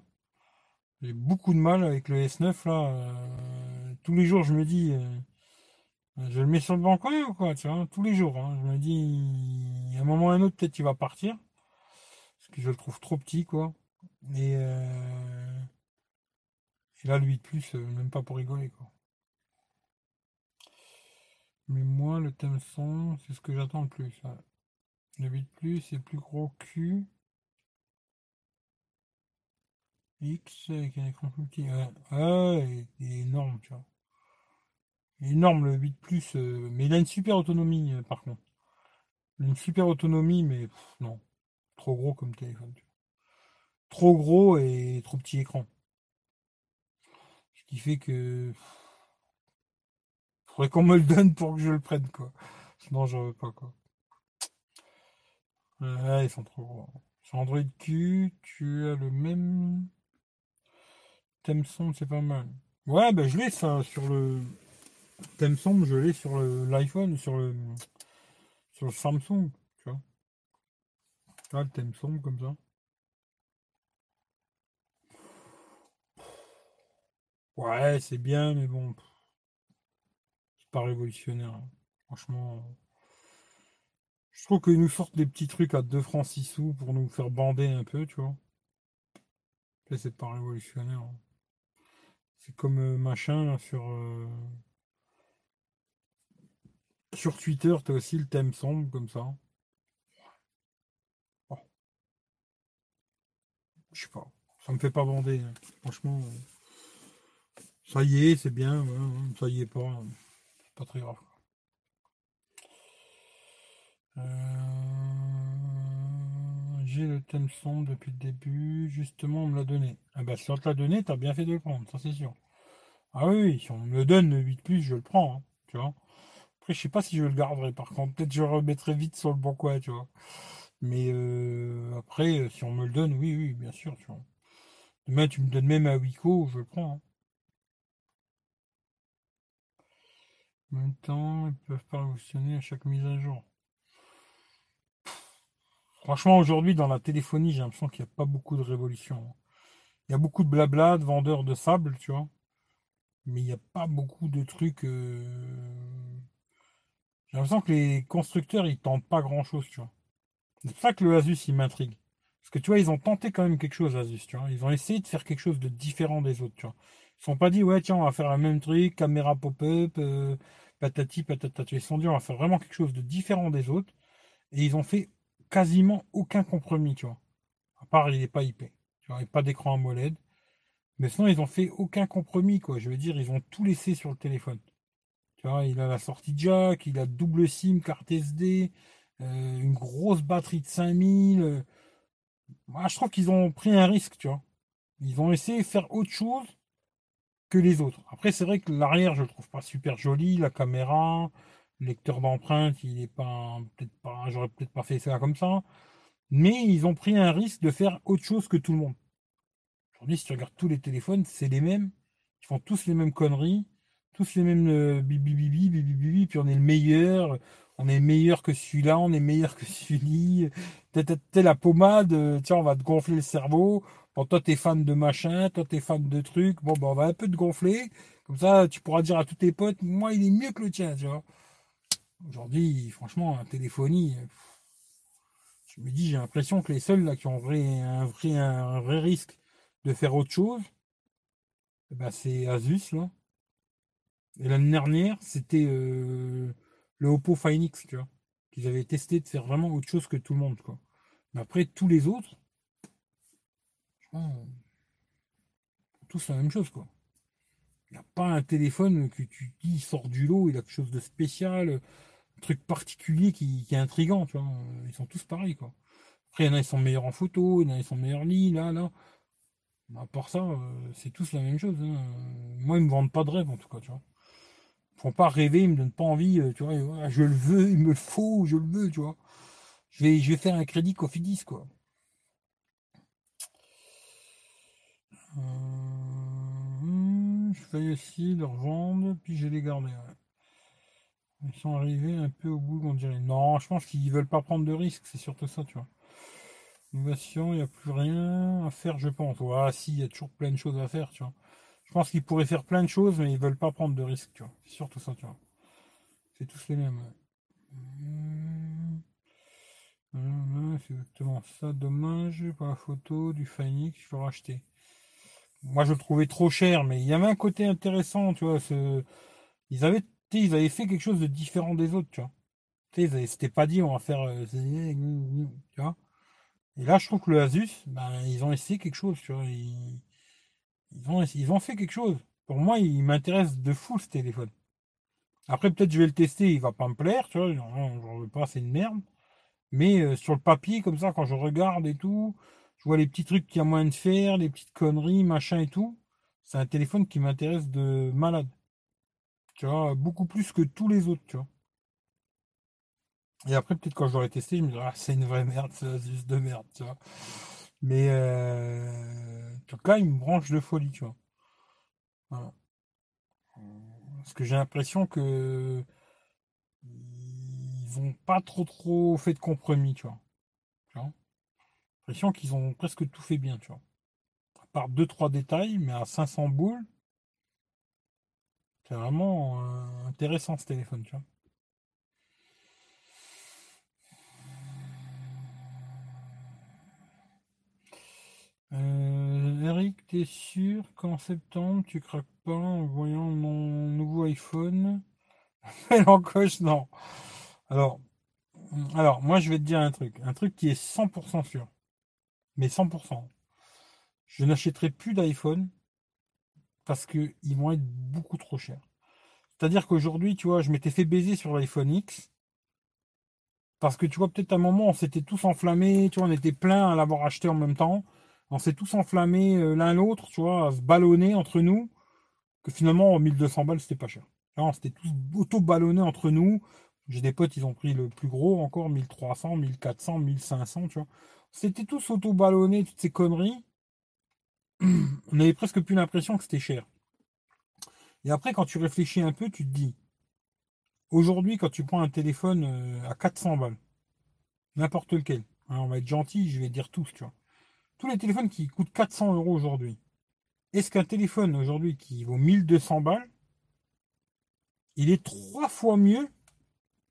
J'ai beaucoup de mal avec le S9, là. Euh, tous les jours, je me dis, euh, je le mets sur le banc ou quoi, tu vois, tous les jours. Hein. je me dis, à un moment ou à un autre, peut-être qu'il va partir. Parce que je le trouve trop petit, quoi. Et, et là, le 8 plus, même pas pour rigoler, quoi. Mais moi, le thème son, c'est ce que j'attends le plus. Le 8 plus, c'est plus gros Q. X avec un écran plus petit. Ouais, il est énorme, tu vois. énorme le 8 Plus, euh, mais il a une super autonomie euh, par contre. Une super autonomie, mais non. Trop gros comme téléphone. Trop gros et trop petit écran. Qui fait que. Faudrait qu'on me le donne pour que je le prenne, quoi. Sinon, je veux pas, quoi. Ouais, ils sont trop gros. Sur Android Q, tu as le même thème sombre, c'est pas mal. Ouais, ben je l'ai ça sur le thème sombre, je l'ai sur l'iPhone, sur le sur le Samsung, tu vois. Ah, le thème sombre comme ça. Ouais, c'est bien, mais bon. C'est pas révolutionnaire. hein. Franchement. Je trouve qu'ils nous sortent des petits trucs à 2 francs 6 sous pour nous faire bander un peu, tu vois. C'est pas révolutionnaire. hein. C'est comme euh, machin là, sur. euh, Sur Twitter, t'as aussi le thème sombre comme ça. Bon. Je sais pas. Ça me fait pas bander. hein. Franchement. euh, Ça y est, c'est bien. Ça y est pas. C'est pas très grave. Euh, J'ai le thème sombre depuis le début. Justement, on me l'a donné. Ah bah, si on te l'a donné, t'as bien fait de le prendre, ça c'est sûr. Ah oui, si on me le donne le 8 je le prends. hein, tu vois. Après, je sais pas si je le garderai. Par contre, peut-être je remettrai vite sur le bon coin, tu vois. Mais euh, après, euh, si on me le donne, oui, oui, bien sûr, tu vois. Demain, tu me donnes même un Wico, je le prends. hein. En même temps, ils peuvent pas révolutionner à chaque mise à jour. Franchement, aujourd'hui, dans la téléphonie, j'ai l'impression qu'il n'y a pas beaucoup de révolution. Il y a beaucoup de blabla, de vendeurs de sable, tu vois. Mais il n'y a pas beaucoup de trucs. euh, J'ai l'impression que les constructeurs, ils tentent pas grand-chose, tu vois. C'est pour ça que le Asus, il m'intrigue. Parce que tu vois, ils ont tenté quand même quelque chose, Asus, tu vois. Ils ont essayé de faire quelque chose de différent des autres, tu vois. Ils sont pas dit, ouais, tiens, on va faire le même truc, caméra pop-up, euh, patati, patata. Ils se sont dit, on va faire vraiment quelque chose de différent des autres. Et ils ont fait quasiment aucun compromis, tu vois. À part, il n'est pas IP. Tu vois, a pas d'écran AMOLED. Mais sinon, ils ont fait aucun compromis, quoi. Je veux dire, ils ont tout laissé sur le téléphone. Tu vois, il a la sortie jack, il a double SIM, carte SD, euh, une grosse batterie de 5000. euh. Moi, je trouve qu'ils ont pris un risque, tu vois. Ils ont essayé de faire autre chose que les autres. Après, c'est vrai que l'arrière, je le trouve pas super joli, la caméra, le lecteur d'empreintes, il est pas, peut-être pas, j'aurais peut-être pas fait ça comme ça. Mais ils ont pris un risque de faire autre chose que tout le monde. Aujourd'hui, si tu regardes tous les téléphones, c'est les mêmes. Ils font tous les mêmes conneries, tous les mêmes euh, bibi bibi bibi bibi, puis on est le meilleur, on est meilleur que celui-là, on est meilleur que celui. T'es t'es- t'es la pommade, euh, tiens, on va te gonfler le cerveau. Bon, toi, t'es fan de machin, toi, t'es fan de trucs. Bon, ben, on va un peu te gonfler. Comme ça, tu pourras dire à tous tes potes, moi, il est mieux que le tien, tu. Aujourd'hui, franchement, la téléphonie, je me dis, j'ai l'impression que les seuls là qui ont un, vrai, un vrai risque de faire autre chose, eh ben, c'est Asus, là. Et l'année dernière, c'était euh, le Oppo Find X, tu vois. Qu'ils avaient testé de faire vraiment autre chose que tout le monde, quoi. Mais après, tous les autres, tous la même chose, quoi. Il n'y a pas un téléphone que tu dis sort du lot, il a quelque chose de spécial, un truc particulier qui, est intrigant, tu vois. Ils sont tous pareils, quoi. Après, il y en a, ils sont meilleurs en photo, il y en a, ils sont meilleurs lit, là, là. Mais à part ça, euh, c'est tous la même chose. hein. Moi, ils me vendent pas de rêve, en tout cas, tu vois. Ils font pas rêver, ils me donnent pas envie, euh, tu vois. je le veux, il me le faut, je le veux, tu vois. Je vais, je vais faire un crédit Cofidis, quoi. Je vais essayer de revendre, puis je les garder. ouais. Ils sont arrivés un peu au bout, on dirait. Non, je pense qu'ils veulent pas prendre de risques, c'est surtout ça, tu vois. Innovation, il n'y a plus rien à faire, je pense. Ouais, si, il y a toujours plein de choses à faire, tu vois. Je pense qu'ils pourraient faire plein de choses, mais ils veulent pas prendre de risques, tu vois. C'est surtout ça, tu vois. C'est tous les mêmes. ouais. Hum. Hum, C'est exactement ça. Dommage pour la photo du Phoenix, je veux racheter. Moi, je le trouvais trop cher, mais il y avait un côté intéressant, tu vois. Ils avaient, ils avaient fait quelque chose de différent des autres, tu vois. C'était pas dit, on va faire, euh, tu vois. Et là, je trouve que le Asus, ben, ils ont essayé quelque chose, tu vois. Ils, ont, ils fait quelque chose. Pour moi, il m'intéresse de fou ce téléphone. Après, peut-être je vais le tester, il va pas me plaire, tu vois. J'en veux pas, c'est une merde. Mais euh, sur le papier, comme ça, quand je regarde et tout, je vois les petits trucs qu'il y a moyen de faire, les petites conneries, machin et tout. c'est un téléphone qui m'intéresse de malade. Tu vois, beaucoup plus que tous les autres, tu vois. Et après, peut-être quand je l'aurais testé, je me dirais, ah, c'est une vraie merde, c'est juste de merde, tu vois. Mais euh, en tout cas, il me branche de folie, tu vois. Voilà. Parce que j'ai l'impression que ils ont pas trop trop fait de compromis, tu vois. L'impression qu'ils ont presque tout fait bien, tu vois. À part deux trois détails, mais à 500 boules, c'est vraiment euh, intéressant ce téléphone, tu vois. Euh, Eric, t'es sûr qu'en septembre tu craques pas en voyant mon nouveau iPhone? L'encoche, non. Alors, alors, moi je vais te dire un truc, un truc qui est 100% sûr, mais 100%. Je n'achèterai plus d'iPhone parce qu'ils vont être beaucoup trop chers. C'est-à-dire qu'aujourd'hui, tu vois, je m'étais fait baiser sur l'iPhone X. Parce que tu vois, peut-être à un moment, on s'était tous enflammés, tu vois, on était plein à l'avoir acheté en même temps on s'est tous enflammés euh, l'un l'autre, tu vois, à se ballonner entre nous, que finalement, 1200 balles, c'était pas cher. on s'était tous auto-ballonnés entre nous. J'ai des potes, ils ont pris le plus gros encore, 1300, 1400, 1500, tu vois. C'était tous auto-ballonnés, toutes ces conneries. On avait presque plus l'impression que c'était cher. Et après, quand tu réfléchis un peu, tu te dis, aujourd'hui, quand tu prends un téléphone euh, à 400 balles, n'importe lequel, hein, on va être gentil, je vais dire tous, tu vois tous les téléphones qui coûtent 400 euros aujourd'hui, est-ce qu'un téléphone aujourd'hui qui vaut 1200 balles, il est trois fois mieux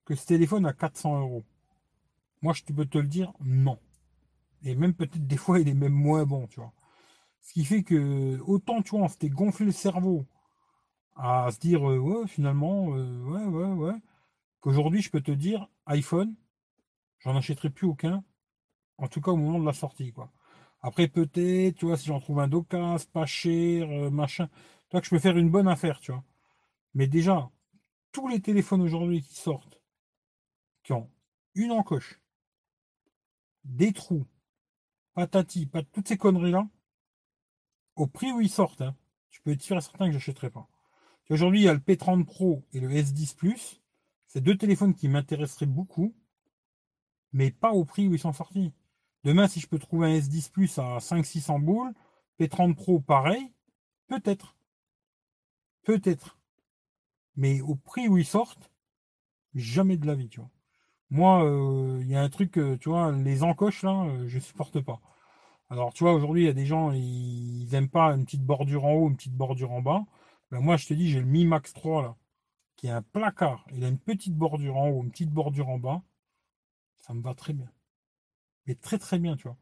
que ce téléphone à 400 euros? Moi, je peux te le dire, non. Et même peut-être des fois, il est même moins bon, tu vois. Ce qui fait que autant, tu vois, on s'était gonflé le cerveau à se dire, euh, ouais, finalement, euh, ouais, ouais, ouais, qu'aujourd'hui, je peux te dire, iPhone, j'en achèterai plus aucun, en tout cas au moment de la sortie, quoi. Après, peut-être, tu vois, si j'en trouve un d'occasion, pas cher, euh, machin, tu vois, que je peux faire une bonne affaire, tu vois. Mais déjà, tous les téléphones aujourd'hui qui sortent, qui ont une encoche, des trous, patati, pas toutes ces conneries-là, au prix où ils sortent, hein, tu peux être sûr et certain que j'achèterai pas. Aujourd'hui, il y a le P30 Pro et le S10 Plus. C'est deux téléphones qui m'intéresseraient beaucoup, mais pas au prix où ils sont sortis. Demain, si je peux trouver un S10 Plus à 500-600 boules, P30 Pro pareil, peut-être. Peut-être. Mais au prix où ils sortent, jamais de la vie, tu vois. Moi, euh, il y a un truc, euh, tu vois, les encoches là, euh, je supporte pas. Alors, tu vois, aujourd'hui, il y a des gens, ils n'aiment pas une petite bordure en haut, une petite bordure en bas. Ben, moi, je te dis, j'ai le Mi Max 3 là, qui est un placard. Il a une petite bordure en haut, une petite bordure en bas. Ça me va très bien très très bien, tu vois.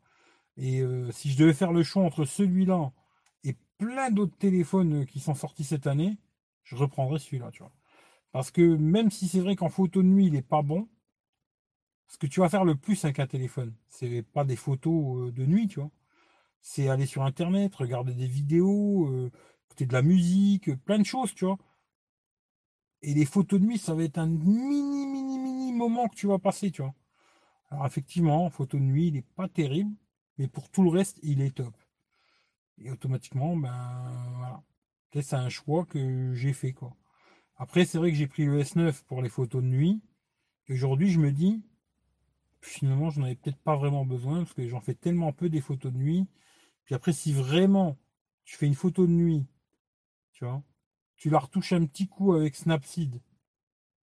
Et si je devais faire le choix entre celui-là et plein d'autres téléphones qui sont sortis cette année, je reprendrais celui-là, tu vois. Parce que même si c'est vrai qu'en photo de nuit, il est pas bon, ce que tu vas faire le plus avec un téléphone, c'est pas des photos euh, de nuit, tu vois. C'est aller sur Internet, regarder des vidéos, euh, écouter de la musique, plein de choses, tu vois. Et les photos de nuit, ça va être un mini, mini, mini moment que tu vas passer, tu vois. Alors effectivement, photo de nuit, il n'est pas terrible, mais pour tout le reste, il est top. Et automatiquement, ben voilà. C'est un choix que j'ai fait quoi. Après, c'est vrai que j'ai pris le S9 pour les photos de nuit. Et aujourd'hui, je me dis, finalement, je n'en peut-être pas vraiment besoin parce que j'en fais tellement peu des photos de nuit. Puis après, si vraiment tu fais une photo de nuit, tu vois, tu la retouches un petit coup avec Snapseed.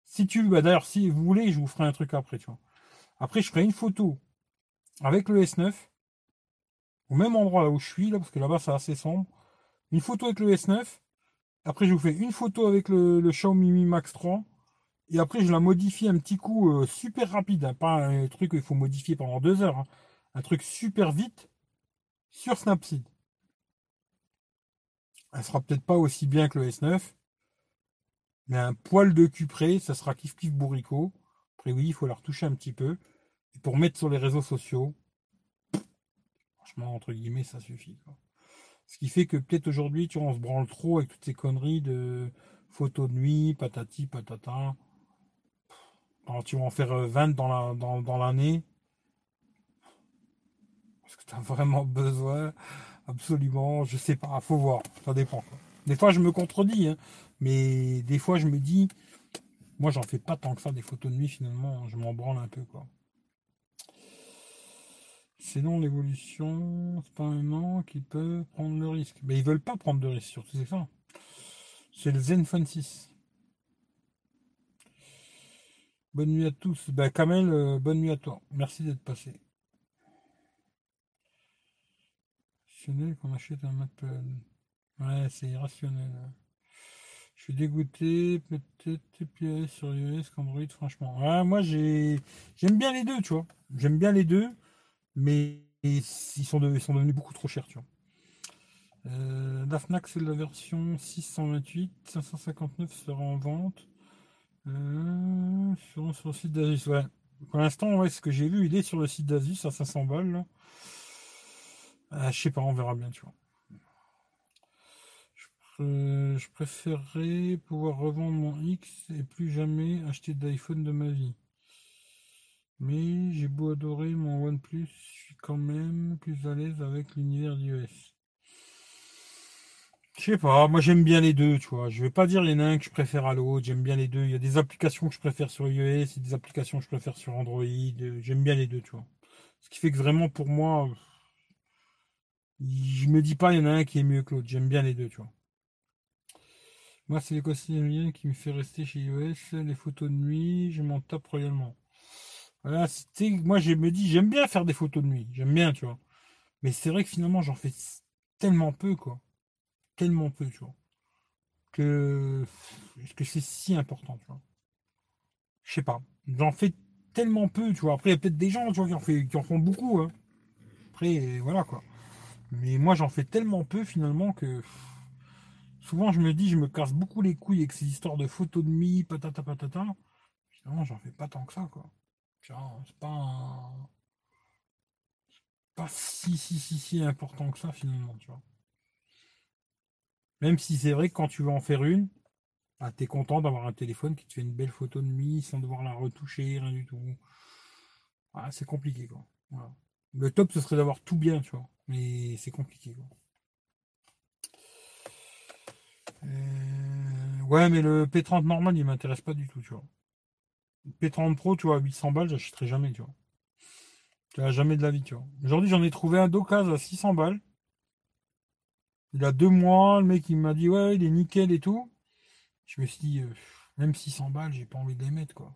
Si tu, bah d'ailleurs, si vous voulez, je vous ferai un truc après, tu vois. Après, je ferai une photo avec le S9, au même endroit là où je suis, là, parce que là-bas c'est assez sombre. Une photo avec le S9. Après, je vous fais une photo avec le, Xiaomi Mi Max 3. Et après, je la modifie un petit coup euh, super rapide. Hein. pas un truc qu'il faut modifier pendant deux heures. Hein. Un truc super vite sur Snapseed. Elle sera peut-être pas aussi bien que le S9. Mais un poil de cul près, ça sera kiff kiff bourricot oui, il faut la retoucher un petit peu. Et pour mettre sur les réseaux sociaux, franchement, entre guillemets, ça suffit. Ce qui fait que peut-être aujourd'hui, tu vois, on se branle trop avec toutes ces conneries de photos de nuit, patati, patata. Alors, tu vas en faire 20 euh, dans l'année. Dans, dans Est-ce que tu as vraiment besoin? Absolument, je sais pas, faut voir, ça dépend. Des fois, je me contredis, hein, mais des fois, je me dis, moi, j'en fais pas tant que ça des photos de nuit, finalement, je m'en branle un peu, quoi. Sinon, l'évolution, c'est pas un qui peut prendre le risque. Mais ils veulent pas prendre de risque, surtout, c'est ça. C'est le Zenfone 6. Bonne nuit à tous. Ben, Kamel, euh, bonne nuit à toi. Merci d'être passé. Irrationnel qu'on achète un Apple. Ouais, c'est irrationnel. Je suis dégoûté, peut-être sur iOS qu'Android, franchement. Moi, j'ai, j'aime bien les deux, tu vois. J'aime bien les deux, mais ils sont, ils sont devenus beaucoup trop chers, tu vois. Euh, la Fnac, c'est la version 628. 559 sera en vente. Euh, sur, le site d'Asus. Ouais. Pour l'instant, ouais, ce que j'ai vu, il est sur le site d'Asus à 500 balles. Euh, je sais pas, on verra bien, tu vois. Je, je, préférerais pouvoir revendre mon X et plus jamais acheter d'iPhone de ma vie. Mais j'ai beau adorer mon OnePlus, je suis quand même plus à l'aise avec l'univers d'iOS. Je sais pas, moi j'aime bien les deux, tu vois. Je vais pas dire il y en a un que je préfère à l'autre, j'aime bien les deux. Il y a des applications que je préfère sur iOS, et des applications que je préfère sur Android. J'aime bien les deux, tu vois. Ce qui fait que vraiment pour moi, je me dis pas il y en a un qui est mieux que l'autre. J'aime bien les deux, tu vois. Moi, c'est l'écosystème qui me fait rester chez iOS. Les photos de nuit, je m'en tape royalement. Voilà, moi je me dis j'aime bien faire des photos de nuit, j'aime bien, tu vois. Mais c'est vrai que finalement j'en fais tellement peu, quoi tellement peu, tu vois. Que, que c'est si important, tu vois. Je sais pas. J'en fais tellement peu, tu vois. Après, il y a peut-être des gens, tu vois, qui en, font beaucoup. Hein. Après, voilà, quoi. Mais moi, j'en fais tellement peu, finalement, que souvent, je me dis, je me casse beaucoup les couilles avec ces histoires de photos de nuit, patata patata. Finalement, j'en fais pas tant que ça, quoi. C'est pas pas si, si, si, si important que ça, finalement, tu vois. Même si c'est vrai que quand tu veux en faire une, bah, tu es content d'avoir un téléphone qui te fait une belle photo de nuit sans devoir la retoucher, rien du tout. Ah, c'est compliqué, quoi. Le top, ce serait d'avoir tout bien, tu vois. Mais c'est compliqué, quoi. Euh, ouais, mais le P30 normal, il m'intéresse pas du tout, tu vois. Le P30 Pro, tu vois, à 800 balles, j'achèterai jamais, tu vois. Tu jamais de la vie, tu vois. Aujourd'hui, j'en ai trouvé un d'occasion à 600 balles. Il a deux mois, le mec il m'a dit ouais, il est nickel et tout. Je me suis dit, euh, même 600 balles, j'ai pas envie de les mettre quoi.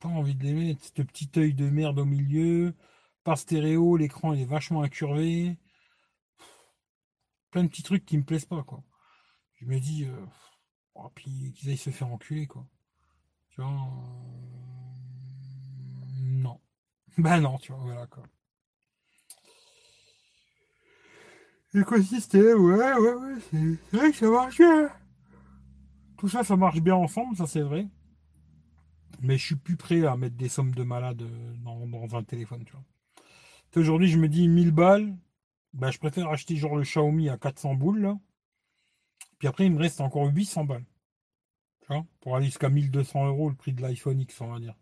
Pas envie de les mettre. Ce petit œil de merde au milieu, pas stéréo, l'écran il est vachement incurvé. Plein de petits trucs qui me plaisent pas quoi. Je me dis, euh, oh, puis qu'ils aillent se faire enculer quoi. Tu vois, euh, non. Ben non, tu vois, voilà quoi. L'écosystème, ouais, ouais, ouais, c'est vrai que ça marche bien. Tout ça, ça marche bien ensemble, ça c'est vrai. Mais je suis plus prêt à mettre des sommes de malade euh, dans, un téléphone, tu vois. Aujourd'hui, je me dis 1000 balles, bah, je préfère acheter genre le Xiaomi à 400 boules, là. Puis après, il me reste encore 800 balles. Tu vois, pour aller jusqu'à 1200 euros le prix de l'iPhone X, on va dire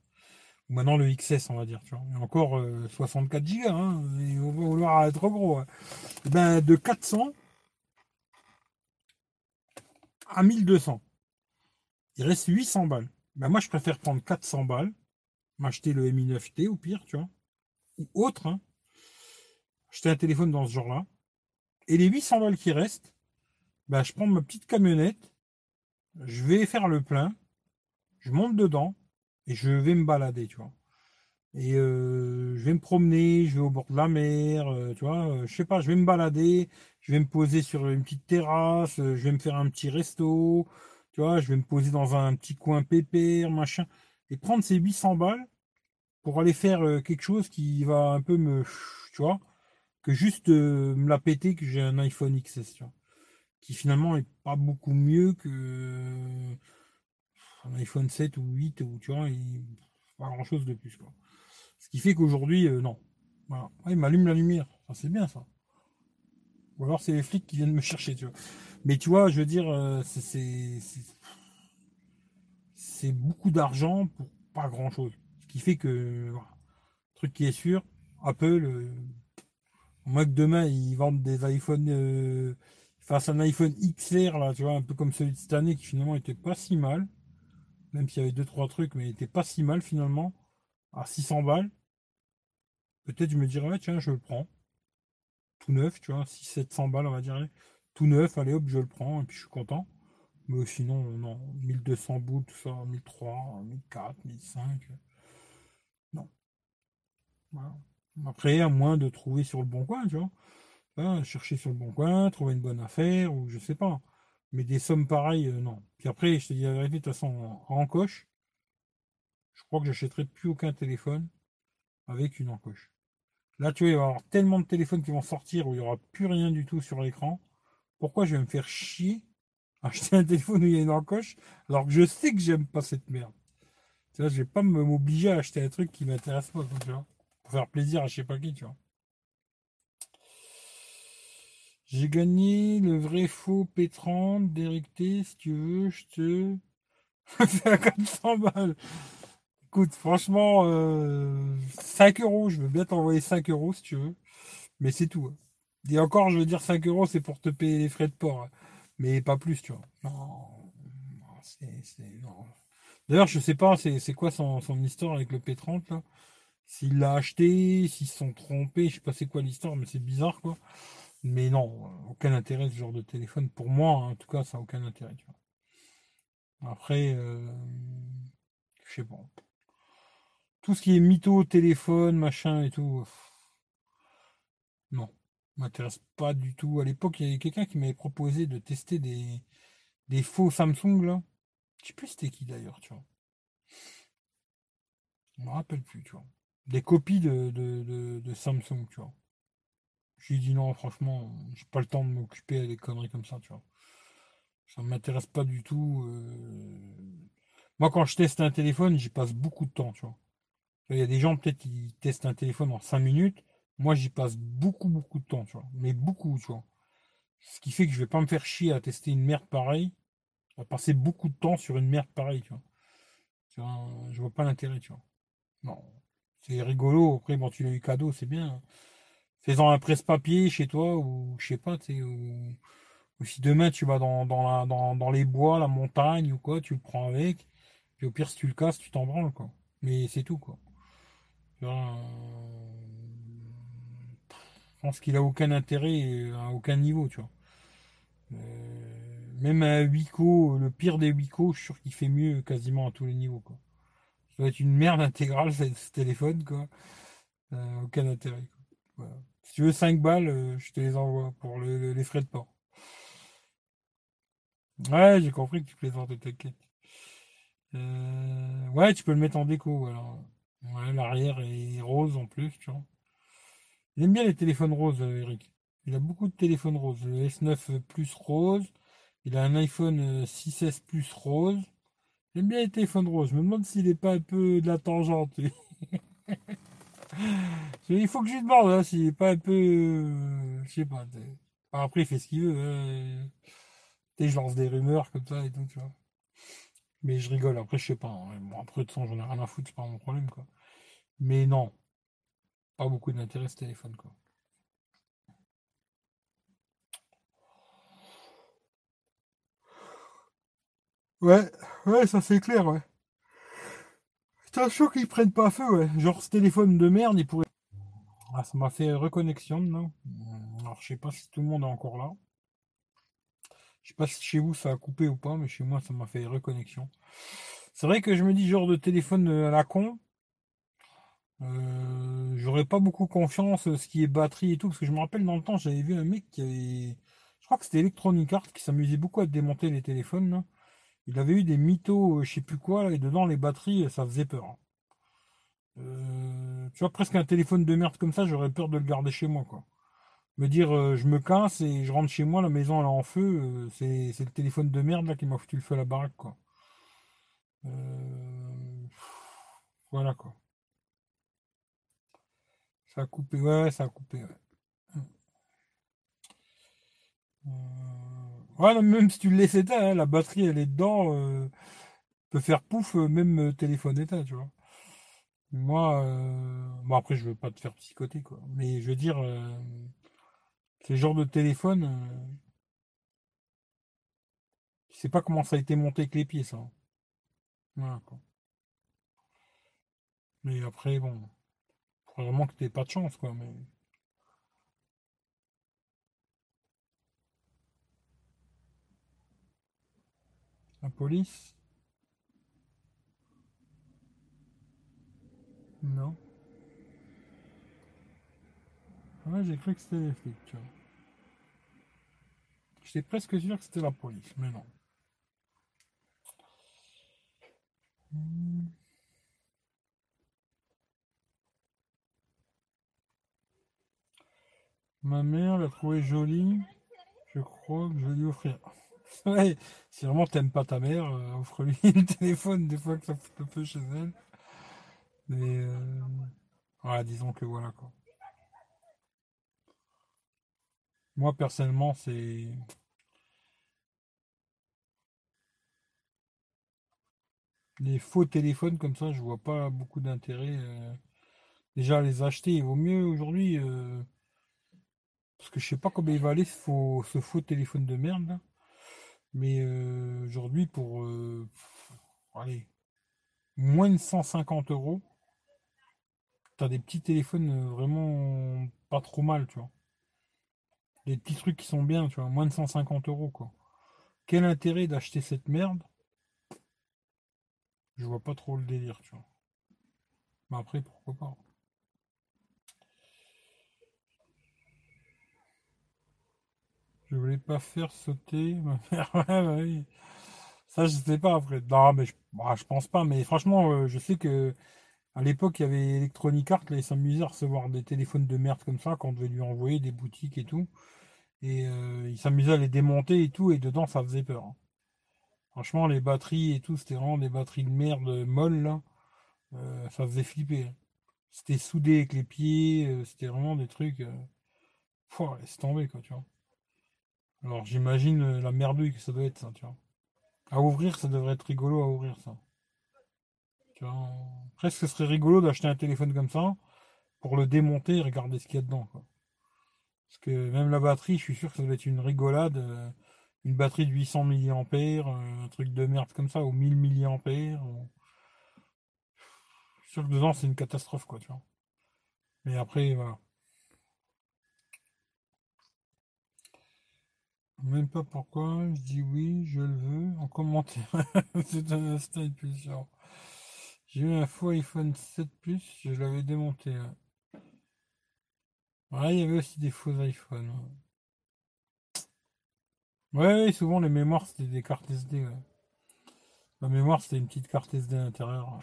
maintenant le XS, on va dire. Tu vois. Et encore 64 euh, Go, hein, on va vouloir être gros. Eh ben, de 400 à 1200. Il reste 800 balles. Ben, moi, je préfère prendre 400 balles, m'acheter le Mi 9T au pire, tu vois, ou autre. Hein. Acheter un téléphone dans ce genre-là. Et les 800 balles qui restent, ben, je prends ma petite camionnette, je vais faire le plein, je monte dedans, et je vais me balader, tu vois. Et euh, je vais me promener, je vais au bord de la mer, euh, tu vois, euh, je sais pas, je vais me balader, je vais me poser sur une petite terrasse, je vais me faire un petit resto, tu vois, je vais me poser dans un petit coin pépère, machin, et prendre ces 800 balles pour aller faire quelque chose qui va un peu me, tu vois, que juste me la péter que j'ai un iPhone XS, tu vois, qui finalement est pas beaucoup mieux que un iPhone 7 ou 8 ou tu vois, il, pas grand chose de plus quoi. Ce qui fait qu'aujourd'hui, euh, non. Voilà. il m'allume la lumière. c'est bien ça. Ou alors c'est les flics qui viennent me chercher, tu vois. Mais tu vois, je veux dire, euh, c'est beaucoup d'argent pour pas grand chose. Ce qui fait que, truc qui est sûr, Apple, euh, Moi que demain ils vendent des iPhones, face à un iPhone XR là, tu vois, un peu comme celui de cette année qui finalement était pas si mal, même s'il y avait deux trois trucs, mais il était pas si mal finalement, à 600 balles. Peut-être je me dirais ouais, tiens je le prends, tout neuf, tu vois, 600-700 balles on va dire, tout neuf, allez hop je le prends et puis je suis content. Mais sinon non, 1200 boules tout ça, 1300, 1400, 1500. Non. Voilà. Après, à moins de trouver sur le bon coin, tu vois. chercher sur le bon coin, trouver une bonne affaire, ou je sais pas. Mais des sommes pareilles, euh, non. Puis après, je te dis la vérité, de toute façon, en encoche, je crois que j'achèterai plus aucun téléphone avec une encoche. Là, tu vois, il va y avoir tellement de téléphones qui vont sortir où il n'y aura plus rien du tout sur l'écran. Pourquoi je vais me faire chier à acheter un téléphone où il y a une encoche alors que je sais que j'aime pas cette merde? Tu vois, je vais pas m'obliger à acheter un truc qui m'intéresse pas, pour faire plaisir à je sais pas qui, tu vois. J'ai gagné le vrai faux P30 d'Eric T. Si tu veux, je te fais à 400 balles. Écoute, franchement, 5 euh, euros. Je veux bien t'envoyer 5 euros si tu veux. Mais c'est tout. Hein. Et encore, je veux dire 5 euros, c'est pour te payer les frais de port. Hein. Mais pas plus, tu vois. Non. D'ailleurs, je sais pas, c'est quoi son, son histoire avec le P30 là? S'il l'a acheté, s'ils se sont trompés, je sais pas c'est quoi l'histoire, mais c'est bizarre quoi. Mais non, aucun intérêt ce genre de téléphone. Pour moi, en tout cas, ça n'a aucun intérêt. Après, euh, je sais pas. Tout ce qui est mytho, téléphone, machin et tout, non, m'intéresse pas du tout. À l'époque, il y avait quelqu'un qui m'avait proposé de tester des, des faux Samsung là. Je sais plus c'était qui d'ailleurs, tu vois. Je me rappelle plus, tu vois des copies de, de, Samsung, tu vois. J'ai dit non, franchement, j'ai pas le temps de m'occuper des conneries comme ça, tu vois. Ça ne m'intéresse pas du tout. Euh. Moi, quand je teste un téléphone, j'y passe beaucoup de temps, tu vois. Il y a des gens, peut-être, qui testent un téléphone en 5 minutes. Moi, j'y passe beaucoup, beaucoup de temps, tu vois. Mais beaucoup, tu vois. Ce qui fait que je vais pas me faire chier à tester une merde pareille. Vais passer beaucoup de temps sur une merde pareille, tu vois. Je vois pas l'intérêt, tu vois. Non, c'est rigolo. Après, bon, tu l'as eu cadeau, c'est bien. Faisant un presse-papier chez toi, ou je sais pas, tu ou, ou, si demain tu vas dans, dans, dans, les bois, la montagne ou quoi, tu le prends avec. Puis au pire, si tu le casses, tu t'en branles, quoi. Mais c'est tout, quoi. je pense qu'il a aucun intérêt à aucun niveau, tu vois. Euh, même à Wico, le pire des Wico, je suis sûr qu'il fait mieux quasiment à tous les niveaux, quoi. Ça va être une merde intégrale, ce téléphone, quoi. Euh, aucun intérêt. Si tu veux 5 balles, euh, je te les envoie pour les frais de port. Ouais, j'ai compris que tu plaisantes, t'inquiète. Euh, ouais, tu peux le mettre en déco, alors. L'arrière est rose en plus, tu vois. Il aime bien les téléphones roses, Eric. Il a beaucoup de téléphones roses. Le S9 Plus rose. Il a un iPhone 6S Plus rose. J'aime bien les téléphones roses. Je me demande s'il n'est pas un peu de la tangente. il faut que je lui demande hein, s'il n'est pas un peu. Euh, je sais pas. après, il fait ce qu'il veut. Hein. je lance des rumeurs comme ça et tout, tu vois. Mais je rigole. Après, je sais pas. Hein. Bon, après, de façon, j'en ai rien à foutre. C'est pas mon problème, quoi. Mais non. Pas beaucoup d'intérêt ce téléphone, quoi. Ouais, ouais, ça c'est clair, ouais. Attention qu'ils prennent pas feu, ouais. Genre ce téléphone de merde, il pourrait. Ah, ça m'a fait reconnexion, non Alors je sais pas si tout le monde est encore là. Je sais pas si chez vous ça a coupé ou pas, mais chez moi ça m'a fait reconnexion. C'est vrai que je me dis genre de téléphone à la con. Euh, J'aurais pas beaucoup confiance ce qui est batterie et tout, parce que je me rappelle dans le temps, j'avais vu un mec qui avait. Je crois que c'était Electronic Arts qui s'amusait beaucoup à démonter les téléphones. Il avait eu des mythos, euh, je sais plus quoi, et dedans les batteries, ça faisait peur. Hein. Euh, tu vois, presque un téléphone de merde comme ça, j'aurais peur de le garder chez moi, quoi. Me dire, euh, je me casse et je rentre chez moi, la maison elle est en feu, c'est, le téléphone de merde là qui m'a foutu le feu à la baraque, quoi. voilà, quoi. Ça a coupé, ouais, ça a coupé, ouais. Ouais, même si tu le laisses éteint, hein, la batterie elle est dedans, euh, peut faire pouf, euh, même euh, téléphone éteint, tu vois. Moi, euh, bon après je veux pas te faire psychoter quoi, mais je veux dire, euh, le genre de téléphone, euh, je sais pas comment ça a été monté avec les pieds ça. Voilà, quoi. Mais après bon, faut vraiment que t'aies pas de chance quoi. Mais la police, non. Ouais, j'ai cru que c'était les flics. J'étais presque sûr que c'était la police, mais non. Ma mère l'a trouvé jolie. Je crois que je vais lui offrir. Ouais, si vraiment t'aimes pas ta mère, euh, offre-lui le téléphone des fois que ça fout un peu chez elle. Mais euh, disons que voilà quoi. Moi personnellement, c'est les faux téléphones comme ça, je vois pas beaucoup d'intérêt. euh, Déjà les acheter, il vaut mieux aujourd'hui. euh, Parce que je sais pas combien il va aller ce faux, ce faux téléphone de merde là. Mais euh, aujourd'hui pour euh, allez, moins de 150 euros, t'as des petits téléphones euh, vraiment pas trop mal, tu vois. Des petits trucs qui sont bien, tu vois, moins de 150 euros quoi. Quel intérêt d'acheter cette merde? Je vois pas trop le délire, tu vois. Mais après, pourquoi pas. Je voulais pas faire sauter ma mère. Ouais, bah oui. Ça, je sais pas après. Non, mais je, bah, je pense pas. Mais franchement, euh, je sais que à l'époque, il y avait Electronic Arts, là, ils s'amusaient à recevoir des téléphones de merde comme ça, qu'on devait lui envoyer des boutiques et tout. Et euh, ils s'amusaient à les démonter et tout, et dedans, ça faisait peur. hein. Franchement, les batteries et tout, c'était vraiment des batteries de merde molles, là. Euh, ça faisait flipper. hein. C'était soudé avec les pieds, euh, c'était vraiment des trucs. Euh... Pouah, laisse tomber, quoi, tu vois. Alors, j'imagine euh, la merdouille que ça doit être, ça, tu vois. À ouvrir, ça devrait être rigolo à ouvrir, ça. Tu vois. Presque, ce serait rigolo d'acheter un téléphone comme ça pour le démonter et regarder ce qu'il y a dedans, quoi. Parce que même la batterie, je suis sûr que ça doit être une rigolade. euh, une batterie de 800 milliampères, euh, un truc de merde comme ça, ou 1000 milliampères. ou- Je suis sûr que dedans, c'est une catastrophe, quoi, tu vois. Mais après, voilà. Même pas pourquoi, je dis oui, je le veux, en commentaire. C'est un instinct impulsion. J'ai eu un faux iPhone 7 Plus, je l'avais démonté. Ouais, il y avait aussi des faux iPhones. Ouais, souvent les mémoires c'était des cartes SD. Ma mémoire c'était une petite carte SD à l'intérieur.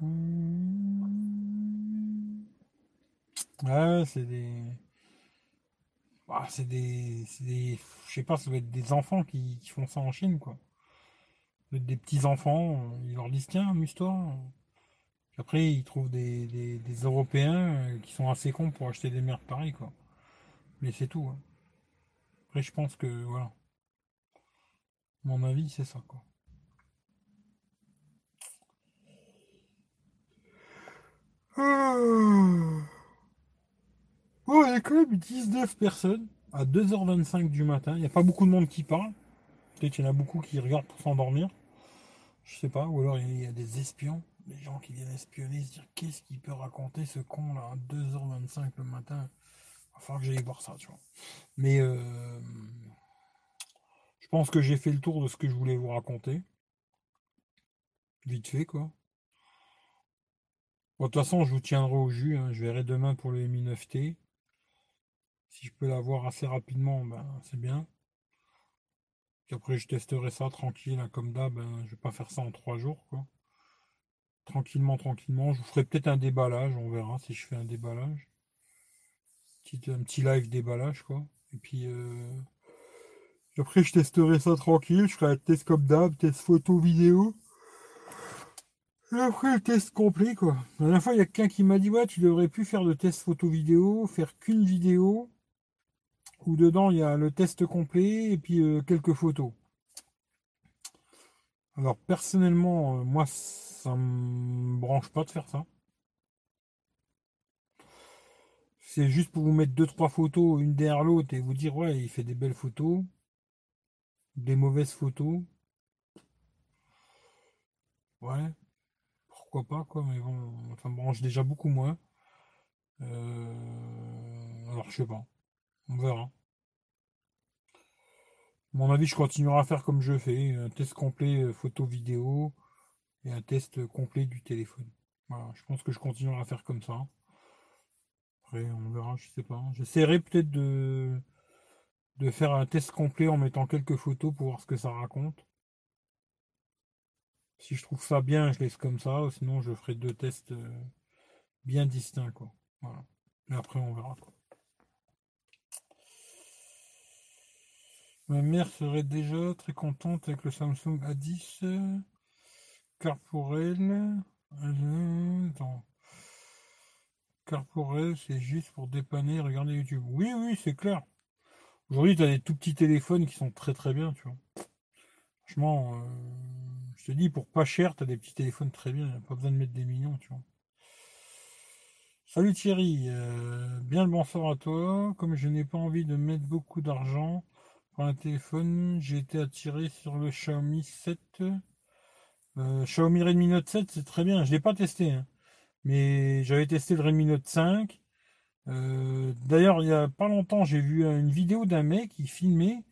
ouais. Ouais, c'est des. C'est des. C'est. Je sais pas, ça doit être des enfants qui, font ça en Chine, quoi. Des petits enfants, euh, ils leur disent tiens, amuse-toi. Après, ils trouvent des Européens euh, qui sont assez cons pour acheter des merdes pareilles, quoi. Mais c'est tout. hein. Après, je pense que, voilà. Mon avis, c'est ça, quoi. Ah. Oh, il y a quand même 19 personnes à 2h25 du matin. Il n'y a pas beaucoup de monde qui parle. Peut-être qu'il y en a beaucoup qui regardent pour s'endormir. Je sais pas. Ou alors il y a des espions. Des gens qui viennent espionner, se dire qu'est-ce qu'il peut raconter ce con là à 2h25 le matin? Il va falloir que j'aille voir ça, tu vois. Mais euh, je pense que j'ai fait le tour de ce que je voulais vous raconter. Vite fait, quoi. Bon, de toute façon, je vous tiendrai au jus. hein. Je verrai demain pour le Mi 9T. Si je peux l'avoir assez rapidement, ben, c'est bien. Après, je testerai ça tranquille, hein, comme d'hab. hein. Je vais pas faire ça en trois jours, quoi. Tranquillement, tranquillement. Je vous ferai peut-être un déballage. On verra si je fais un déballage. Un petit live déballage, quoi. Et puis, euh, puis après, je testerai ça tranquille. Je ferai un test comme d'hab, test photo, vidéo. Et après, le test complet, quoi. La dernière fois, il y a quelqu'un qui m'a dit, ouais, tu devrais plus faire de test photo vidéo, faire qu'une vidéo, dedans, il y a le test complet et puis euh, quelques photos. Alors personnellement, euh, moi, ça me branche pas de faire ça. C'est juste pour vous mettre deux trois photos une derrière l'autre et vous dire ouais, il fait des belles photos, des mauvaises photos. Ouais, pourquoi pas quoi, mais bon, ça me branche déjà beaucoup moins. Euh, alors je sais pas, on verra. À mon avis, je continuerai à faire comme je fais, un test complet euh, photo vidéo et un test complet du téléphone. Voilà, je pense que je continuerai à faire comme ça. Après, on verra, je sais pas. J'essaierai peut-être de, faire un test complet en mettant quelques photos pour voir ce que ça raconte. Si je trouve ça bien, je laisse comme ça, sinon je ferai deux tests euh, bien distincts. Voilà. Et après, on verra. Ma mère serait déjà très contente avec le Samsung A10, car pour elle, car pour elle, c'est juste pour dépanner, regarder YouTube. Oui, oui, c'est clair. Aujourd'hui, tu as des tout petits téléphones qui sont très très bien, tu vois. Franchement, euh, je te dis, pour pas cher, tu as des petits téléphones très bien. pas besoin de mettre des millions, tu vois. Salut Thierry, euh, bien le bonsoir à toi. Comme je n'ai pas envie de mettre beaucoup d'argent, un téléphone, j'ai été attiré sur le Xiaomi 7. Euh, Xiaomi Redmi Note 7, c'est très bien. Je l'ai pas testé, hein. mais j'avais testé le Redmi Note 5. Euh, d'ailleurs, il y a pas longtemps, j'ai vu une vidéo d'un mec qui filmait.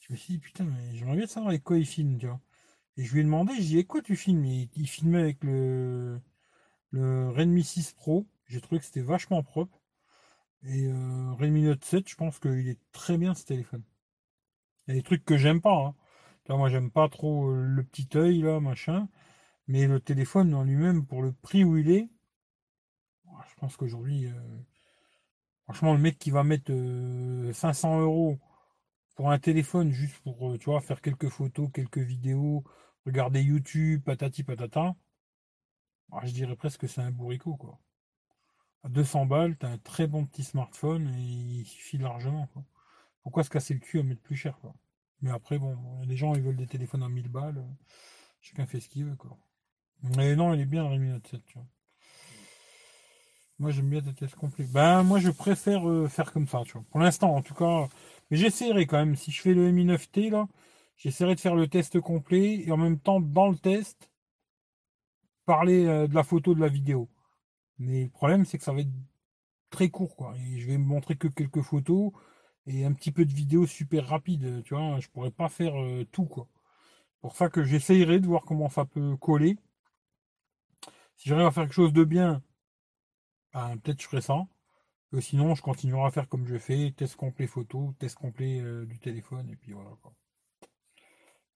Je me suis dit putain, j'aimerais bien savoir avec quoi il filme. Et je lui ai demandé, je lui ai dit, quoi tu filmes? Il filmait avec le, le Redmi 6 Pro. J'ai trouvé que c'était vachement propre. Et euh, Redmi Note 7, je pense qu'il est très bien ce téléphone. Il y a des trucs que j'aime pas. Hein. Moi, j'aime pas trop euh, le petit œil, là, machin. Mais le téléphone en lui-même, pour le prix où il est, je pense qu'aujourd'hui, euh, franchement, le mec qui va mettre 500 euh, euros pour un téléphone juste pour, tu vois, faire quelques photos, quelques vidéos, regarder YouTube, patati patata, je dirais presque que c'est un bourricot, quoi. À 200 balles, t'as un très bon petit smartphone et il suffit largement, pourquoi se casser le cul à mettre plus cher Mais après, bon, les gens ils veulent des téléphones à 1000 balles, chacun fait ce qu'il veut. Mais non, il est bien Redmi Note 7, tu vois. Moi j'aime bien des tests complets. Ben moi je préfère euh, faire comme ça, tu. Pour l'instant en tout cas. Mais j'essaierai quand même. Si je fais le Mi 9T là, j'essaierai de faire le test complet et en même temps dans le test parler euh, de la photo, de la vidéo. Mais le problème c'est que ça va être très court quoi. Et je vais me montrer que quelques photos et un petit peu de vidéo super rapide, tu vois, je pourrais pas faire euh, tout quoi. Pour ça que j'essayerai de voir comment ça peut coller. Si j'arrive à faire quelque chose de bien, ben, peut-être je ferai ça. sinon, je continuerai à faire comme je fais, test complet photo, test complet euh, du téléphone, et puis voilà quoi.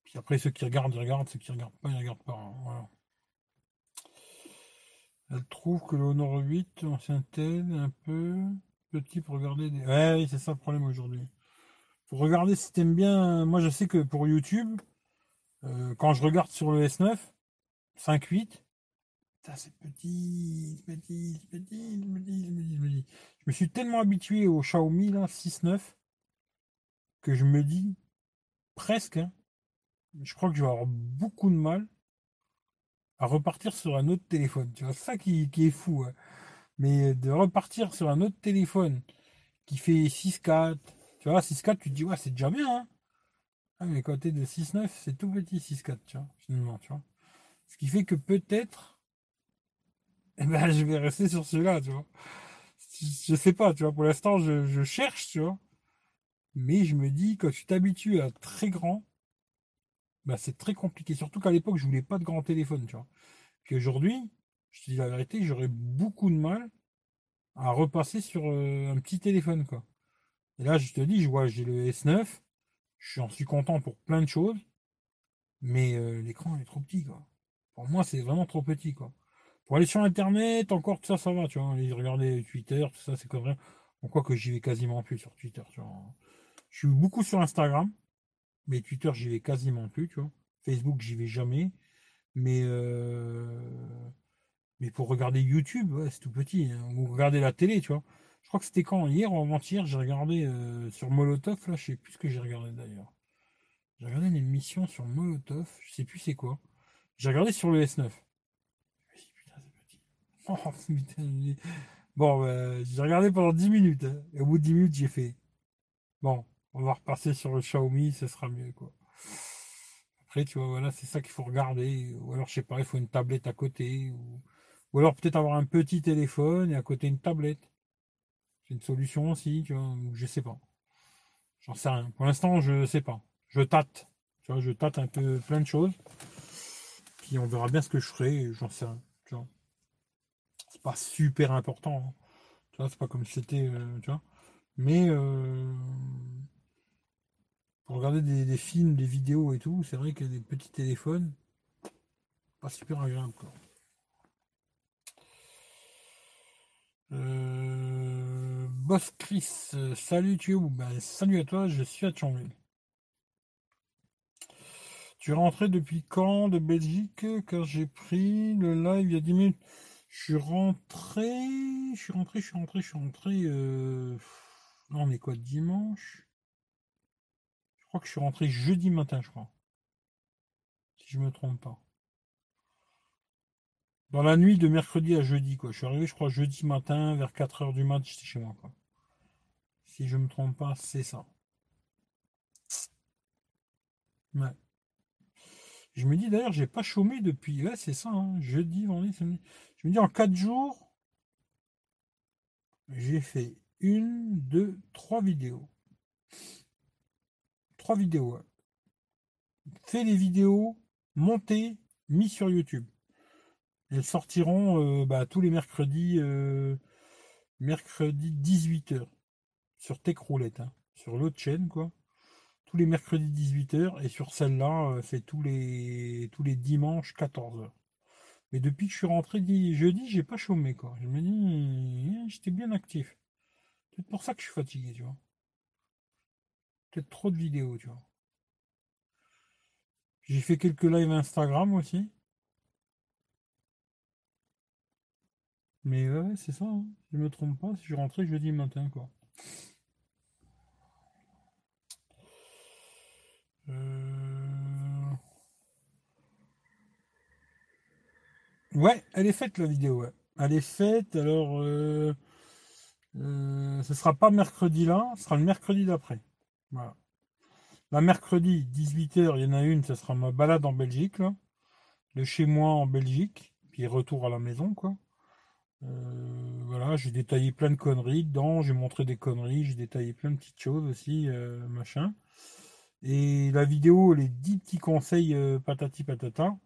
Puis après, ceux qui regardent, ils regardent, ceux qui regardent pas, ils regardent pas. Hein, voilà. Elle trouve que le Honor 8 ancien tel un peu petit pour regarder des. Ouais, c'est ça le problème aujourd'hui. Pour regarder si t'aimes bien. Moi, je sais que pour YouTube, euh, quand je regarde sur le S9, 5.8, c'est petit, petit, petit, petit, petit, petit. Je me suis tellement habitué au Xiaomi là, 6.9 que je me dis presque, hein, je crois que je vais avoir beaucoup de mal à repartir sur un autre téléphone. Tu vois, ça qui, est fou. Hein. Mais de repartir sur un autre téléphone qui fait 6.4, tu vois, 6.4, tu te dis, ouais, c'est déjà bien, hein. Ah, mais côté de 6.9, c'est tout petit 6.4, tu vois, finalement, tu vois. Ce qui fait que peut-être, eh ben, je vais rester sur celui-là, tu vois. Je sais pas, tu vois, pour l'instant, je, cherche, tu vois. Mais je me dis, quand tu t'habitues à très grand, bah, c'est très compliqué. Surtout qu'à l'époque, je voulais pas de grand téléphone, tu vois. Puis aujourd'hui, je te dis la vérité, j'aurais beaucoup de mal à repasser sur euh, un petit téléphone, quoi. Et là, je te dis, je vois, j'ai le S9, j'en suis content pour plein de choses, mais euh, l'écran est trop petit, quoi. Pour moi, c'est vraiment trop petit, quoi. Pour aller sur Internet, encore tout ça, ça va, tu vois. Aller regarder Twitter, tout ça, c'est comme vrai. Bon, quoi que j'y vais quasiment plus sur Twitter. Je suis beaucoup sur Instagram, mais Twitter, j'y vais quasiment plus, tu vois. Facebook, j'y vais jamais. Mais euh, mais pour regarder YouTube, c'est tout petit. Hein. Ou regarder la télé, tu vois. Je crois que c'était quand Hier ou avant-hier, j'ai regardé euh, sur Molotov, là, je sais plus ce que j'ai regardé d'ailleurs. J'ai regardé une émission sur Molotov, je sais plus c'est quoi. J'ai regardé sur le S9. Oh, bon, bah, j'ai regardé pendant 10 minutes. Hein. et au bout de 10 minutes, j'ai fait. Bon, on va repasser sur le Xiaomi, ce sera mieux, quoi. Après, tu vois, voilà, c'est ça qu'il faut regarder. Ou alors, je sais pas, il faut une tablette à côté. Alors peut-être avoir un petit téléphone et à côté une tablette. C'est une solution aussi, tu vois, je sais pas. J'en sais rien. Pour l'instant, je sais pas. Je tâte. Tu vois, je tâte un peu plein de choses. Puis on verra bien ce que je ferai, j'en sais rien. Tu vois. C'est pas super important. Hein. Tu vois, c'est pas comme si c'était. Euh. Mais euh, pour regarder des, films, des vidéos et tout, c'est vrai que des petits téléphones, pas super agréable. Euh, Boss Chris, salut où? Ben, Salut à toi, je suis à Thionville. Tu es rentré depuis quand de Belgique? Car j'ai pris le live il y a 10 minutes. Je suis rentré, je suis rentré, je suis rentré, je suis rentré. Euh... Là, on quoi Dimanche? Je crois que je suis rentré jeudi matin, je crois. Si je me trompe pas. Dans la nuit de mercredi à jeudi, quoi. Je suis arrivé, je crois, jeudi matin, vers 4h du mat, j'étais chez moi, quoi. Si je me trompe pas, c'est ça. Ouais. Je me dis d'ailleurs, j'ai pas chômé depuis. Ouais, c'est ça, hein. jeudi, vendredi, samedi. Je me dis en 4 jours, j'ai fait une, deux, trois vidéos. Trois vidéos. Fait les vidéos, montées, mis sur YouTube. Elles sortiront euh, bah, tous les mercredis, euh, mercredi 18h sur Techroulette, hein, sur l'autre chaîne quoi. Tous les mercredis 18h et sur celle-là, euh, c'est tous les tous les dimanches 14h. Mais depuis que je suis rentré jeudi, j'ai pas chômé. Je me dis, eh, j'étais bien actif. C'est pour ça que je suis fatigué, tu vois. Peut-être trop de vidéos, tu vois. J'ai fait quelques lives Instagram aussi. Mais ouais, c'est ça, hein. je me trompe pas, si je rentrais jeudi matin, quoi. Euh. Ouais, elle est faite la vidéo. Elle est faite, alors... Euh... Euh, ce sera pas mercredi là, ce sera le mercredi d'après. Voilà. La mercredi, 18h, il y en a une, ce sera ma balade en Belgique, là. De chez moi en Belgique, puis retour à la maison, quoi. Euh, voilà, j'ai détaillé plein de conneries dedans, j'ai montré des conneries, j'ai détaillé plein de petites choses aussi, euh, machin. Et la vidéo, les 10 petits conseils patati patata,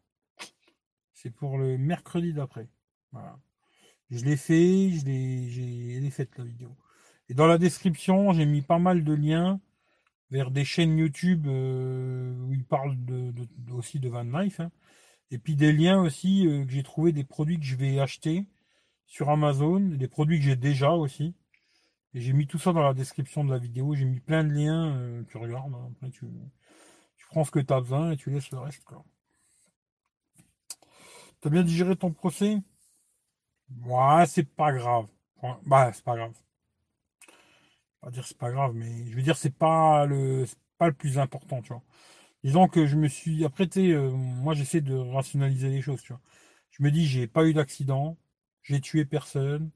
c'est pour le mercredi d'après. Voilà. Je l'ai fait, je l'ai, j'ai, faite la vidéo. Et dans la description, j'ai mis pas mal de liens vers des chaînes YouTube euh, où ils parlent aussi de Van Life. Hein. Et puis des liens aussi euh, que j'ai trouvé des produits que je vais acheter sur Amazon, des produits que j'ai déjà aussi. Et j'ai mis tout ça dans la description de la vidéo. J'ai mis plein de liens. Euh, tu regardes. Hein. Après, tu, prends ce que tu as besoin et tu laisses le reste. Tu as bien digéré ton procès? Ouais, c'est pas grave. Bah, c'est pas grave. Pas dire c'est pas grave, mais je veux dire c'est pas le pas le plus important, tu vois. Disons que je me suis après tu euh, moi j'essaie de rationaliser les choses, tu vois. Je me dis j'ai pas eu d'accident, j'ai tué personne,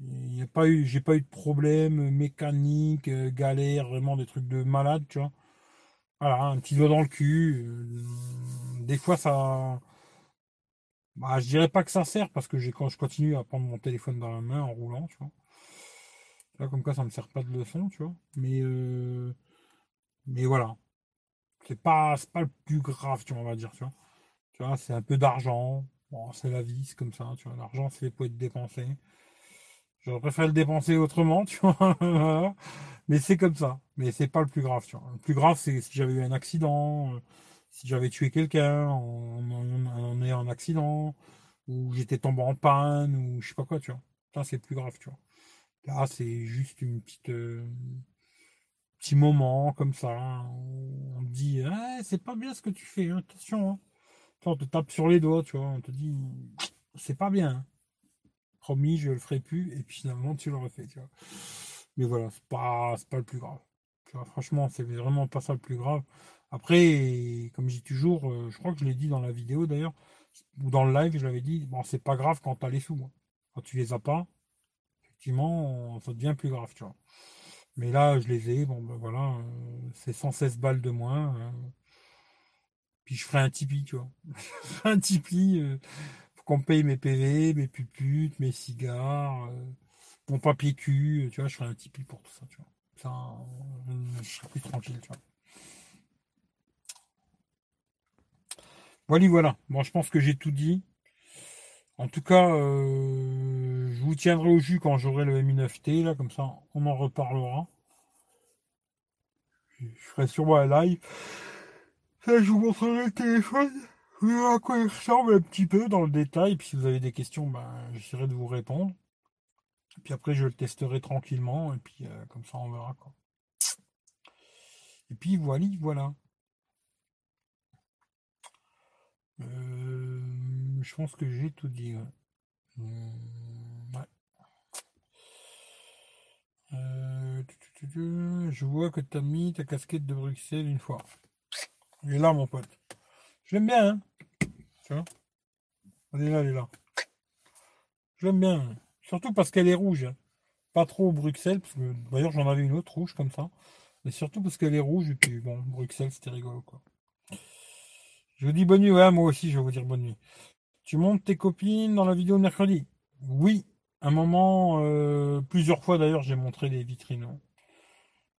il a pas eu j'ai pas eu de problème mécanique, euh, galère, vraiment des trucs de malade, tu vois. Voilà, un petit doigt dans le cul. Euh, des fois ça bah, je dirais pas que ça sert parce que quand je continue à prendre mon téléphone dans la main en roulant, tu vois. Là, comme quoi, ça me sert pas de leçon, tu vois. Mais, euh, mais voilà. C'est pas, pas le plus grave, tu vois, on va dire, tu vois. Tu vois, c'est un peu d'argent. Bon, c'est la vie, c'est comme ça, tu vois. L'argent, c'est pour être dépensé. J'aurais préféré le dépenser autrement, tu vois. Mais c'est comme ça. Mais c'est pas le plus grave, tu vois. Le plus grave, c'est si j'avais eu un accident, euh, si j'avais tué quelqu'un en, ayant un accident, ou j'étais tombé en panne, ou je sais pas quoi, tu vois. Ça, c'est plus grave, tu vois. Là, c'est juste une petite. Euh, petit moment comme ça. On dit, ah, c'est pas bien ce que tu fais, attention. Hein. On te tape sur les doigts, tu vois. On te dit, c'est pas bien. Hein. Promis, je le ferai plus. Et puis finalement, tu le refais, tu vois. Mais voilà, c'est pas, pas le plus grave. franchement, c'est vraiment pas ça le plus grave. Après, comme je dis toujours, euh, je crois que je l'ai dit dans la vidéo d'ailleurs, ou dans le live, je l'avais dit, bon, c'est pas grave quand tu as les sous. Hein. Quand tu les as pas, effectivement, ça devient plus grave, tu vois. Mais là, je les ai, bon, ben voilà, euh, c'est 116 balles de moins. Hein. Puis je ferai un Tipeee, tu vois. un Tipeee euh, pour qu'on paye mes PV, mes puputes, mes cigares, mon papier cul, tu vois, je ferai un Tipeee pour tout ça, tu vois. Ça, je serai plus tranquille, tu vois. Voilà, voilà. Bon, je pense que j'ai tout dit. En tout cas, euh, je vous tiendrai au jus quand j'aurai le Mi9T, là, comme ça, on en reparlera. Je ferai sûrement un live. Je vous montrerai le téléphone. Vous verrez à quoi il ressemble un petit peu dans le détail. Puis si vous avez des questions, ben, j'essaierai de vous répondre. Puis après, je le testerai tranquillement. Et puis, euh, comme ça, on verra. Quoi. Et puis, voilà, voilà. Euh, je pense que j'ai tout dit. Hmm, euh, je vois que tu as mis ta casquette de Bruxelles une fois. Elle est là, mon pote. Je l'aime bien, hein tu vois? Elle est là, elle est là. Je l'aime bien. Surtout parce qu'elle est rouge. Hein. Pas trop Bruxelles, parce que d'ailleurs j'en avais une autre rouge comme ça. Mais surtout parce qu'elle est rouge et puis bon, Bruxelles c'était rigolo quoi. Je vous dis bonne nuit, ouais, moi aussi, je vais vous dire bonne nuit. Tu montes tes copines dans la vidéo mercredi? Oui, un moment, euh, plusieurs fois d'ailleurs, j'ai montré des vitrines. Hein.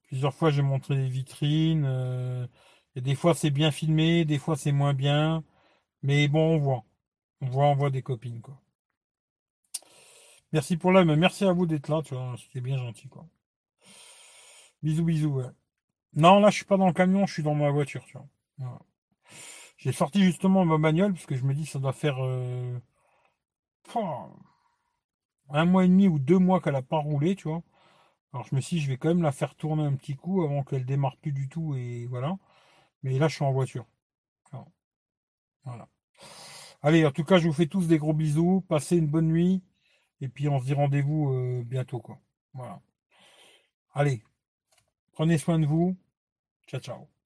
Plusieurs fois, j'ai montré des vitrines. Euh, et des fois, c'est bien filmé, des fois, c'est moins bien. Mais bon, on voit. On voit, on voit des copines, quoi. Merci pour l'âme. Merci à vous d'être là, tu vois. C'était bien gentil, quoi. Bisous, bisous, ouais. Non, là, je suis pas dans le camion, je suis dans ma voiture, tu vois. J'ai sorti justement ma bagnole parce que je me dis ça doit faire euh, un mois et demi ou deux mois qu'elle n'a pas roulé, tu vois. Alors je me suis dit, je vais quand même la faire tourner un petit coup avant qu'elle démarre plus du tout et voilà. Mais là, je suis en voiture. Voilà. Allez, en tout cas, je vous fais tous des gros bisous. Passez une bonne nuit. Et puis, on se dit rendez-vous euh, bientôt, quoi. Voilà. Allez. Prenez soin de vous. Ciao, ciao.